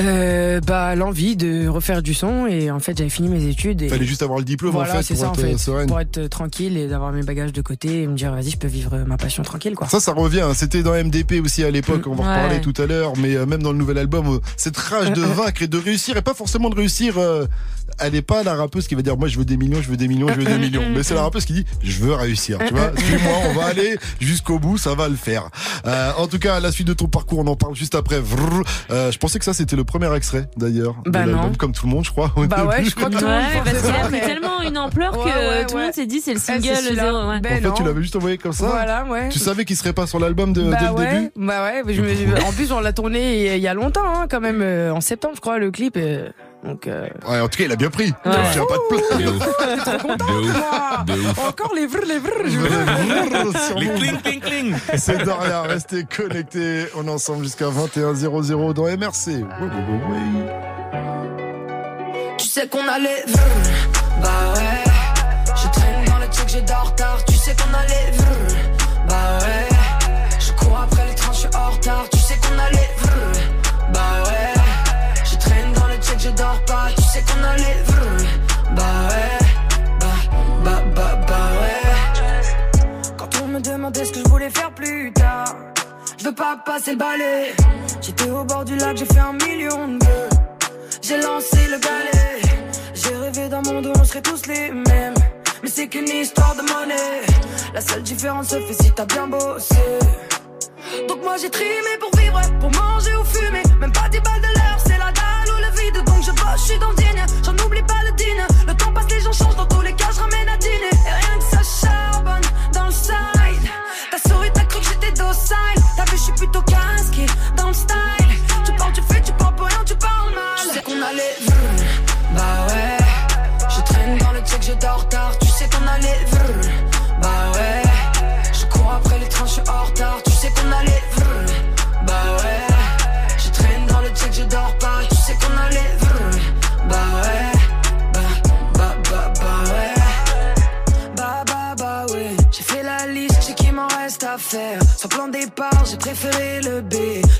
Euh, bah l'envie de refaire du son et en fait j'avais fini mes études. Et... Fallait juste avoir le diplôme voilà, en fait pour ça, en être fait, euh, sereine. pour être tranquille et d'avoir mes bagages de côté et me dire vas-y je peux vivre ma passion tranquille quoi. Ça, ça revient. hein. C'était dans MDP aussi à l'époque. On va en Ouais. reparler tout à l'heure. Mais euh, même dans le nouvel album, euh, cette rage de vaincre et de réussir, et pas forcément de réussir. euh, elle est pas la rappeuse qui va dire moi je veux des millions, je veux des millions, je veux des millions. Mais c'est la rappeuse qui dit je veux réussir. Tu vois, suis-moi, on va aller jusqu'au bout, ça va le faire. Euh, en tout cas, la suite de ton parcours, on en parle juste après. Euh, je pensais que ça c'était le premier extrait d'ailleurs de Bah l'album, non. comme tout le monde, je crois. Bah ouais, je crois que *laughs* tout le monde Ouais, pensait parce qu'il a pris tellement une ampleur que Ouais, ouais, tout le ouais. monde s'est dit c'est le Eh, c'est single celui-là. zéro. ouais. En Ben fait, non. tu l'avais juste envoyé comme ça. Voilà, ouais. Tu savais qu'il serait pas sur l'album de, bah dès le ouais, début. bah ouais, je me- *laughs* en plus on l'a tourné il y a longtemps hein, quand même euh, en septembre je crois le clip euh, donc euh, Ouais, en tout cas, il a bien pris. Ouais. Il y a pas de plainte. De ouf. *laughs* trop content De ouf. moi. De ouf. encore les vrs les vrs je Les *laughs* Move. cling, cling, cling. C'est Daria, restez connectés. On est ensemble jusqu'à 21h00 dans MRC. Ouais. Tu sais qu'on allait vrr, bah ouais. Je traîne dans le check, j'ai de retard. Tu sais qu'on allait vrr, bah ouais. Je cours après le train, je suis en retard. Bah ouais. Bah, bah, bah, bah ouais. Quand on me demandait ce que je voulais faire plus tard, je veux pas passer le balai. J'étais au bord du lac, j'ai fait un million de vœux. J'ai lancé le balai. J'ai rêvé d'un monde où on serait tous les mêmes. Mais c'est qu'une histoire de monnaie. La seule différence se fait si t'as bien bossé. Donc moi j'ai trimé pour vivre, pour manger ou fumer. Même pas 10 balles de l'heure, c'est la dalle je je suis dans digne. J'en oublie pas le dîner. Le temps passe, les gens changent. Dans tous les cas, je ramène à dîner. Et rien que ça charbonne dans le side. T'as souri, t'as cru que j'étais docile. T'as vu, je suis plutôt casqué dans le style. Tu parles, tu fais, tu parles pour tu parles mal. Tu sais qu'on allait bah ouais. Je traîne dans le check, j'ai de retard. Tu sais qu'on allait bah ouais. Je cours après les trains, je suis en retard. À faire. Sans plan de départ, j'ai préféré le B.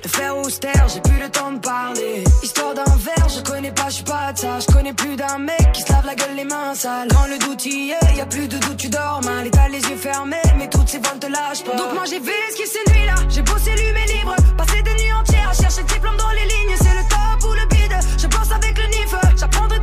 Le faire austère, j'ai plus le temps de parler. Histoire d'un verre, je connais pas, je suis pas de ça. Je connais plus d'un mec qui se lave la gueule les mains sales. Quand le doute y est, y a plus de doute, tu dors mal. Et t'as les yeux fermés, mais toutes ces vannes te lâchent pas. Donc moi j'ai vécu ces nuits là, j'ai bossé lu mes livres. Passé des nuits entières à chercher le diplôme dans les lignes. C'est le top ou le bide, je pense avec le NIF. J'apprendrai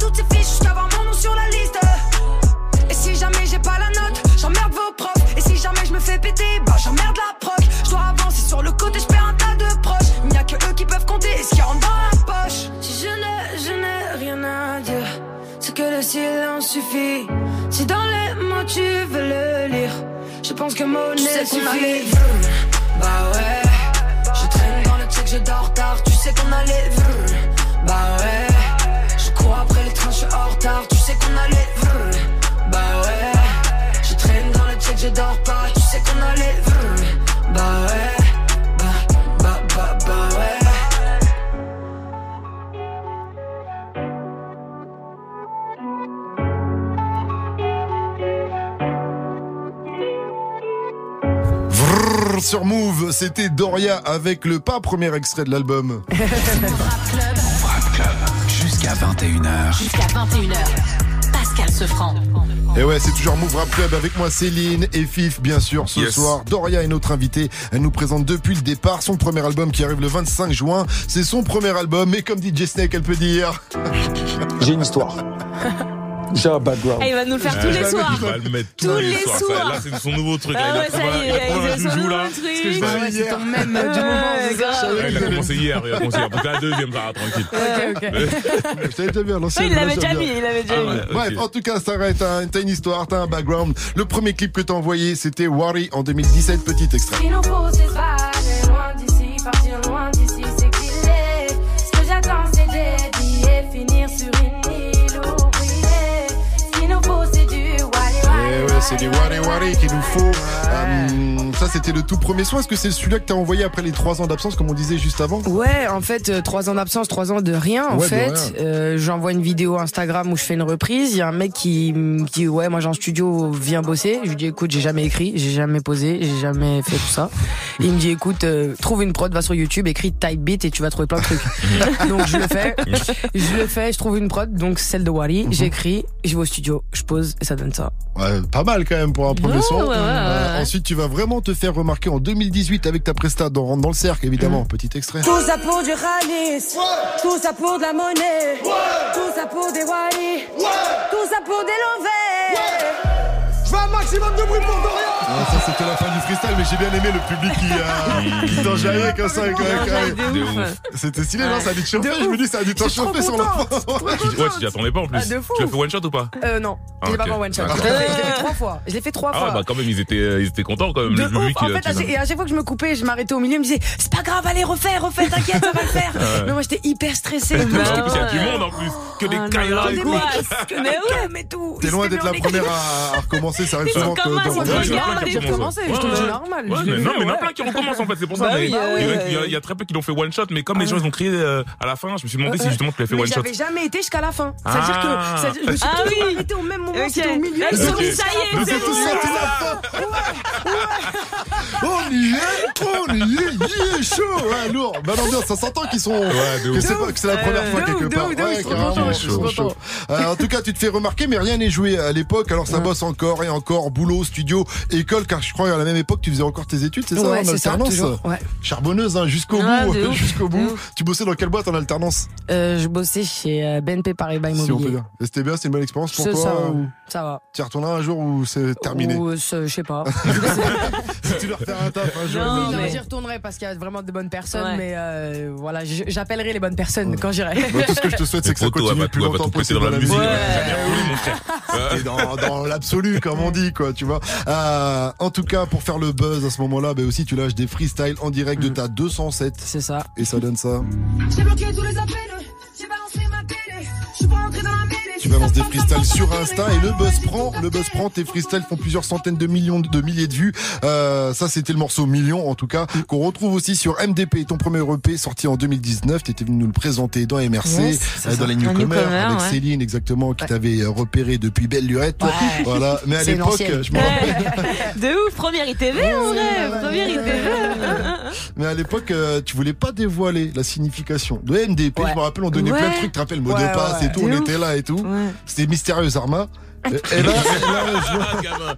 bah j'emmerde la proc. Je dois avancer sur le côté, je perds un tas de proches. Il n'y a que eux qui peuvent compter et ce qui rentre dans la poche. Si je n'ai, je n'ai rien à dire, c'est que le silence suffit. Si dans les mots tu veux le lire, je pense que mon Tu sais nez suffit. Bah ouais, je traîne dans le check, je dors tard. Tu sais qu'on allait. Bah ouais, je cours après les trains, je suis en retard. Tu sais qu'on allait je dors pas. Tu sais qu'on allait vrr. Bah ouais, bah, bah, bah, bah ouais. Sur Move, c'était Doria avec le pas premier extrait de l'album. *laughs* Jusqu'à 21h. Jusqu'à 21h. Sefranc. Et ouais, c'est toujours Move Rap Club avec moi Céline et Fif bien sûr ce Yes. soir. Doria est notre invitée. Elle nous présente depuis le départ son premier album qui arrive le 25 juin. C'est son premier album et comme dit Jay Snake, elle peut dire J'ai une histoire. *laughs* *laughs* J'ai un background. Ah, il va nous le faire tous les soirs. Il va le mettre tous, Tous les, les soirs. Là, c'est son nouveau truc. Ah ouais, il a ça y est, il a son nouveau truc. Ouais, hier. c'est ton même du moment, ça. Ouais, il a commencé hier. Il a commencé hier. Donc la deuxième, ça tranquille. Ok, ok. Je t'avais déjà vu à l'ancienne. Il l'avait déjà bien. mis, il l'avait déjà Ah mis. Bref, en tout cas, ça t'as une histoire, t'as un background. Le premier clip que t'as envoyé, c'était Worry en 2017, petit extrait. C'est du wally Eh wally. ouais, c'est des Wari Wari qu'il nous faut. Euh, ça, c'était le tout premier son. Est-ce que c'est celui-là que t'as envoyé après les trois ans d'absence, comme on disait juste avant? Ouais, en fait, euh, trois ans d'absence, trois ans de rien. En Ouais, fait. Euh, j'envoie une vidéo Instagram où je fais une reprise. Il y a un mec qui me dit ouais, moi j'ai un studio, viens bosser. Je lui dis écoute, j'ai jamais écrit, j'ai jamais posé, j'ai jamais fait tout ça. Il me dit écoute, euh, trouve une prod, va sur YouTube, écris type beat et tu vas trouver plein de trucs. *laughs* donc je le fais, je le fais, je trouve une prod, donc celle de Wally. Mhm. J'écris, je vais au studio, je pose et ça donne ça. Ouais, pas mal quand même pour un premier son. ouais, ouais, ouais. Ensuite, tu vas vraiment te faire remarquer en 2018 avec ta presta dans Rentre dans le cercle, évidemment. Mhm. Petit extrait. Tout ça pour du ralice, tout ça pour de la monnaie, tout ça pour des wally, tout ça pour des lovés. Je veux un maximum de bruit pour Dorian Ah, ça c'était la fin du freestyle, mais j'ai bien aimé le public qui, euh, *laughs* qui t'enjaillait comme ça. C'était stylé, non. Ça a dû te chauffer. Je me dis, ça a dû te chauffer sur. Tu- Ouais, tu t'y attendais pas en plus. Ah. Tu l'as fait one shot ou pas Euh, non, Ah, je l'ai ok. pas fait one shot. Ah, Je l'ai fait, l'ai trois fois. Je l'ai fait trois Ah fois. ouais, bah quand même, ils étaient, euh, ils étaient contents quand même. Le public. En euh, fait, et à chaque fois que je me coupais, je m'arrêtais au milieu, je me disais, c'est pas grave, allez, refais, refais, t'inquiète, ça va le faire. *laughs* Mais moi, j'étais hyper stressée. *laughs* Plus, il y a du monde en plus. Que des Ah, non, et tout. masques, que des calmes et tout. T'es loin Ils d'être la première à, recommencer, ça arrive Ils souvent que qui j'ai recommencent. recommencé, je trouve Ouais, normal. Je mais l'ai non, mais il y en a plein qui recommencent en fait, c'est pour ça. Bah mais oui, il y a- euh, il y a- très peu qui l'ont fait one shot, mais comme les gens ils ont crié euh, à la fin, je me suis demandé si justement tu l'avais fait one shot. j'avais jamais été jusqu'à la fin. C'est-à-dire Ah. que que je me suis Ah toujours oui. arrêtée au même moment, c'était au milieu. Ça y est, c'est la fin On y est, on y est, il est chaud, ouais, lourd. Bah l'ambiance, ça s'entend qu'ils sont, de que ouf. c'est pas, que c'est la première fois quelque part. Ouais, contents. Euh, en tout cas, tu te fais remarquer, mais rien n'est joué à l'époque. Alors ça bosse encore et encore, boulot, studio, car je crois qu'à la même époque, tu faisais encore tes études, c'est ça, Ouais, en c'est ça, alternance toujours, ouais. Charbonneuse, hein, jusqu'au Ah, bout, de *laughs* ouf, jusqu'au bout. Tu bossais dans quelle boîte en alternance? Euh, je bossais chez euh, BNP Paribas Si on peut Immobilier. dire. Et C'était bien, c'est une bonne expérience pour toi ça, ou... ça va. Tu y retourneras un jour où c'est terminé? Ou, euh, je sais pas. *laughs* Si tu dois refaire un taf un jour. Non, mais j'y retournerai parce qu'il y a vraiment de bonnes personnes, Ouais. mais euh, voilà, j'appellerai les bonnes personnes quand j'irai. Bah, tout ce que je te souhaite, c'est que ça continue va plus longtemps possible dans la musique. *laughs* dans l'absolu, comme on dit, quoi, tu vois. En tout cas, pour faire le buzz à ce moment-là, bah aussi, tu lâches des freestyles en direct de ta 207. C'est ça. Et ça donne ça. J'ai bloqué tous les appels, Tu balances des freestyles sur Insta et le buzz prend. Le buzz prend. Tes freestyles font plusieurs centaines de millions de milliers de vues. Euh, ça, c'était le morceau Million, en tout cas, qu'on retrouve aussi sur MDP, ton premier EP sorti en 2019. T'étais venu nous le présenter dans MRC, Yes, euh, dans les Newcomers, newcomer, avec ouais. Céline, exactement, qui t'avait repéré depuis Belle Lurette. Ouais. Voilà. Mais à l'époque, je me rappelle. *laughs* De ouf, première ITV en vrai. Première ITV. *laughs* Mais à l'époque, euh, tu voulais pas dévoiler la signification de MDP. Je me rappelle, on donnait plein de trucs. Tu te rappelles, mot de passe et tout, on était là et tout. C'était mystérieuse Arma. Et, et là, et là, je vois,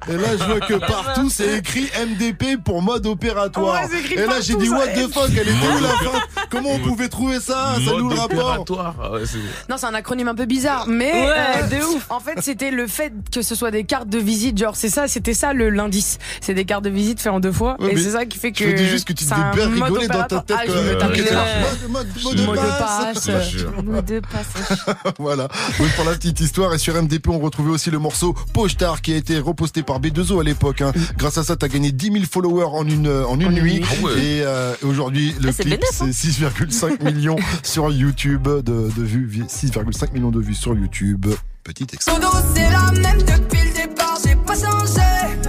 et là, je vois que partout, c'est écrit MDP pour mode opératoire. Ouais, et là, j'ai dit, what the fuck, elle était où la fin Comment on pouvait trouver ça Ça nous le Mode rapport opératoire. Ah ouais, c'est- Non, c'est un acronyme un peu bizarre, mais Ouais, euh, de ouf. En fait, c'était le fait que ce soit des cartes de visite, genre c'est ça, c'était ça le l'indice. C'est des cartes de visite fait en deux fois, Ouais, et mais c'est ça qui fait que. Je dis juste que tu un bien mode rigoler dans ta opératoire. tête. Ah, je mode- mode- mode de passe. te. Mot de passe. voilà. Donc pour la petite histoire, et sur MDP, on retrouvait aussi le morceau Pochtar qui a été reposté par B2O à l'époque. hein. Grâce à ça, t'as gagné 10 000 followers en une, euh, en une nuit. Ah ouais. Et euh, aujourd'hui, le Ah, c'est clip, hein. c'est 6,5 *laughs* millions sur YouTube de, de vues. 6,5 millions de vues sur YouTube. Petit extrait. Dodo c'est la même depuis le départ, j'ai pas changé.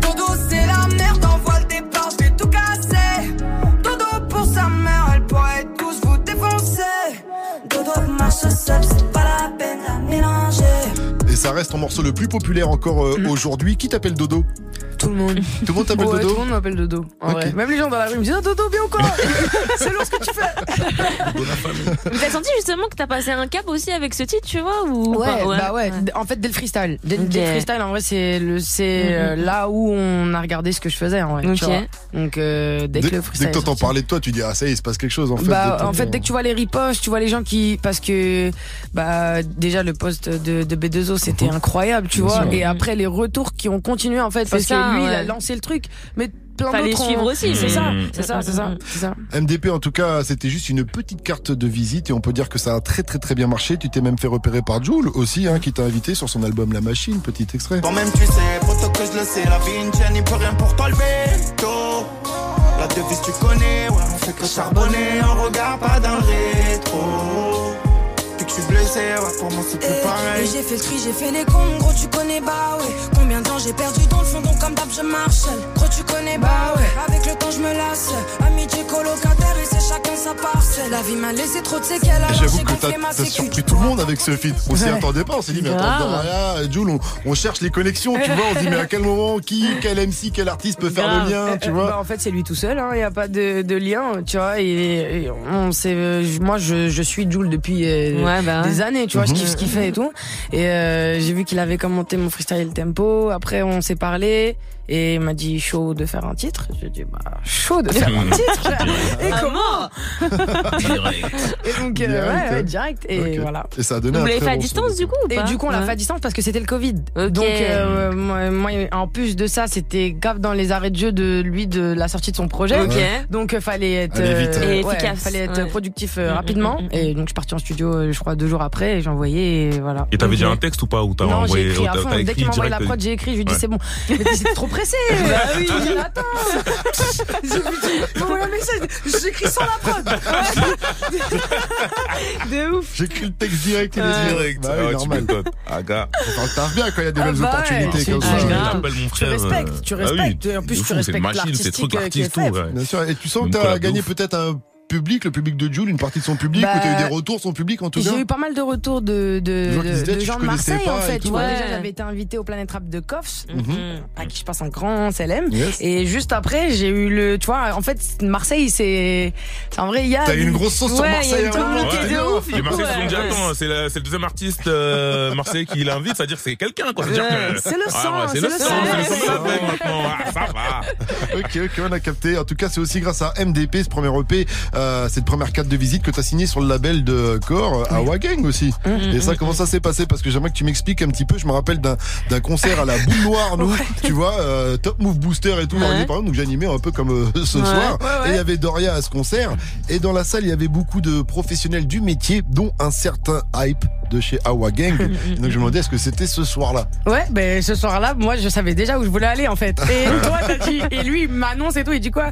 Dodo c'est la merde, envoie le départ, je vais tout casser. Dodo pour sa mère, elle pourrait tous vous défoncer. Dodo marche seul, Et ça reste ton morceau le plus populaire encore euh, aujourd'hui. Qui t'appelle Dodo Tout le monde. Tout le monde t'appelle Ouais, Dodo Tout le monde m'appelle Dodo. en vrai. Même les gens dans la rue me disent Ah, Dodo, bien ou quoi C'est lourd ce que tu fais Mais t'as senti justement que t'as passé un cap aussi avec ce titre, tu vois ou Ouais, bah ouais. En fait, dès le freestyle. Dès, dès le freestyle, en vrai, c'est le, c'est Mhm. là où on a regardé ce que je faisais, en vrai. tu Ok. vois. Donc, euh, dès, Dès, que le dès freestyle. que est t'entends parler de toi, tu dis Ah, ça y est, il se passe quelque chose en fait. Bah, en fait, dès que tu vois les ripostes, tu vois les gens qui. Parce que, bah, déjà, le poste de, de B2O, c'était incroyable, tu vois. Et après, les retours qui ont continué, en fait, parce ça, que lui, il a lancé le truc. Mais plein Fallait d'autres. ont- suivre aussi, C'est ça, c'est ça, c'est ça, c'est ça. MDP en tout cas c'était juste une petite carte de visite et on peut dire que ça a très très très bien marché. Tu t'es même fait repérer par Jules aussi hein, qui t'a invité sur son album La Machine, petit extrait. Toi-même tu sais, poto que je le sais, la vie une chaîne, il peut rien pour toi le veto. La devise tu connais, ouais, on fait que charbonner, on regarde pas dans le rétro. Que je suis blessé, ouais, pour moi c'est plus Et pareil. j'ai fait le tri, j'ai fait les cons, gros tu connais bah ouais Combien de temps j'ai perdu dans le fond donc comme d'hab je marche seul Gros tu connais bah ouais Avec le temps je me lasse Amitié colocataire et c'est chacun sa parcelle La vie m'a laissé trop de séquelles J'avoue que t'as surpris tout le monde avec ce feat. On s'y attendait pas, on s'est dit, mais attends. Doria, Jules, on, on cherche les connexions, tu vois, on se dit, mais à quel moment, qui, quel MC, quel artiste peut faire le lien, tu Euh, vois? bah, En fait, c'est lui tout seul. Il n'y a pas de, de lien, tu vois. Et, et on euh, moi, je, je suis Jules depuis euh, Ouais, bah ouais. des années, tu vois. Je Mhm. kiffe ce qu'il fait et tout. Et euh, j'ai vu qu'il avait commenté mon freestyle tempo. Après, on s'est parlé. Et il m'a dit chaud de faire un titre. J'ai dit bah chaud de *laughs* faire un titre. *laughs* et comment Et donc euh, Direct, ouais, ouais, direct. Et voilà. Et ça a donné Vous l'avez fait à distance son. du coup ou Et pas du coup, on l'a Ouais. fait à distance parce que c'était le Covid. Donc, euh, moi, moi, en plus de ça, c'était grave dans les arrêts de jeu de lui de la sortie de son projet. Ok. Donc, euh, fallait être vite, euh, Et ouais, efficace. fallait être Ouais. productif euh, Mm, mm, rapidement. mm. Et donc, je suis partie en studio, je crois, deux jours après, et j'ai envoyé, et voilà. Et t'avais déjà un texte ou pas Ou t'as non, j'ai envoyé écrit à t'as- fond. t'as Dès qu'il m'a envoyé la direct, prod, j'ai écrit. Je lui ai dit, Ouais. c'est bon. Trop pressé. bah oui. Attends. *laughs* Envoyé un message. J'écris sans la prod. *laughs* de ouf. J'écris le texte direct, il Ouais. est Direct. Bah Ah oui, ouais, tu normal. Ah, gars. T'arrives bien quand il y a des Ah belles bah opportunités tu- comme tu- ça. Ah, mon Tu frère. respectes, tu euh, ah oui, respectes. Et en plus, tu fou, C'est respectes une machine, c'est l'artistique, tout. fait. ouais. Bien sûr. Et tu sens que t'as gagné peut-être un public, le public de Jules, une partie de son public, Bah, ou t'as eu des retours, son public en tout cas J'ai eu pas mal de retours de, gens de- tu gens Marseille en fait. tout. Tu vois, Ouais. déjà j'avais été invité au Planet Rap de Coffs, Mhm. à qui je passe un grand CLM. Yes. Et juste après, j'ai eu le, tu vois, en fait, Marseille, c'est, c'est en vrai, il y a. T'as eu une grosse sauce sur Ouais, Marseille, il y a une à un moment, communauté ouais. de Ouais. ouf. Les Marseillais Ouais, se sont dit, ouais. attends, c'est le deuxième artiste euh, Marseillais qui l'invite, c'est-à-dire que c'est quelqu'un, quoi. C'est-à-dire Ouais, que- c'est le sang, c'est c'est le le sang, *laughs* Ok, ok, on a capté. En tout cas, c'est aussi grâce à MDP, ce premier EP, euh, cette première carte de visite que t'as signé sur le label de Core, euh, Awa Gang aussi. Et ça, comment ça s'est passé? Parce que j'aimerais que tu m'expliques un petit peu. Je me rappelle d'un concert à la boule noire, nous, tu vois, euh, Top Move Booster et tout, Ouais. par nous. donc animé un peu comme euh, ce Ouais. soir. Et il y avait Doria à ce concert. Et dans la salle, il y avait beaucoup de professionnels du métier, dont un certain Hype de chez Awa Gang. *laughs* Et donc je me demandais, est-ce que c'était ce soir-là? Ouais, ben ce soir-là, moi je savais déjà où je voulais aller en fait. Et *laughs* toi t'as dit, et lui il m'annonce et tout, il dit quoi?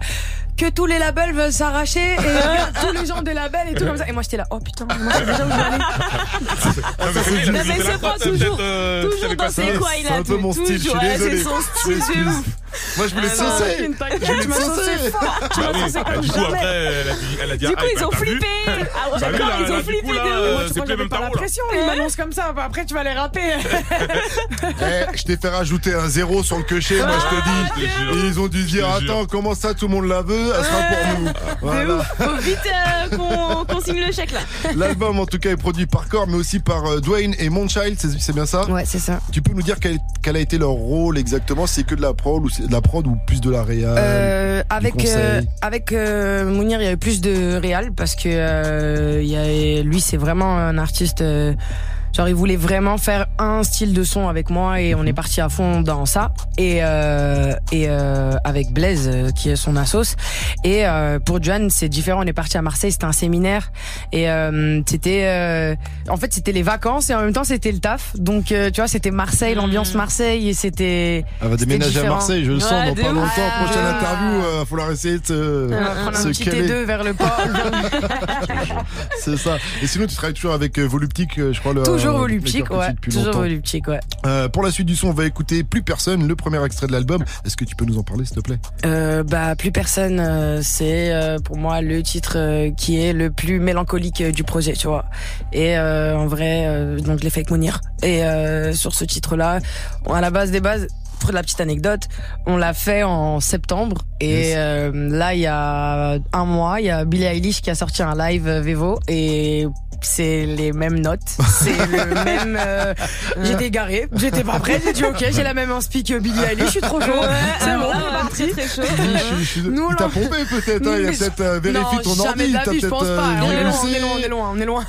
Que tous les labels veulent s'arracher et *laughs* tous les gens des labels et tout comme ça. Et moi j'étais là, oh putain, moi je sais déjà où je vais aller. Non, mais c'est Non, mais pas toujours- euh, tu toujours dans ses coins, il C'est a un peu mon style, je suis désolé. C'est son style ouf. *laughs* Moi, je voulais Ah saucer. Je voulais tu m'as saucer. saucé fort. Tu Bah m'as saucé bah, comme du coup, après, elle a dit, elle a dit, Du ah, coup, ils bah, ont flippé. Ah d'accord, ils ont du flippé coup, c'est tu plus même j'avais pas la pression, il m'annonce comme ça, bah, après tu vas les rapper. *laughs* Eh, je t'ai fait rajouter un zéro sur le cocher, moi je te dis. Et ils ont dû dire, attends, comment ça tout le monde la veut? Elle sera pour nous. Voilà. Faut vite euh, qu'on signe le chèque là. *laughs* L'album en tout cas est produit par Core, mais aussi par euh, Dwayne et Monchild, c'est bien ça? Ouais, c'est ça. Tu peux nous dire quel, quel a été leur rôle exactement? C'est que de la prod ou c'est de la prod ou plus de la réal Euh, avec euh, avec euh, Mounir, il y a eu plus de réal parce que euh, il y a, lui, c'est vraiment un artiste. Genre, il voulait vraiment faire un style de son avec moi et on est parti à fond dans ça. Et, euh, et euh, avec Blaise, euh, qui est son assos. Et euh, pour John, c'est différent. On est parti à Marseille, c'était un séminaire. Et euh, c'était... euh, en fait, c'était les vacances et en même temps, c'était le taf. Donc, euh, tu vois, c'était Marseille, l'ambiance Marseille. Et c'était... Elle va déménager à. Marseille, je le sens, Ouais, dans pas ouf. longtemps. Ah. Prochaine interview, il va falloir essayer de se, On va se un petit caler. T2 vers le port. *laughs* C'est ça. Et sinon, tu travailles toujours avec Voluptique, je crois. Le, toujours le voluptique, cœur petit ouais. Toujours voluptique, ouais. Euh, pour la suite du son, on va écouter Plus Personne, le premier extrait de l'album. Est-ce que tu peux nous en parler, s'il te plaît? Euh, bah plus personne, euh, c'est euh, pour moi le titre euh, qui est le plus mélancolique euh, du projet, tu vois. Et euh, en vrai, euh, donc je l'ai fait avec Mounir. Et euh, sur ce titre-là, à la base des bases. Pour la petite anecdote, on l'a fait en septembre et Yes. euh, là il y a un mois, il y a Billie Eilish qui a sorti un live euh, Vevo et c'est les mêmes notes, c'est le *laughs* même. euh, j'étais égarée, j'étais pas prête, j'ai dit ok, j'ai la même inspi que Billie Eilish, je suis trop chaud. c'est bon, on très, très chaud. Nous, Il t'a pompé peut-être, hein, il a peut-être euh, vérifié ton jamais ordi, de la t'as vie, je pense pas. euh, On est loin, on est loin, on est loin, on est loin.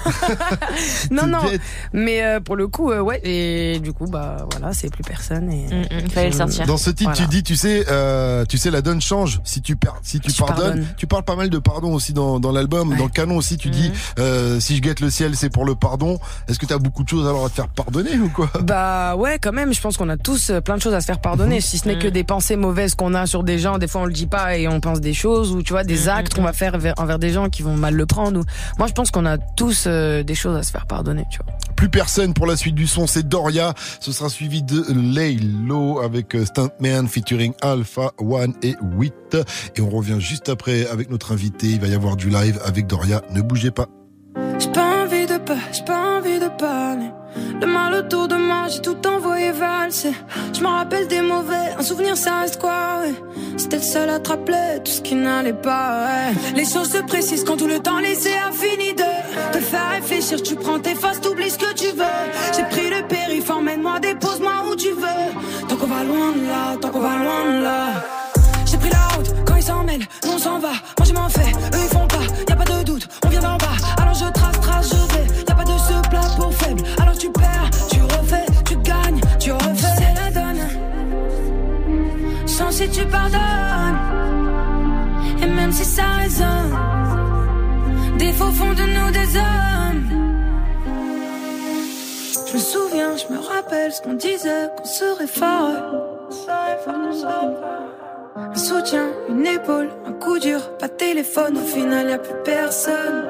*laughs* non, non. bête. Mais euh, pour le coup, euh, ouais. Et du coup, bah voilà, c'est plus personne. Et Mm, mm, fallait le sortir. Dans ce titre, Voilà. tu dis, tu sais, euh, tu sais, la donne change si tu per- si tu Tu pardonnes. pardonnes. Tu parles pas mal de pardon aussi dans, dans l'album, Ouais. dans le canon aussi. Tu dis, euh, si je guette le le ciel, c'est pour le pardon. Est-ce que t'as beaucoup de choses alors à te faire pardonner ou quoi? Bah ouais, quand même. Je pense qu'on a tous euh, plein de choses à se faire pardonner. Si ce n'est que des pensées mauvaises qu'on a sur des gens, des fois on le dit pas et on pense des choses ou tu vois des actes qu'on va faire vers- envers des gens qui vont mal le prendre. Ou... Moi, je pense qu'on a tous euh, des choses à se faire pardonner. Tu vois. Plus personne pour la suite du son, c'est Doria. Ce sera suivi de Laylo avec euh, Stuntman featuring Alpha One et 8. Et on revient juste après avec notre invité. Il va y avoir du live avec Doria. Ne bougez pas. De j'ai pas envie de parler. Le mal autour de moi, j'ai tout envoyé valser. Je me rappelle des mauvais, un souvenir ça reste quoi, ouais. C'était le seul à te rappeler tout ce qui n'allait pas, ouais. Les choses se précisent quand tout le temps laissé a fini de te faire réfléchir. Tu prends tes faces, t'oublies ce que tu veux. J'ai pris le périph', emmène-moi, dépose-moi où tu veux. Tant qu'on va loin de là, tant qu'on va loin de là. J'ai pris la route, quand ils s'en mêlent, nous on s'en va. Moi je m'en fais, eux ils font pas, y a pas tu pardonnes, et même si ça résonne, des faux font de nous des hommes. Je me souviens, je me rappelle ce qu'on disait, qu'on serait fort. Un soutien, une épaule, un coup dur, pas de téléphone, au final y a plus personne.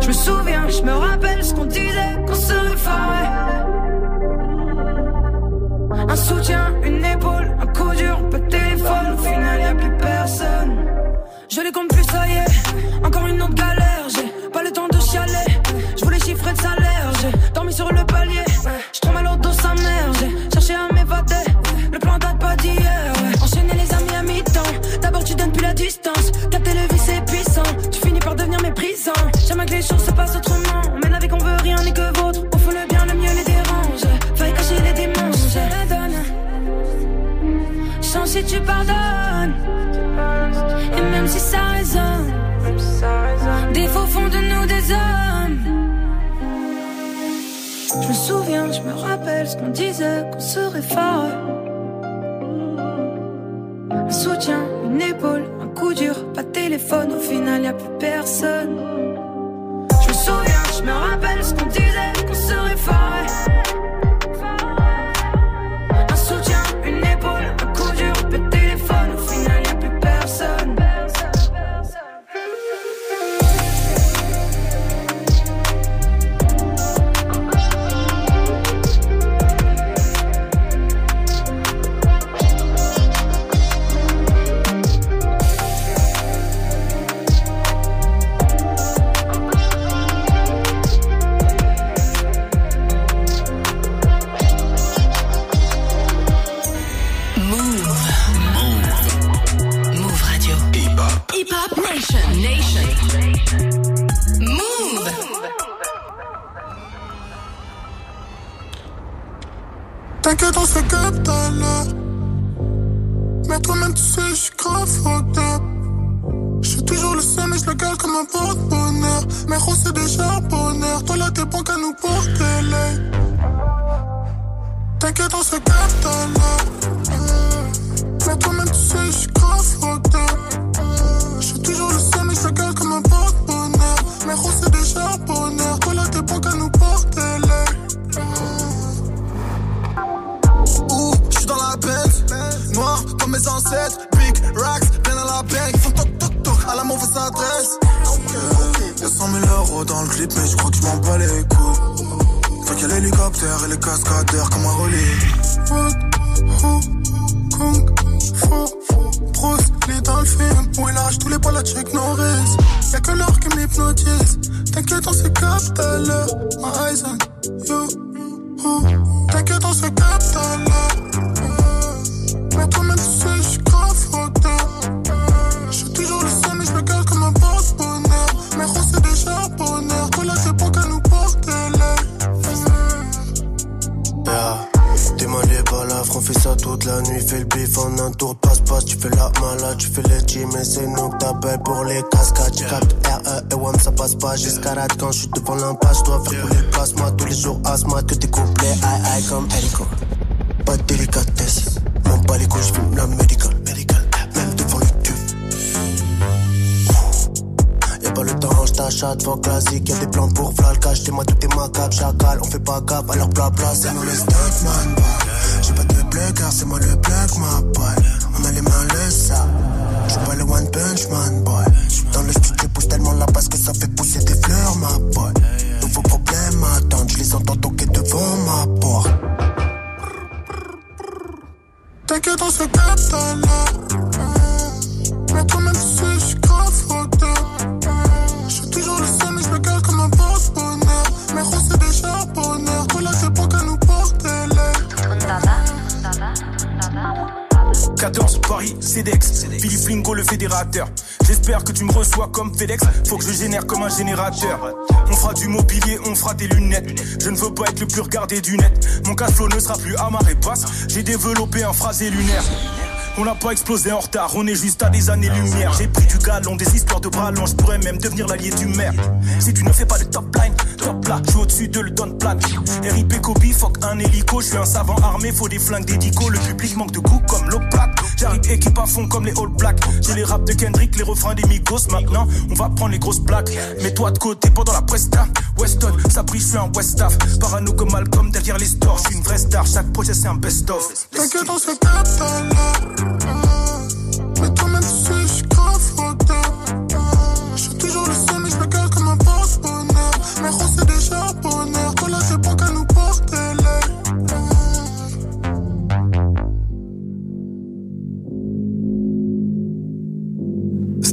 Je me souviens, je me rappelle ce qu'on disait, qu'on serait fort. Un soutien, une épaule, un coup dur, pas de téléphone, au final y a plus personne. Je les compte plus, ça y est, encore une autre galère, tu pardonnes. Et même si ça résonne. Des faux font de nous des hommes. Je me souviens, je me rappelle ce qu'on disait, qu'on serait fort. Un soutien, une épaule, un coup dur, pas de téléphone, au final y a plus personne. Je me souviens, je me rappelle ce qu'on disait, qu'on serait fort. T'inquiète, on se capte à l'heure. Mais toi-même, tu sais, je suis grave fucked. Je suis toujours le seul, mais je le garde comme un porte-bonheur. Mais gros, c'est déjà bonheur. Toi, là, t'es bon qu'à nous porter l'œil. T'inquiète, on se capte à l'heure. Mais toi-même, tu sais, je suis grave fucked. Je suis toujours le seul, mais je le garde comme un porte-bonheur. Mais gros, c'est déjà bonheur. Mes ancêtres, big racks, bien à la banque, font toc toc toc à la mauvaise adresse. Y'a 100 000 euros dans le clip, mais je crois que je m'en bats les couilles. Faut qu'il y ait l'hélicoptère et les cascadeurs comme un relais. Kung Fu Bruce Lee dans le film Où il arrache tous les balles à Chuck Norris Y'a que l'or qui m'hypnotise T'inquiète on se capte à l'heure My eyes on you. T'inquiète on se capte à l'heure Mais toi-même tu sais je suis toujours le seul mais je me garde comme un porte-bonheur Mais gros c'est déjà bonheur Toi là t'es bon qu'à nous porter Yeah. T'es mal les balafres, on fait ça toute la nuit. Fais le bif en un tour passe-passe. Tu fais la malade, tu fais les gym et c'est nous que t'appelles pour les cascades. Tu captes RE et WAM, ça passe pas. J'escarade quand je suis devant l'impasse. Dois faire couler le plasma tous les jours. Asthma, que des couplets. Aïe aïe comme hélico. Pas. M'en bats les couilles, j'fume la médicale. Même devant le tube. Y'a pas le temps, ta chatte, fuck classique. Y'a des plans pour Val, cache, moi tout est macabre, chacal. On fait pas cap, alors blabla, c'est nous les stuntman. J'ai pas de plug, car c'est moi le plug, ma boy. On a les mains le ça. J'suis pas le one punch man, boy. Dans le studio, pousse tellement la basse que ça fait pousser des fleurs, ma boy. Nouveau problème, attends, je les entends toquer devant ma porte. T'inquiète, on se capte là. Mais toi-même, tu sais, je suis grave. Je suis toujours le seul, CEDEX, Philippe Lingo le fédérateur. J'espère que tu me reçois comme FedEx, faut que je génère comme un générateur. On fera du mobilier, on fera des lunettes. Je ne veux pas être le plus regardé du net. Mon cash flow ne sera plus à marée basse. J'ai développé un phrasé lunaire. On n'a pas explosé en retard, on est juste à des années-lumière. J'ai pris du galon, des histoires de bras longs, je pourrais même devenir l'allié du maire. Si tu ne fais pas de top line, top là, je suis au-dessus de le don plate. RIP Kobe, fuck un hélico, je suis un savant armé, faut des flingues dédico. Le public manque de goût comme plate. J'arrive équipe à fond comme les All Blacks. J'ai les raps de Kendrick, les refrains des Migos. Maintenant, on va prendre les grosses plaques. Mets-toi de côté pendant la presta. Weston, ça brille, je suis un Westaf. Parano comme Malcolm derrière les stores. Je suis une vraie star, chaque projet c'est un best-of. T'inquiète, on se là. Mais toi-même, tu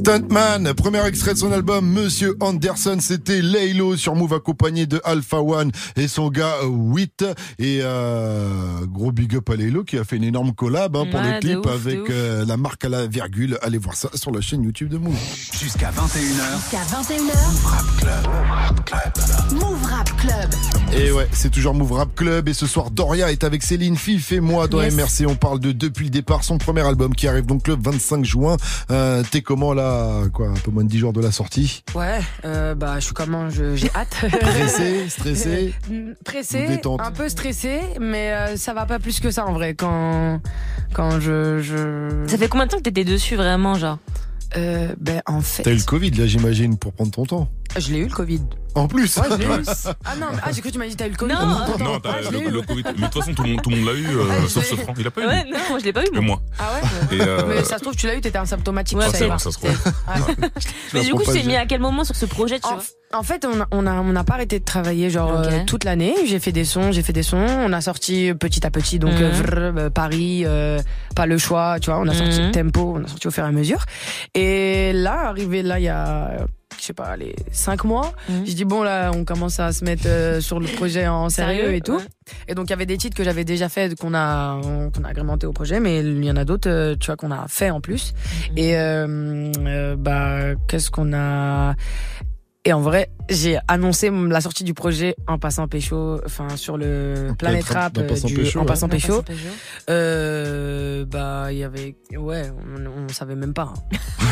Stuntman, premier extrait de son album Monsieur Anderson, c'était Laylo sur Move accompagné de Alpha One et son gars euh, Witt et euh, gros big up à Laylo qui a fait une énorme collab hein, pour Ouais, le clip ouf, avec euh, la marque à la virgule. Allez voir ça sur la chaîne YouTube de Move. Jusqu'à 21h. Jusqu'à 21h. Move Rap Club. Move Rap Club. Et ouais, c'est toujours Move Rap Club et ce soir Doria est avec Céline Fif et moi dans Yes. MRC. On parle de depuis le départ son premier album qui arrive donc le 25 juin. Euh, T'es comment là Quoi, un peu moins de 10 jours de la sortie Ouais, euh, bah je suis comment J'ai hâte. Pressé, *laughs* stressé Pressé, Détente. un peu stressé, mais euh, ça va pas plus que ça en vrai. Quand quand je je. Ça fait combien de temps que t'étais dessus vraiment, genre? Euh, ben en fait, T'as eu le Covid là j'imagine pour prendre ton temps. Je l'ai eu le Covid. En plus Ouais, je l'ai eu. *laughs* Ah non, mais- ah j'ai cru que tu m'as dit t'as eu le Covid. Non. Attends, Non, t'as Ah, je le, eu. le Covid. Mais de toute façon, tout le monde, tout le monde l'a eu, euh, Ouais, sauf je ce l'ai- franc. Il a pas eu. Ouais, lui. non, moi je l'ai pas eu. Et moi. Ah ouais. Et, euh, Mais ça se trouve tu l'as eu, t'étais asymptomatique. Ouais, je ça, savais va, pas. ça se trouve. Ouais. *laughs* Mais du coup, tu t'es mis à quel moment sur ce projet, tu En, vois? en fait, on a, on a, on n'a pas arrêté de travailler genre Ok. euh, toute l'année. J'ai fait des sons, j'ai fait des sons. On a sorti petit à petit, donc Mhm. euh, vrr, euh, Paris, euh, pas le choix, tu vois. On a sorti Mhm. tempo, on a sorti au fur et à mesure. Et là, arrivé là, il y a, je sais pas, les cinq mois, Mhm. je dis bon là, on commence à se mettre euh, sur le projet en sérieux, et tout. Ouais. Et donc il y avait des titres que j'avais déjà fait, qu'on a, qu'on a agrémenté au projet, mais il y en a d'autres, euh, tu vois, qu'on a fait en plus. Mhm. Et euh, euh, bah, qu'est-ce qu'on a Et en vrai, j'ai annoncé la sortie du projet en passant pécho, enfin sur le Planet Rap en euh, passant du- pécho, en ouais. passant pécho. Euh, bah il y avait, ouais, on, on savait même pas. *laughs*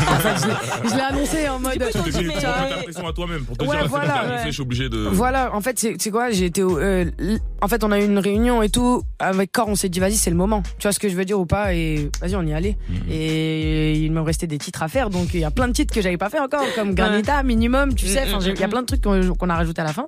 En fait, je l'ai- annoncé en mode. Mais- pour mettre la pression à toi-même, pour te Ouais, dire, voilà, ouais. annoncé, je suis obligé de. Voilà, en fait, c'est quoi J'ai été euh, en fait, on a eu une réunion et tout avec Cor. On s'est dit, vas-y, c'est le moment. Tu vois ce que je veux dire ou pas Et vas-y, on y allait. Mhm. Et il me restait des titres à faire, donc il y a plein de titres que j'avais pas fait encore, comme Granita, Minimum, tu sais. Enfin, il y a plein de trucs qu'on a rajouté à la fin.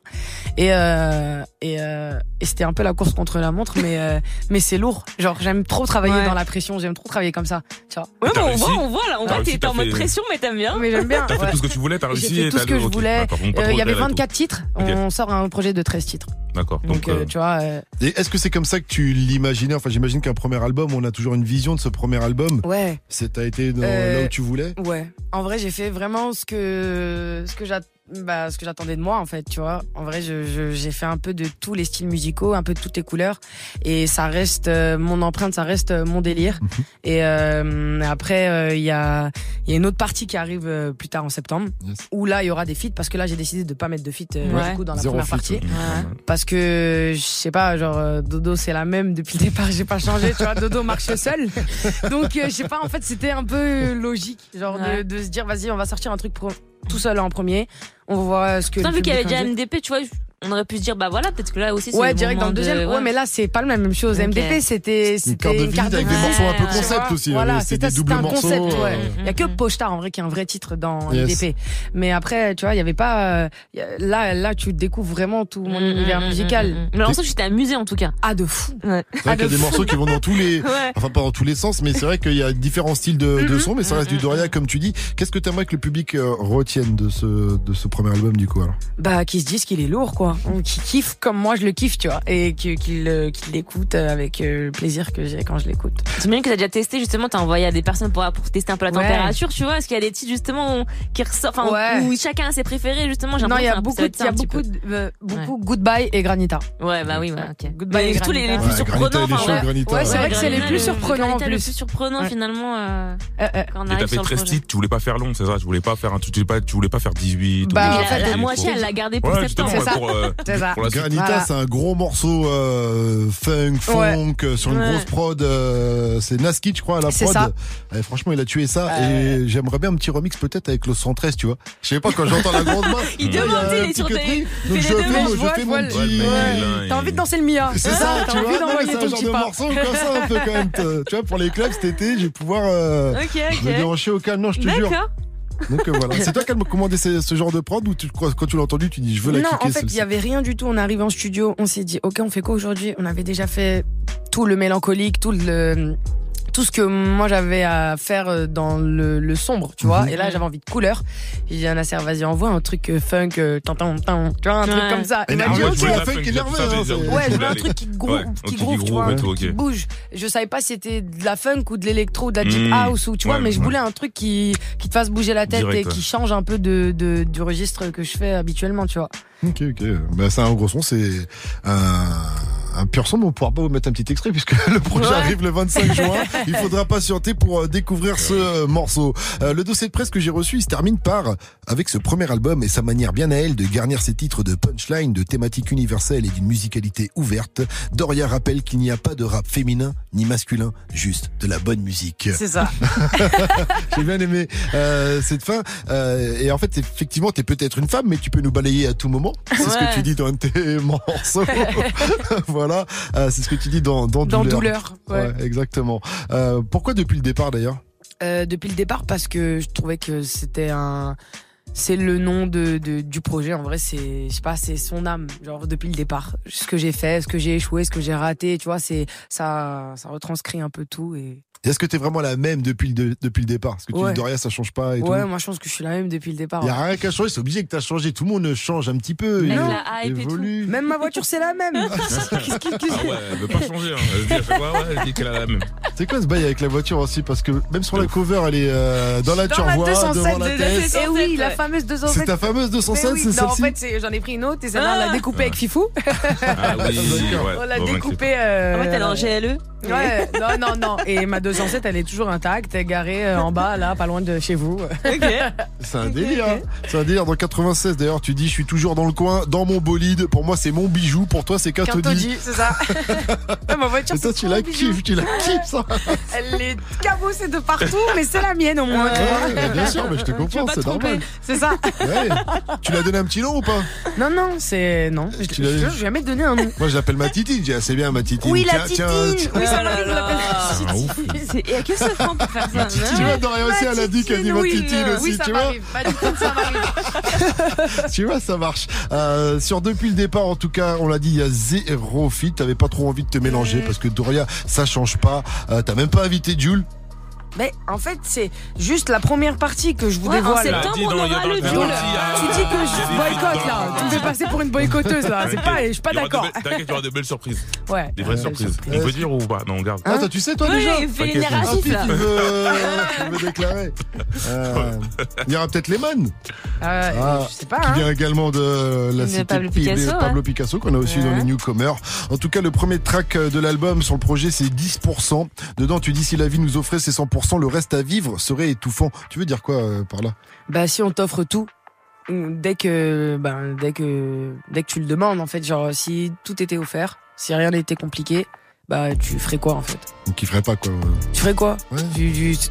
Et euh, et, euh, et c'était un peu la course contre la montre, mais euh, mais c'est lourd. Genre, j'aime trop travailler Ouais. dans la pression. J'aime trop travailler comme ça. Tu vois Ouais, mais on voit, on voit là, on voit que t'es en mode pression, mais t'aimes bien. Mais j'aime bien. T'as fait ouais. tout ce que tu voulais, t'as réussi J'ai fait tout ce que je voulais. Euh, Il y avait galère et tout. 24 titres. On sort un projet de 13 titres. D'accord. Donc, Donc, euh, euh, tu vois. euh, Et est-ce que c'est comme ça que tu l'imaginais? Enfin, j'imagine qu'un premier album, on a toujours une vision de ce premier album. Ouais. C'est t'as été dans- Euh, là où tu voulais? Ouais. En vrai, j'ai fait vraiment ce que ce que j'att- bah, ce que j'attendais de moi en fait, tu vois. En vrai, je- je- j'ai fait un peu de tous les styles musicaux, un peu de toutes les couleurs et ça reste euh, mon empreinte, ça reste euh, mon délire. Mhm. Et euh, après euh, il y a il y a une autre partie qui arrive euh, plus tard en septembre Yes. où là il y aura des feats parce que là j'ai décidé de pas mettre de feats euh, Ouais. du coup dans la Zéro première feat, partie ouais. Ouais. Parce que je sais pas genre euh, Dodo c'est la même depuis le départ j'ai pas changé tu vois Dodo marche seul donc euh, je sais pas en fait c'était un peu logique genre de- de, se dire vas-y on va sortir un truc pro- tout seul en premier on voit ce que Putain, vu qu'il y avait déjà en. MDP, tu vois, on aurait pu se dire, bah voilà, peut-être que là aussi, c'est Ouais, le direct dans le deuxième. de- Ouais, mais là, c'est pas la même chose. MDP, c'était, Une c'était carte de avec des morceaux un peu concept vois. aussi, Voilà, euh, c'était un morceaux, concept, euh, ouais. Il y a que Pochtar, en vrai, qui est un vrai titre dans Yes. MDP. Mais après, tu vois, il y avait pas, euh, là, là, tu découvres vraiment tout mon univers musical. Mais l'impression que tu t'es amusé en tout cas. Ah, de fou. Ouais. C'est vrai qu'il y a des morceaux qui vont dans tous les, *laughs* Ouais. enfin pas dans tous les sens, mais c'est vrai qu'il y a différents styles de, de sons, mais ça reste du Doria comme tu dis. Qu'est-ce que t'aimerais que le public euh, retienne de ce de ce premier album du coup alors? Bah, qui se disent qu'il est lourd, quoi. Qui kiffe comme moi je le kiffe, tu vois. Et que- qu'il euh, qu'il l'écoute avec euh, le plaisir que j'ai quand je l'écoute. J'imagine que t'as déjà testé justement, t'as envoyé à des personnes pour, pour tester un peu la Ouais. température, tu vois. Est-ce qu'il y a des titres justement où- qui ressortent, enfin, Ouais. où chacun a ses préférés justement j'ai Non, il y a beaucoup, il y a beaucoup, de- euh, beaucoup Goodbye et Granita. Ouais, bah oui, ouais, ok. Goodbye et tous les, les Granita. plus Ouais, surprenants. Granita, ouais. Granita, Ouais, c'est ouais. vrai que c'est les Granita, plus surprenants, en Granita, le plus. surprenant finalement. euh, Euh, euh. quand on Et t'as fait le 13 projet. titres, tu voulais pas faire long, c'est ça Tu voulais pas faire un truc, tu voulais pas, tu voulais pas faire 18 ou Bah, Oui, en la, fait, la moitié, elle l'a gardé pour Ouais, septembre. ça. pour, euh, C'est ça. pour la. Granita, Voilà. c'est un gros morceau euh, funk, Ouais. funk, euh, sur une Ouais. grosse prod. euh, c'est Naski, je crois, à la prod. ça. Eh, franchement, il a tué ça. Euh. Et j'aimerais bien un petit remix peut-être avec Los 113, tu vois. Je sais pas, quand j'entends la grande main. *laughs* Il demande, il est sur Donc je fais mon, le- petit. Le T'as envie de danser le Mia. C'est ça, tu T'as vois. C'est un ton genre petit de pas. morceau comme ça, un peu quand même. *laughs* Tu vois, pour les clubs cet été, je vais pouvoir Ok, me déhancher au calme. Non, je te jure. Donc euh, voilà. *laughs* C'est toi qui as commandé ce, ce genre de prod ou tu, quand tu l'as entendu, tu dis je veux la Non, en fait, il celle-ci. y avait rien du tout. On arrive en studio, on s'est dit, ok, on fait quoi aujourd'hui? On avait déjà fait tout le mélancolique, tout le tout ce que moi j'avais à faire euh, dans le, le sombre, tu vois. Mhm. Et là, j'avais envie de couleur. J'ai dit à Nasser, vas-y, envoie un truc euh, funk, euh, tan, tan, tu vois, un truc comme ça. Il m'a dit, ok. hein, Ouais, je veux voulais un truc qui, grou- Ouais, qui ok, groove, tu vois, groove un truc qui bouge. Je savais pas si c'était de la funk ou de l'électro ou de la deep Mhm. house ou tu vois, Ouais, mais je ouais. voulais un truc qui, qui te fasse bouger la tête Direct, et qui change un peu de, de, du registre que je fais habituellement, tu vois. Ok, ok. Bah, c'est un gros son, c'est un, un pur son, mais on pourra pas vous mettre un petit extrait puisque *laughs* le projet Ouais. arrive le 25 juin. *laughs* Il faudra patienter pour euh, découvrir ce euh, morceau. Euh, le dossier de presse que j'ai reçu, il se termine par, avec ce premier album et sa manière bien à elle de garnir ses titres de punchline, de thématiques universelles et d'une musicalité ouverte, Doria rappelle qu'il n'y a pas de rap féminin ni masculin, juste de la bonne musique. C'est ça. *laughs* J'ai bien aimé euh, cette fin. Euh, et en fait, effectivement, t'es peut-être une femme, mais tu peux nous balayer à tout moment. C'est ce que tu dis dans tes morceaux. voilà, Euh, c'est ce que tu dis dans, dans, Dans Douleur. Douleur, ouais. exactement. Euh, pourquoi depuis le départ d'ailleurs? Euh, depuis le départ parce que je trouvais que c'était un c'est le nom de, de- du projet en vrai c'est je sais pas c'est son âme genre depuis le départ ce que j'ai fait ce que j'ai échoué ce que j'ai raté tu vois c'est ça ça retranscrit un peu tout et Est-ce que t'es vraiment la même depuis le, depuis le départ? Parce que tu Ouais. dis Doria, ça change pas et ouais tout. moi je pense que je suis la même depuis le départ Il y a rien qu'à changer, c'est obligé que t'as changé. Tout le monde change un petit peu. Avec il la hype et tout. évolue. même ma voiture c'est la même *laughs* *laughs* Qu'est-ce qui- qu'est-ce qui- Ah ouais, elle veut pas changer. Hein. Elle se dit à chaque fois, ouais, elle dit qu'elle a la même. C'est quoi ce bail avec la voiture aussi? Parce que même sur la cover, elle est euh, dans la dans la turboise, 207 devant la de tête. et oui la ouais. Fameuse 207 C'est ta fameuse 207, Mais oui, c'est non, en celle-ci fait j'en ai pris une autre et celle-là on l'a Ah. découpée avec Fifou Ah oui, ouais. *laughs* on l'a Bon, mec, découpée euh, En fait, elle est en GLE. Ouais, non, non, non. Et ma 207, elle est toujours intacte, elle est garée euh, en bas, là, pas loin de chez vous. Ok. C'est un délire. hein. C'est un délire. Dans 96, d'ailleurs, tu dis, je suis toujours dans le coin, dans mon bolide. Pour moi, c'est mon bijou. Pour toi, c'est Catodi. C'est ça. *laughs* Ouais, ma voiture, Et toi, tu la kiffes, tu la kiffes, ça. Elle est cabossée de partout, mais c'est la mienne au moins. Ouais, bien sûr, mais je te comprends, pas c'est normal. C'est ça. Ouais. Tu l'as donné un petit nom ou pas? Non, non, c'est. Non. Je Tu je- je vais jamais donné un nom. Moi, je l'appelle ma titine. J'ai assez bien ma titine. Oui, la Tiens, titine. tiens, Oui, ça là m'arrive, on là. l'appelle Ah, *laughs* Et à que se prend pour faire ça Tu vois, Doria aussi, elle a dit qu'elle dit euh, aussi, tu vois. Tu vois, ça marche. Euh, sur depuis le départ, en tout cas, on l'a dit, il y a zéro fit. T'avais pas trop envie de te mélanger parce que Doria, ça change pas. Euh, T'as même pas invité Jules. Mais en fait, c'est juste la première partie que je vous Ouais, en dévoile. septembre, on aura le duel. Tu dis que je boycotte là. Tu me fais passer pour une *laughs* boycotteuse là. C'est pas, je suis pas d'accord. T'inquiète, il y aura de belles surprises. *laughs* Ouais. Des vraies surprises. On peut dire ou pas? Non, garde. Ah, toi, tu sais, toi, déjà hein. Ah, tu veux, tu *laughs* déclarer. Euh, il y aura peut-être Lehman, Euh, Ah, je sais pas. qui hein. vient également de la De cité Pablo Picasso, Pablo. Picasso, qu'on a aussi dans les newcomers. En tout cas, le premier track de l'album sur le projet, c'est 10%. Dedans, tu dis si la vie nous offrait ses 100%, le reste à vivre serait étouffant. Tu veux dire quoi euh, par là? Bah si on t'offre tout dès que ben dès que dès que tu le demandes en fait genre si tout était offert, si rien n'était compliqué, bah tu ferais quoi en fait? Donc tu ferais pas quoi Tu ferais quoi?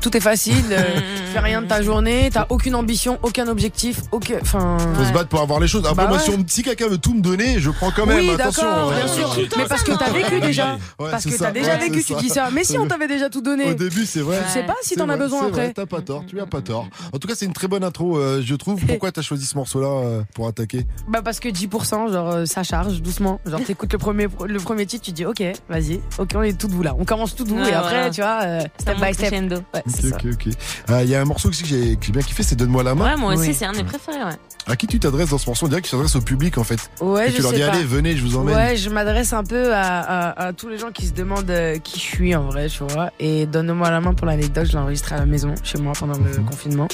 Tout est facile, euh, *laughs* tu fais rien de ta journée, t'as aucune ambition, aucun objectif, aucun. Enfin. Faut se battre pour avoir les choses. Après, bah moi, si quelqu'un veut tout me donner, je prends quand même. Oui, attention. Hein. Bien sûr. Mais parce que t'as vécu déjà. parce que t'as déjà vécu, tu dis ça. Mais si on t'avait déjà tout donné. Au début, c'est vrai. Je sais pas si t'en as besoin après. T'as pas tort, tu as pas tort. En tout cas, c'est une très bonne intro, euh, je trouve. *laughs* Pourquoi t'as choisi ce morceau-là euh, pour attaquer? Bah parce que 10%, genre euh, ça charge doucement. Genre t'écoutes le premier titre, tu dis ok, vas-y. Ok, on est tout doux là. On commence tout doux ah, et après, tu vois, euh, step by step. Ah, il ouais, okay, okay, okay. euh, y a un morceau aussi que j'ai que bien kiffé, c'est Donne-moi la main. Ouais, moi aussi, c'est un de mes préférés. Ouais. À qui tu t'adresses dans ce morceau? On dirait que tu t'adresses au public en fait. Ouais, et je tu leur dis, pas. allez, venez, je vous emmène. Ouais, je m'adresse un peu à, tous les gens qui se demandent euh, qui je suis en vrai, tu vois. Et Donne-moi la main pour l'anecdote, je l'ai enregistré à la maison, chez moi, pendant le mhm. confinement.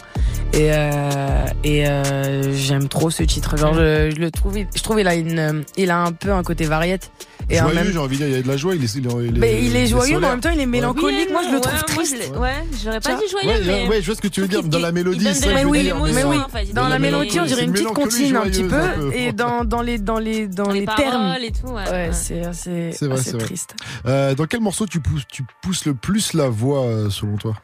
Et, euh, euh, j'aime trop ce titre. Genre, mhm. je, le trouve, je trouve il a, a un peu un côté variette. Et joyeux, même... j'ai envie de dire, il y a de la joie. Il est, il est, il est, mais il est joyeux, mais en même temps, il est mélancolique. Moi, je le trouve ouais, triste. Ouais, j'aurais pas dit joyeux. Ouais, mais... ouais, je vois ce que tu veux dire. Dans la mélodie, ça, mais, oui, mais oui. Dans la mélodie, on dirait une petite comptine un petit peu. Et dans, les, dans termes. Ouais, c'est assez, triste. Euh, dans quel morceau tu pousses, le plus la voix, euh, selon toi?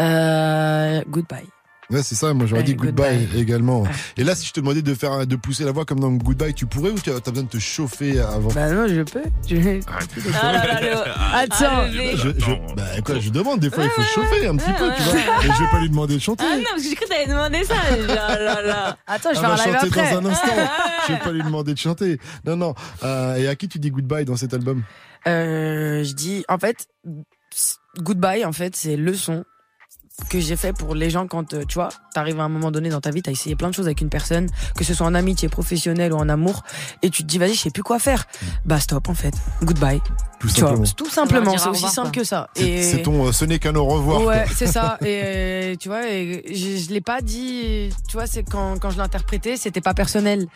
Euh, Goodbye. Ouais, c'est ça. Moi, j'aurais dit goodbye, également. Et là, si je te demandais de faire, de pousser la voix comme dans goodbye, tu pourrais ou tu as besoin de te chauffer avant? Bah non, je peux. Ah, bah, oh, je... Ah, là, Attends. Bah, je, demande. Des fois, il faut se chauffer un petit peu, ouais. tu. Et je vais pas lui demander de chanter. Ah non, parce que j'ai cru que t'allais demander ça. Oh attends, je ah, vais ah, en live après. dans un instant. Ah, je vais pas lui demander de chanter. Non, non. Euh, et à qui tu dis goodbye dans cet album? Euh, je dis, en fait, goodbye, en fait, c'est le son que j'ai fait pour les gens quand, euh, tu vois, t'arrives à un moment donné dans ta vie, t'as essayé plein de choses avec une personne, que ce soit en amitié professionnelle ou en amour, et tu te dis, vas-y, je sais plus quoi faire. Mm. Bah, stop, en fait. Goodbye. Tout simplement. Tout simplement, c'est aussi simple que ça. Et c'est ton, euh, ce n'est qu'un au revoir. Ouais, c'est ça. *laughs* Et tu vois, je, je l'ai pas dit. Tu vois, c'est quand, quand je l'interprétais, c'était pas personnel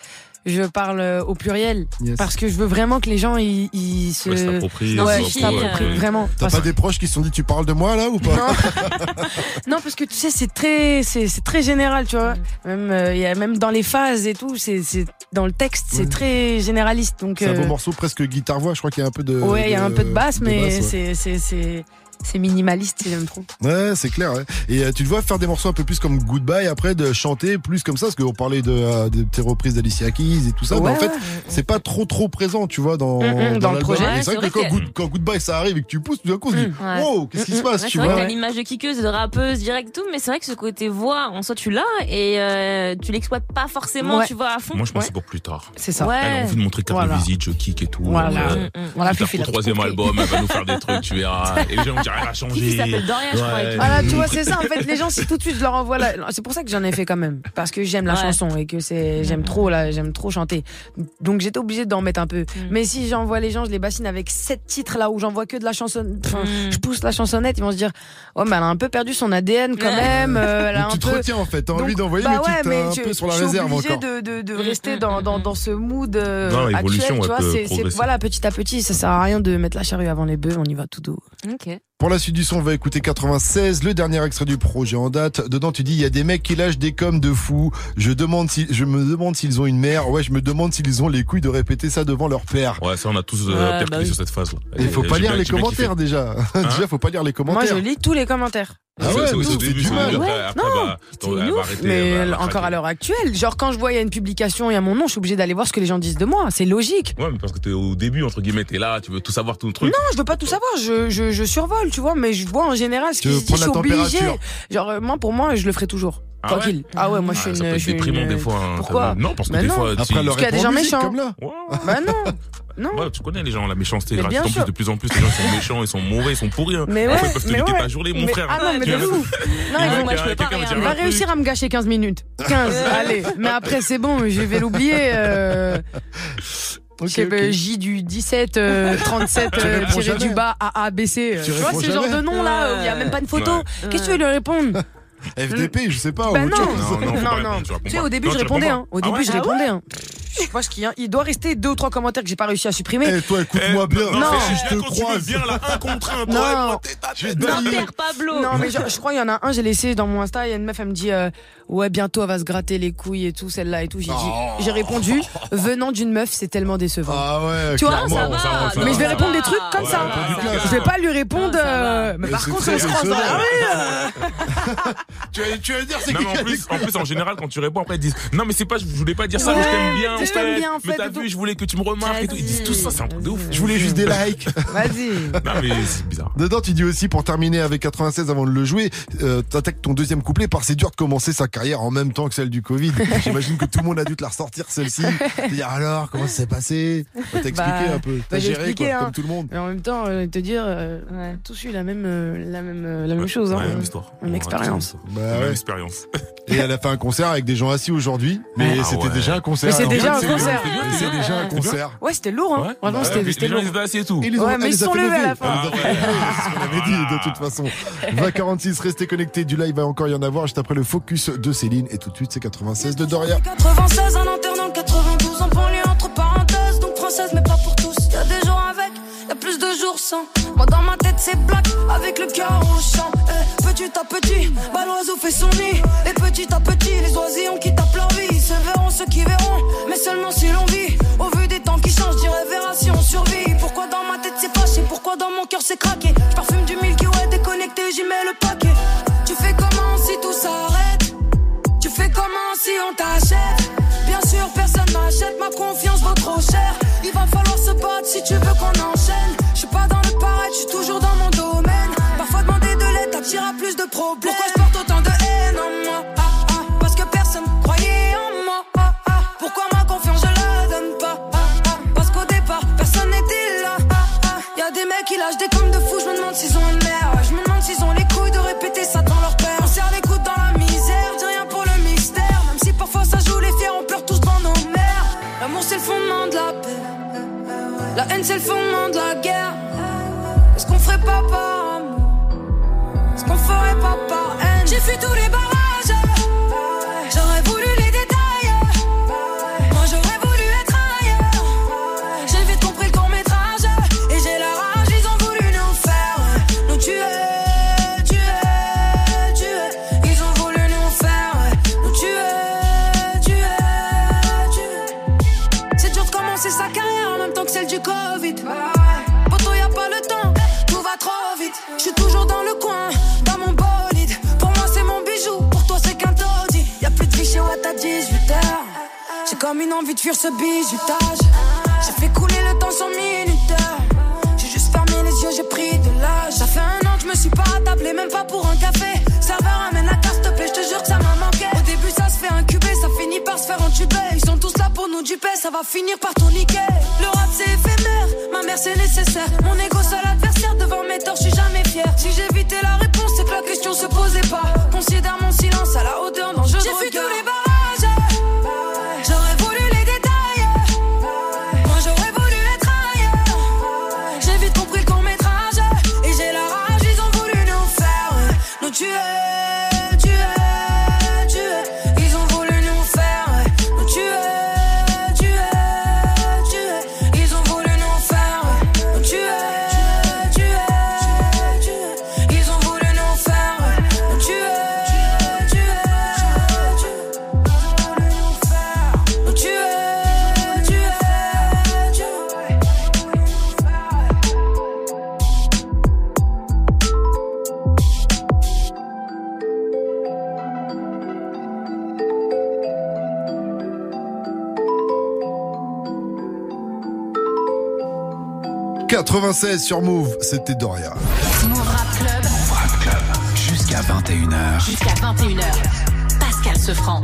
je parle euh, au pluriel. Parce que je veux vraiment que les gens ils, ils se ouais, s'approprient euh, ouais, euh, vraiment. T'as pas des proches qui se sont dit tu parles de moi là ou pas? Non. *laughs* parce que tu sais c'est très c'est très général tu vois. Mm. Même euh, même dans les phases et tout c'est dans le texte c'est très généraliste. Donc c'est un beau morceau presque guitare voix je crois qu'il y a un peu de ouais il y a un peu de basse mais c'est c'est c'est minimaliste, si je me trompe. Ouais, c'est clair. Et euh, tu le vois faire des morceaux un peu plus comme Goodbye après, de chanter plus comme ça, parce qu'on parlait de, euh, de tes reprises d'Alicia Keys et tout ça. Mais en fait, c'est pas trop trop présent, tu vois, dans, mm, mm, dans, le projet. c'est vrai, que. Quand, Goodbye ça arrive et que tu pousses, tout d'un coup, mm, wow, qu'est-ce qui se passe, tu vrai vois. l'image de kickeuse, de rappeuse, direct tout, mais c'est vrai que ce côté voix, en soi, tu l'as et euh, tu l'exploites pas forcément, tu vois, à fond. Moi, je pensais pour plus tard. C'est ça. Elle a envie de montrer carte voilà. visite, je kick et tout. Voilà. On a fait le troisième album, elle va nous faire des trucs, tu verras. *laughs* Et les gens vont dire, qui s'appelle Dorian, je crois. Voilà, tu vois, c'est ça. En fait, les gens, si tout de suite je leur envoie la... C'est pour ça que j'en ai fait quand même. Parce que j'aime la chanson et que c'est j'aime mm. trop là, j'aime trop chanter. Donc j'étais obligée d'en mettre un peu. Mm. Mais si j'envoie les gens, je les bassine avec sept titres là où j'envoie que de la chansonne. Enfin, mm. je pousse la chansonnette, ils vont se dire "Oh, mais elle a un peu perdu son ADN quand même, euh, elle a un tu te retiens en fait, t'as envie d'envoyer bah mais, tu mais un peu sur la réserve encore. Obligée de, rester dans, dans, dans ce mood euh, actuel, tu vois, c'est voilà, petit à petit, ça sert à rien de mettre la charrue avant les bœufs, on y va tout doux. OK. Pour la suite du son, on va écouter 96, le dernier extrait du projet en date. Dedans, tu dis, il y a des mecs qui lâchent des coms de fous. Je demande si, je me demande s'ils ont une mère. Ouais, je me demande s'ils ont les couilles de répéter ça devant leur père. Ouais, ça, on a tous euh, bah sur cette phase-là. Il *laughs* hein faut pas lire les commentaires, déjà. Déjà, faut pas lire les commentaires. Moi, je lis tous les commentaires. Ah ouais, du mal. Non, mais encore à l'heure actuelle, genre quand je vois il y a une publication, il y a mon nom, je suis obligé d'aller voir ce que les gens disent de moi. C'est logique. Ouais, mais parce que t'es au début entre guillemets, t'es là, tu veux tout savoir tout le truc. Non, je veux pas tout savoir. Je, je, je survole, tu vois, mais je vois en général ce qui se obligé. Genre euh, moi, pour moi, je le ferai toujours. Ah tranquille. Ah ouais, moi je ah, suis une. Ça peut être déprimant des fois. Hein, Pourquoi Non, parce que bah des fois. Après, tu... Parce qu'il y a des gens méchants. Comme là. Bah non. *laughs* Non. Ouais, tu connais les gens, la méchanceté gratuite. En plus, de plus en plus, les gens sont méchants, ils sont mauvais, ils sont pourris. Hein. Mais ouais, ils peuvent te mais niquer ouais. ta journée, mon mais, frère. Ah non, mais de ouf. Non, mais moi, je peux pas. Va réussir à me gâcher 15 minutes. 15, *laughs* allez. Mais après, c'est bon, je vais l'oublier. Euh. *laughs* Okay, okay. J du 17 euh, 37 euh, du bas à ABC. Tu, tu vois ce genre de nom là, il n'y a même pas de photo. Qu'est-ce que tu veux lui répondre FDP, je sais pas. Bah non, non, non, non, Tu sais, au début, je répondais. Hein. Au ah début, je ah répondais. Hein je ce qu'il y a. Il doit rester deux ou trois commentaires que j'ai pas réussi à supprimer. Eh, toi, écoute-moi euh, bien. Non, non. Si je te crois. bien là, un contre un. Non, Pablo. Non, mais je, crois, il y en a un, j'ai laissé dans mon Insta. Il y a une meuf, elle me dit, euh, ouais, bientôt, elle va se gratter les couilles et tout, celle-là et tout. J'ai oh. répondu, venant d'une meuf, c'est tellement décevant. Ah ouais. Tu vois, ça va. Mais je vais répondre des trucs comme ça. Je vais pas lui répondre, euh, mais par contre, on se croise dans ah tu vas, tu vas dire c'est non, mais en, plus, en plus, en général, quand tu réponds, après, ils disent Non, mais c'est pas, je voulais pas dire ça, mais je t'aime bien je t'aime bien, en Mais fait, t'as vu, je voulais que tu me remarques et tout. Ils disent tout ça, c'est un truc de ouf. Je voulais juste des likes. *laughs* Vas-y. Non, mais c'est bizarre. Dedans, tu dis aussi, pour terminer avec 96 avant de le jouer, euh, t'attaques ton deuxième couplet par c'est dur de commencer sa carrière en même temps que celle du Covid. *laughs* J'imagine que tout le monde a dû te la ressortir celle-ci. Te dire alors, comment ça s'est passé? T'as expliqué Bah, un peu. T'as bah, j'ai géré quoi, hein. comme tout le monde. Mais en même temps, euh, te dire, euh, tous eu la même, euh, la même, euh, la même chose, hein. Ouais, même histoire. Même Ouais, expérience. Bah ouais. expérience. Et elle a fait un concert avec des gens assis aujourd'hui, mais Ah c'était ouais. déjà un concert. Mais c'est déjà un c'est- concert. C'est déjà un concert. Ouais, c'était lourd, hein. Franchement, Bah, c'était les lourd. ils étaient assis et tout. Les Ouais, mais les ils sont levés à la fin. Elle les a fait lever, C'est ce qu'on avait dit de toute façon. 2046, restez connectés. Du live va encore y en avoir juste après le focus de Céline. Et tout de suite, c'est 96 de Doria. 96, un interne dans le 92, en banlieue entre parenthèses, donc française mais pas pour tous. Y'a des jours avec, y'a plus de jours sans. Moi dans ma tête c'est black, avec le cœur au champ. Eh, petit à petit, bah l'oiseau fait son nid. Et petit à petit, les oisillons qui tapent leur vie. Verront ceux qui verront, mais seulement si l'on vit. Au vu des temps qui changent, j'irai verra si on survit. Pourquoi dans ma tête c'est fâché, pourquoi dans mon cœur c'est craqué? J'parfume du Milky Way déconnecté, j'y mets le paquet. Tu fais comment si tout s'arrête? Tu fais comment si on t'achète? Bien sûr, personne m'achète, ma confiance vaut trop cher. Il va falloir se battre si tu veux qu'on enchaîne. Je suis pas dans le paraître, je suis toujours dans mon domaine. Parfois demander de l'aide t'attire à plus de problèmes. Pourquoi je porte autant de haine qui lâchent des comme de fous, je me demande s'ils ont une mère. Je me demande s'ils ont les couilles de répéter ça dans leur père. On serre les coudes dans la misère, dis rien pour le mystère. Même si parfois ça joue les fiers, on pleure tous dans nos mères. L'amour c'est le fondement de la paix. La haine c'est le fondement de la guerre. Est-ce qu'on ferait pas par amour? Est-ce qu'on ferait pas par haine? J'ai fui tous les barrages. Comme une envie de fuir ce bizutage. J'ai fait couler le temps sans minuteur. J'ai juste fermé les yeux, j'ai pris de l'âge. Ça fait un an que je me suis pas attablé, même pas pour un café. Serveur, amène la carte, plaît, je te jure que ça m'a manqué. Au début, ça se fait incuber, ça finit par se faire entuber. Ils sont tous là pour nous duper, ça va finir par tout niquer. Le rap, c'est éphémère, ma mère, c'est nécessaire. Mon ego, seul adversaire, devant mes torts, je suis jamais fier. Si j'évitais la réponse, c'est que la question se posait pas. Considère mon silence à la hauteur d'un jeu de 96 sur Move, c'était Doria. Move Rap Club. Jusqu'à 21h. Jusqu'à 21h. Pascal Sefranc.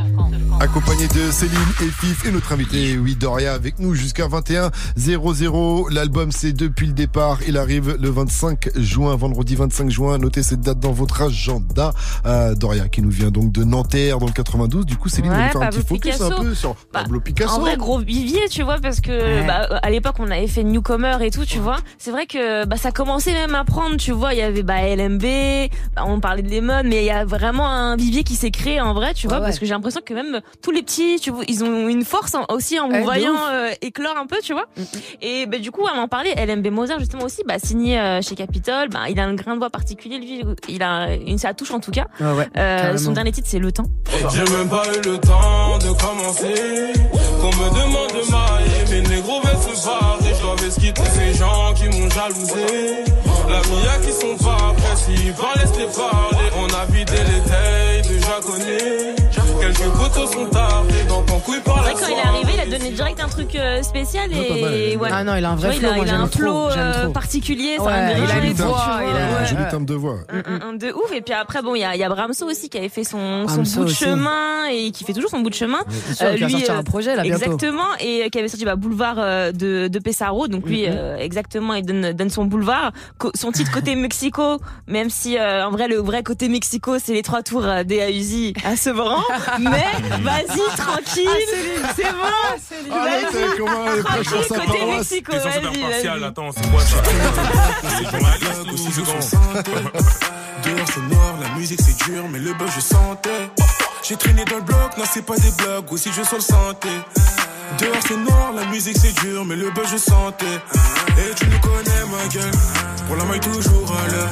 Accompagné de Céline et Fif et notre invité, oui, Doria, avec nous jusqu'à 21 00. L'album, c'est depuis le départ. Il arrive le 25 juin, vendredi 25 juin. Notez cette date dans votre agenda. Euh, Doria, qui nous vient donc de Nanterre, dans le 92. Du coup, Céline, Ouais, va faire un petit focus un peu sur Pablo Picasso. En vrai gros vivier, tu vois, parce que Ouais. bah, à l'époque on avait fait Newcomer et tout, tu vois. C'est vrai que bah, ça commençait même à prendre, tu vois. Il y avait bah, LMB, bah, on parlait de Lemon, mais il y a vraiment un vivier qui s'est créé en vrai, tu vois, Ouais, parce que j'ai l'impression que même tous les petits, tu vois, ils ont une force en- aussi en de voyant euh, éclore un peu, tu vois. Et bah, du coup, à m'en parler, LMB Mozart justement aussi, bah, signé euh, chez Capitol, bah, il a un grain de voix particulier, lui, il a une sa touche en tout cas. Ouais, ouais, Euh, son dernier titre c'est Le Temps. J'ai même pas eu le temps de commencer. Qu'on me demande de mailler, mes négros veulent se barrer. Je dois esquitter ces gens qui m'ont jalouser. La Mia qui sont pas après, s'ils parlent, laisse-les parler. On a vidé les tailles, déjà connu. Photos sont ton couille par la quand il est arrivé, il a donné direct un truc euh, spécial et. ouais. Ah non, il a un vrai Ouais, flow, Il a, moi, il a un flow euh, particulier, ça Ouais, a il a une tu voix, vois. il a- Un joli timbre de voix. Un- un- un de ouf et puis après bon il y a, il y a Bramso aussi qui avait fait son, son bout de aussi. chemin et qui fait toujours son bout de chemin bien sûr, qui sortir un projet, là, bientôt. exactement et euh, qui avait sorti bah, Boulevard euh, de, de Pesaro donc lui Mhm. euh, exactement il donne, donne son boulevard son titre côté Mexico même si euh, en vrai le vrai côté Mexico c'est les trois tours euh, des Uzi à Sevran *laughs* mais vas-y tranquille c'est bon Arrête, Vas-y, tranquille sa côté paroisse. Mexico vas-y vas-y attends, c'est quoi ça *laughs* *laughs* Dehors c'est noir, la musique c'est dur, mais le buzz je sentais. J'ai traîné dans le bloc, non c'est pas des blagues, aussi je sens le santé. Dehors c'est noir, la musique c'est dur, mais le buzz je sentais. Et tu nous connais ma gueule, pour la maille toujours à l'heure.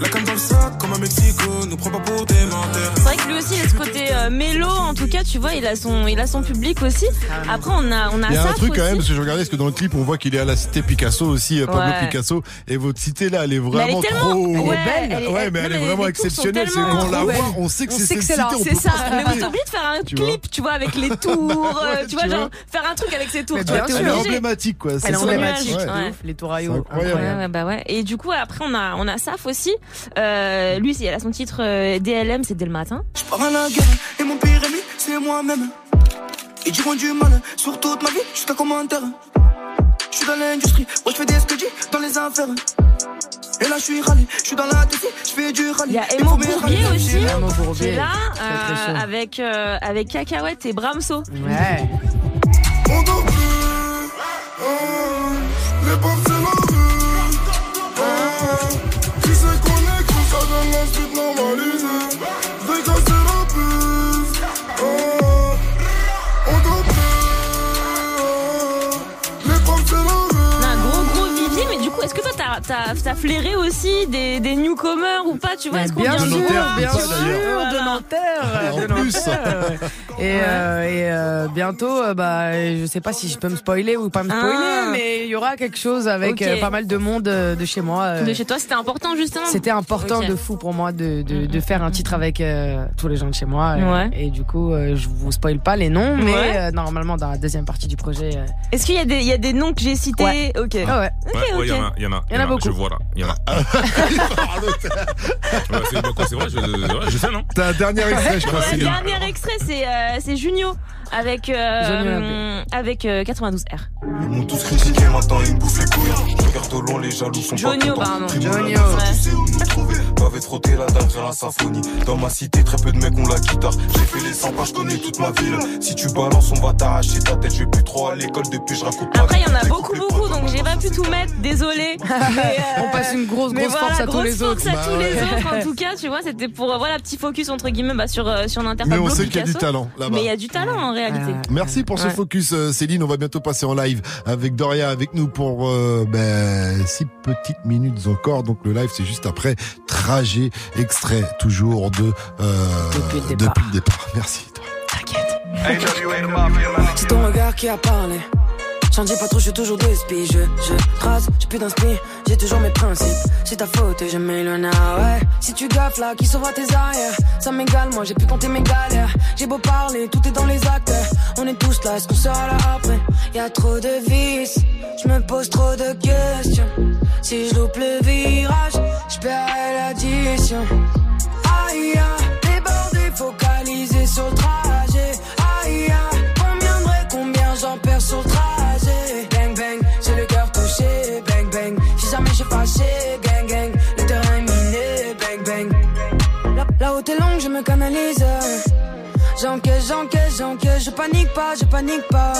La cam dans le sac, comme à Mexico, nous prends pas pour des menteurs. C'est vrai que lui aussi, il a ce côté euh, mélo, en tout cas, tu vois, il a son, il a son public aussi. Après, on a, on a Il y a un truc quand même, parce que je regardais, parce que dans le clip, on voit qu'il est à la cité Picasso aussi, euh, Pablo Ouais. Picasso. Et votre cité là, elle est Mais elle vraiment est tellement- trop. elle est belle, elle est- ouais, elle- mais elle est vraiment tours exceptionnelle. C'est tellement quand on la voit, on sait que c'est cette c'est là. cité. on C'est peut ça, mais vous oubliez de faire un clip, tu vois, avec les *laughs* tours, euh, tu vois, genre, faire un truc avec ses tours. Elle est emblématique, quoi. c'est Elle est emblématique, les incroyable. Ouais, ouais, bah ouais. Et du coup, après, on a, on a Saf aussi. Euh, lui, il a son titre euh, DLM, c'est dès le matin. pars à la guerre et mon pire ennemi c'est moi-même. Ils diront du mal sur toute ma vie jusqu'à commentaire. Je suis dans l'industrie, moi je fais des sketchs dans les affaires. Et là je suis rallye, je suis dans la TC, je fais du rallye. Il y a Emo Bourbier aussi, Emo qui Bourbier. est là, Très, très euh, avec, euh, avec Cacahuète et Bramso. Ouais. On t'as, t'as, t'as flairé aussi des, des newcomers ou pas, tu vois, est-ce qu'on bien vient sûr, de voir, bien sûr, de voilà. Nanterre, En de plus. Ouais. Et, euh, et euh, bientôt, euh, bah, je sais pas si je peux me spoiler ou pas me spoiler, Ah. mais il y aura quelque chose avec pas mal de monde de chez moi. De chez toi, c'était important justement. C'était important de fou pour moi de, de, de faire un titre avec euh, tous les gens de chez moi. Ouais. Et du coup, euh, je vous spoil pas les noms, mais Ouais. euh, normalement dans la deuxième partie du projet. euh, Est-ce qu'il y a des, il y a des noms que j'ai cités Ouais. Ok. Ah ouais. Ok, Ouais, ouais, il y en a, il y en a. Il y en a beaucoup. Je vois là, il y en a. *laughs* Ouais, c'est vrai, je, ouais, je sais, non T'as un dernier extrait, je crois. Le dernier extrait, c'est euh, c'est Junio avec euh, Junio avec euh, 92R. Ils m'ont tous critiqué, maintenant ils me bouffent les couilles. Je regarde au long, les jaloux sont Jonio, pas contents. pardon. Tribunal Jonio. des femmes, tu sais où nous trouver. M'avait frotté la dalle la symphonie. Dans ma cité, très peu de mecs ont la guitare. J'ai fait les 100 pas, je connais toute ma ville. Si tu balances, on va t'arracher ta tête. Je vais plus trop à l'école depuis, je raconte Après, il y en a beaucoup, beaucoup, donc j'ai pas pu tout mettre. Désolé. *laughs* On passe une grosse, grosse voilà, force à tous grosse les force autres. à Bah tous les ouais. autres, en tout cas, tu vois, c'était pour, euh, voilà, petit focus, entre guillemets, bah, sur, euh, sur Mais on sait qu'il y a du talent là-bas. Mais il y a du talent, en réalité. Merci pour ce Ouais. focus euh, Céline, on va bientôt passer en live avec Doria avec nous pour euh, ben, six petites minutes encore. Donc le live c'est juste après trajet extrait toujours de euh, Depuis le départ. depuis le départ. Merci. C'est ton regard qui a parlé. J'en dis pas trop, je suis toujours deux spies. Je, je trace, j'ai plus d'inspi. J'ai toujours mes principes. C'est ta faute je m'éloigne, ah ouais. Si tu gaffes là, qui sauvera tes arrières? Ça m'égale, moi j'ai pu compter mes galères. J'ai beau parler, tout est dans les actes. On est tous là, est-ce qu'on sera là après? Y a trop de vices, je me pose trop de questions. Si je loupe le virage, je paierai l'addition. Me canalise. J'encaisse, j'encaisse, j'encaisse. Je panique pas, je panique pas.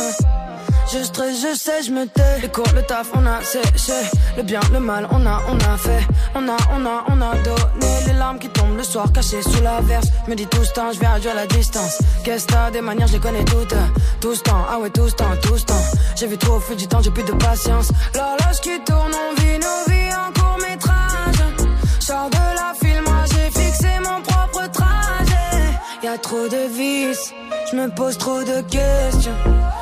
Je stresse, je sais, je me tais. Les cours, le taf, on a séché. Le bien, le mal, on a, on a fait. On a, on a, on a donné. Les larmes qui tombent le soir, cachées sous la verse. Me dis tout ce temps, je vais réduire la distance. Qu'est-ce que t'as des manières, je les connais toutes. Tout ce temps, ah ouais, tout ce temps, tout ce temps. J'ai vu trop au fil du temps, j'ai plus de patience. L'horloge qui tourne, on vit nos vies Y a trop de vices, je me pose trop de questions.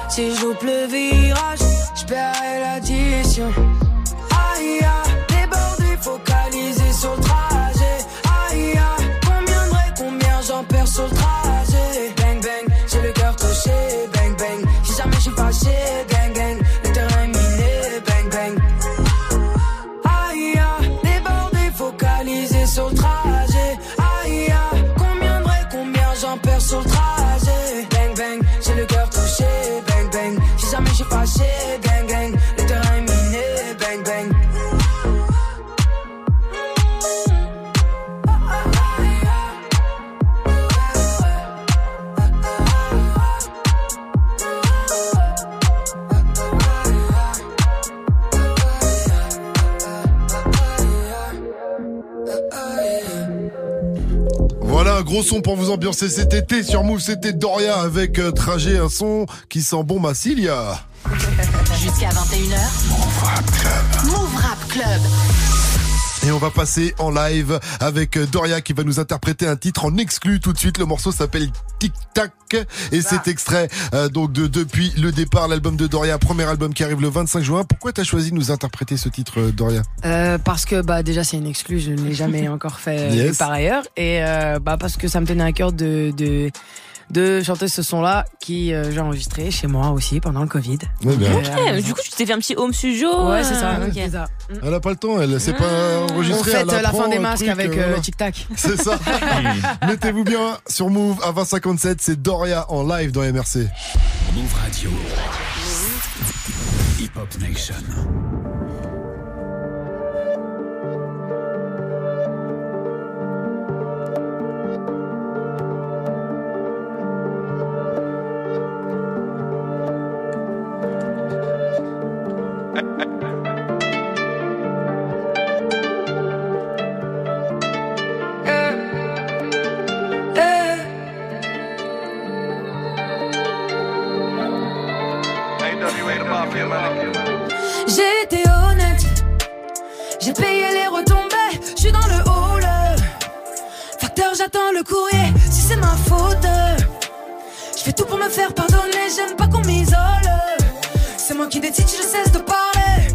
Si je le virage, je paierai l'addition. Gros son pour vous ambiancer cet été sur Move. C'était Doria avec euh, Trajet, un son qui sent bon Massilia. Jusqu'à 21h. Move Rap Club. Move Rap Club. Et on va passer en live avec Doria qui va nous interpréter un titre en exclu tout de suite. Le morceau s'appelle Tic Tac et c'est extrait euh, donc de Depuis le départ, l'album de Doria, premier album qui arrive le 25 juin. Pourquoi t'as choisi de nous interpréter ce titre, euh, Doria? Euh, parce que bah déjà c'est une exclue, je ne l'ai jamais *laughs* encore fait euh, Yes. par ailleurs, et euh, bah parce que ça me tenait à cœur de de de chanter ce son-là qui euh, j'ai enregistré chez moi aussi pendant le Covid. Ouais, bien. Euh, Ok, du coup, tu t'es fait un petit home studio. Ouais, c'est ça, euh, ok. c'est ça. Elle a pas le temps, elle s'est pas On enregistrée. fête elle euh, la fin des masques truc, avec euh, euh, voilà. le Tic Tac. C'est ça. *laughs* Mettez-vous bien sur Move à 2057, c'est Doria en live dans MRC. Move Radio. Hip Hop Nation. Qui décide je cesse de parler.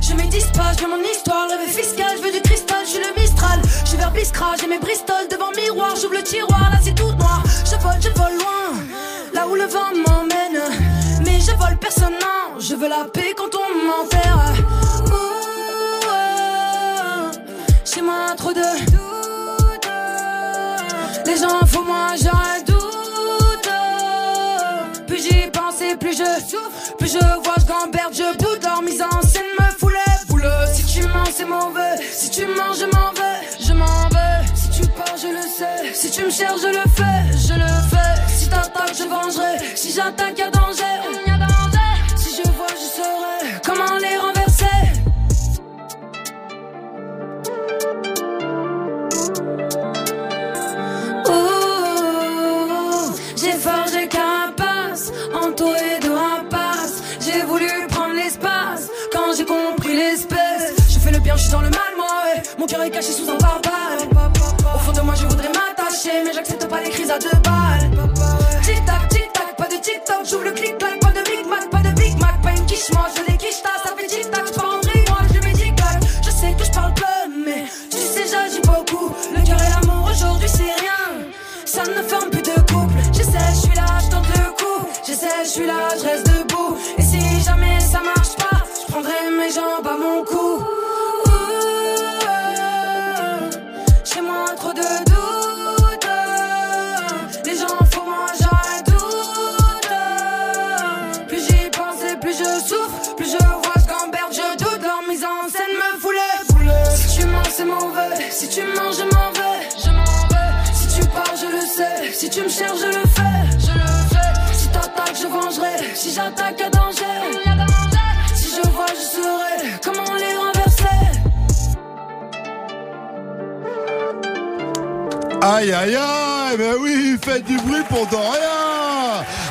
Je m'existe pas, je veux mon histoire, le fiscal, je veux du cristal, je suis le Mistral. Je suis vers Biskra, j'ai mes Bristol devant miroir, j'ouvre le tiroir, là c'est tout noir. Je vole, je vole loin, là où le vent m'emmène. Mais je vole personne, non, je veux la paix quand je vois, je gamberge, je boude. Leur mise en scène me fout les. Si tu mens, c'est mauvais. Si tu mens, je m'en vais, je m'en vais. Si tu pars, je le sais. Si tu me cherches, je le fais, je le fais. Si t'attaques, je vengerai. Si j'attaque, y'a caché sous un barbare. Au fond de moi, je voudrais m'attacher, mais j'accepte pas les crises à deux balles. Je le fais. Je le fais. Si t'attaques, je vengerai. Si j'attaque, y'a danger. Si je vois, je saurai comment les renverser? Aïe aïe aïe, mais oui, faites du bruit pour Doria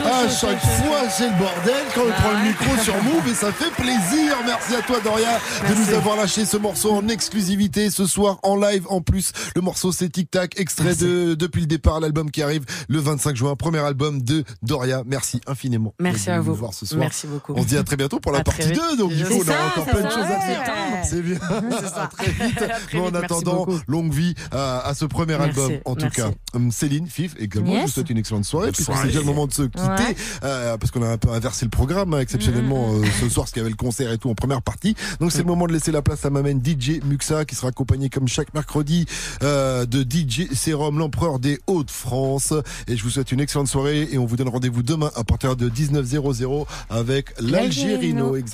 À chaque fois, c'est le bordel quand on prend le micro sur Move et ça fait plaisir. Merci à toi Doria de nous avoir lâché ce morceau en exclusivité ce soir en live en plus. Le morceau c'est Tic Tac, extrait de Depuis le départ, l'album qui arrive le 25 juin, premier album de Doria. Merci infiniment. Merci à vous. voir ce soir. Merci beaucoup. On se dit à très bientôt pour la À partie vite. 2, donc coup sais on ça, encore plein de choses à faire. C'est bien. Ça. *laughs* À très vite. À très Mais en vite, attendant, longue vie à, à ce premier Merci, album, en tout merci. cas. Hum, Céline, Fif, également, je vous souhaite une excellente soirée, puisque c'est déjà le moment de se quitter, Ouais. euh, parce qu'on a un peu inversé le programme, hein, exceptionnellement, Mm-hmm. euh, ce soir, parce qu'il y avait le concert et tout en première partie. Donc c'est le moment de laisser la place à ma main DJ Muxa, qui sera accompagné comme chaque mercredi euh, de DJ Serum, l'empereur des Hauts-de-France. Et je vous souhaite une excellente soirée, et on vous donne rendez-vous demain à partir de 19h00 avec l'Algérino. L'Algérino. Exactement.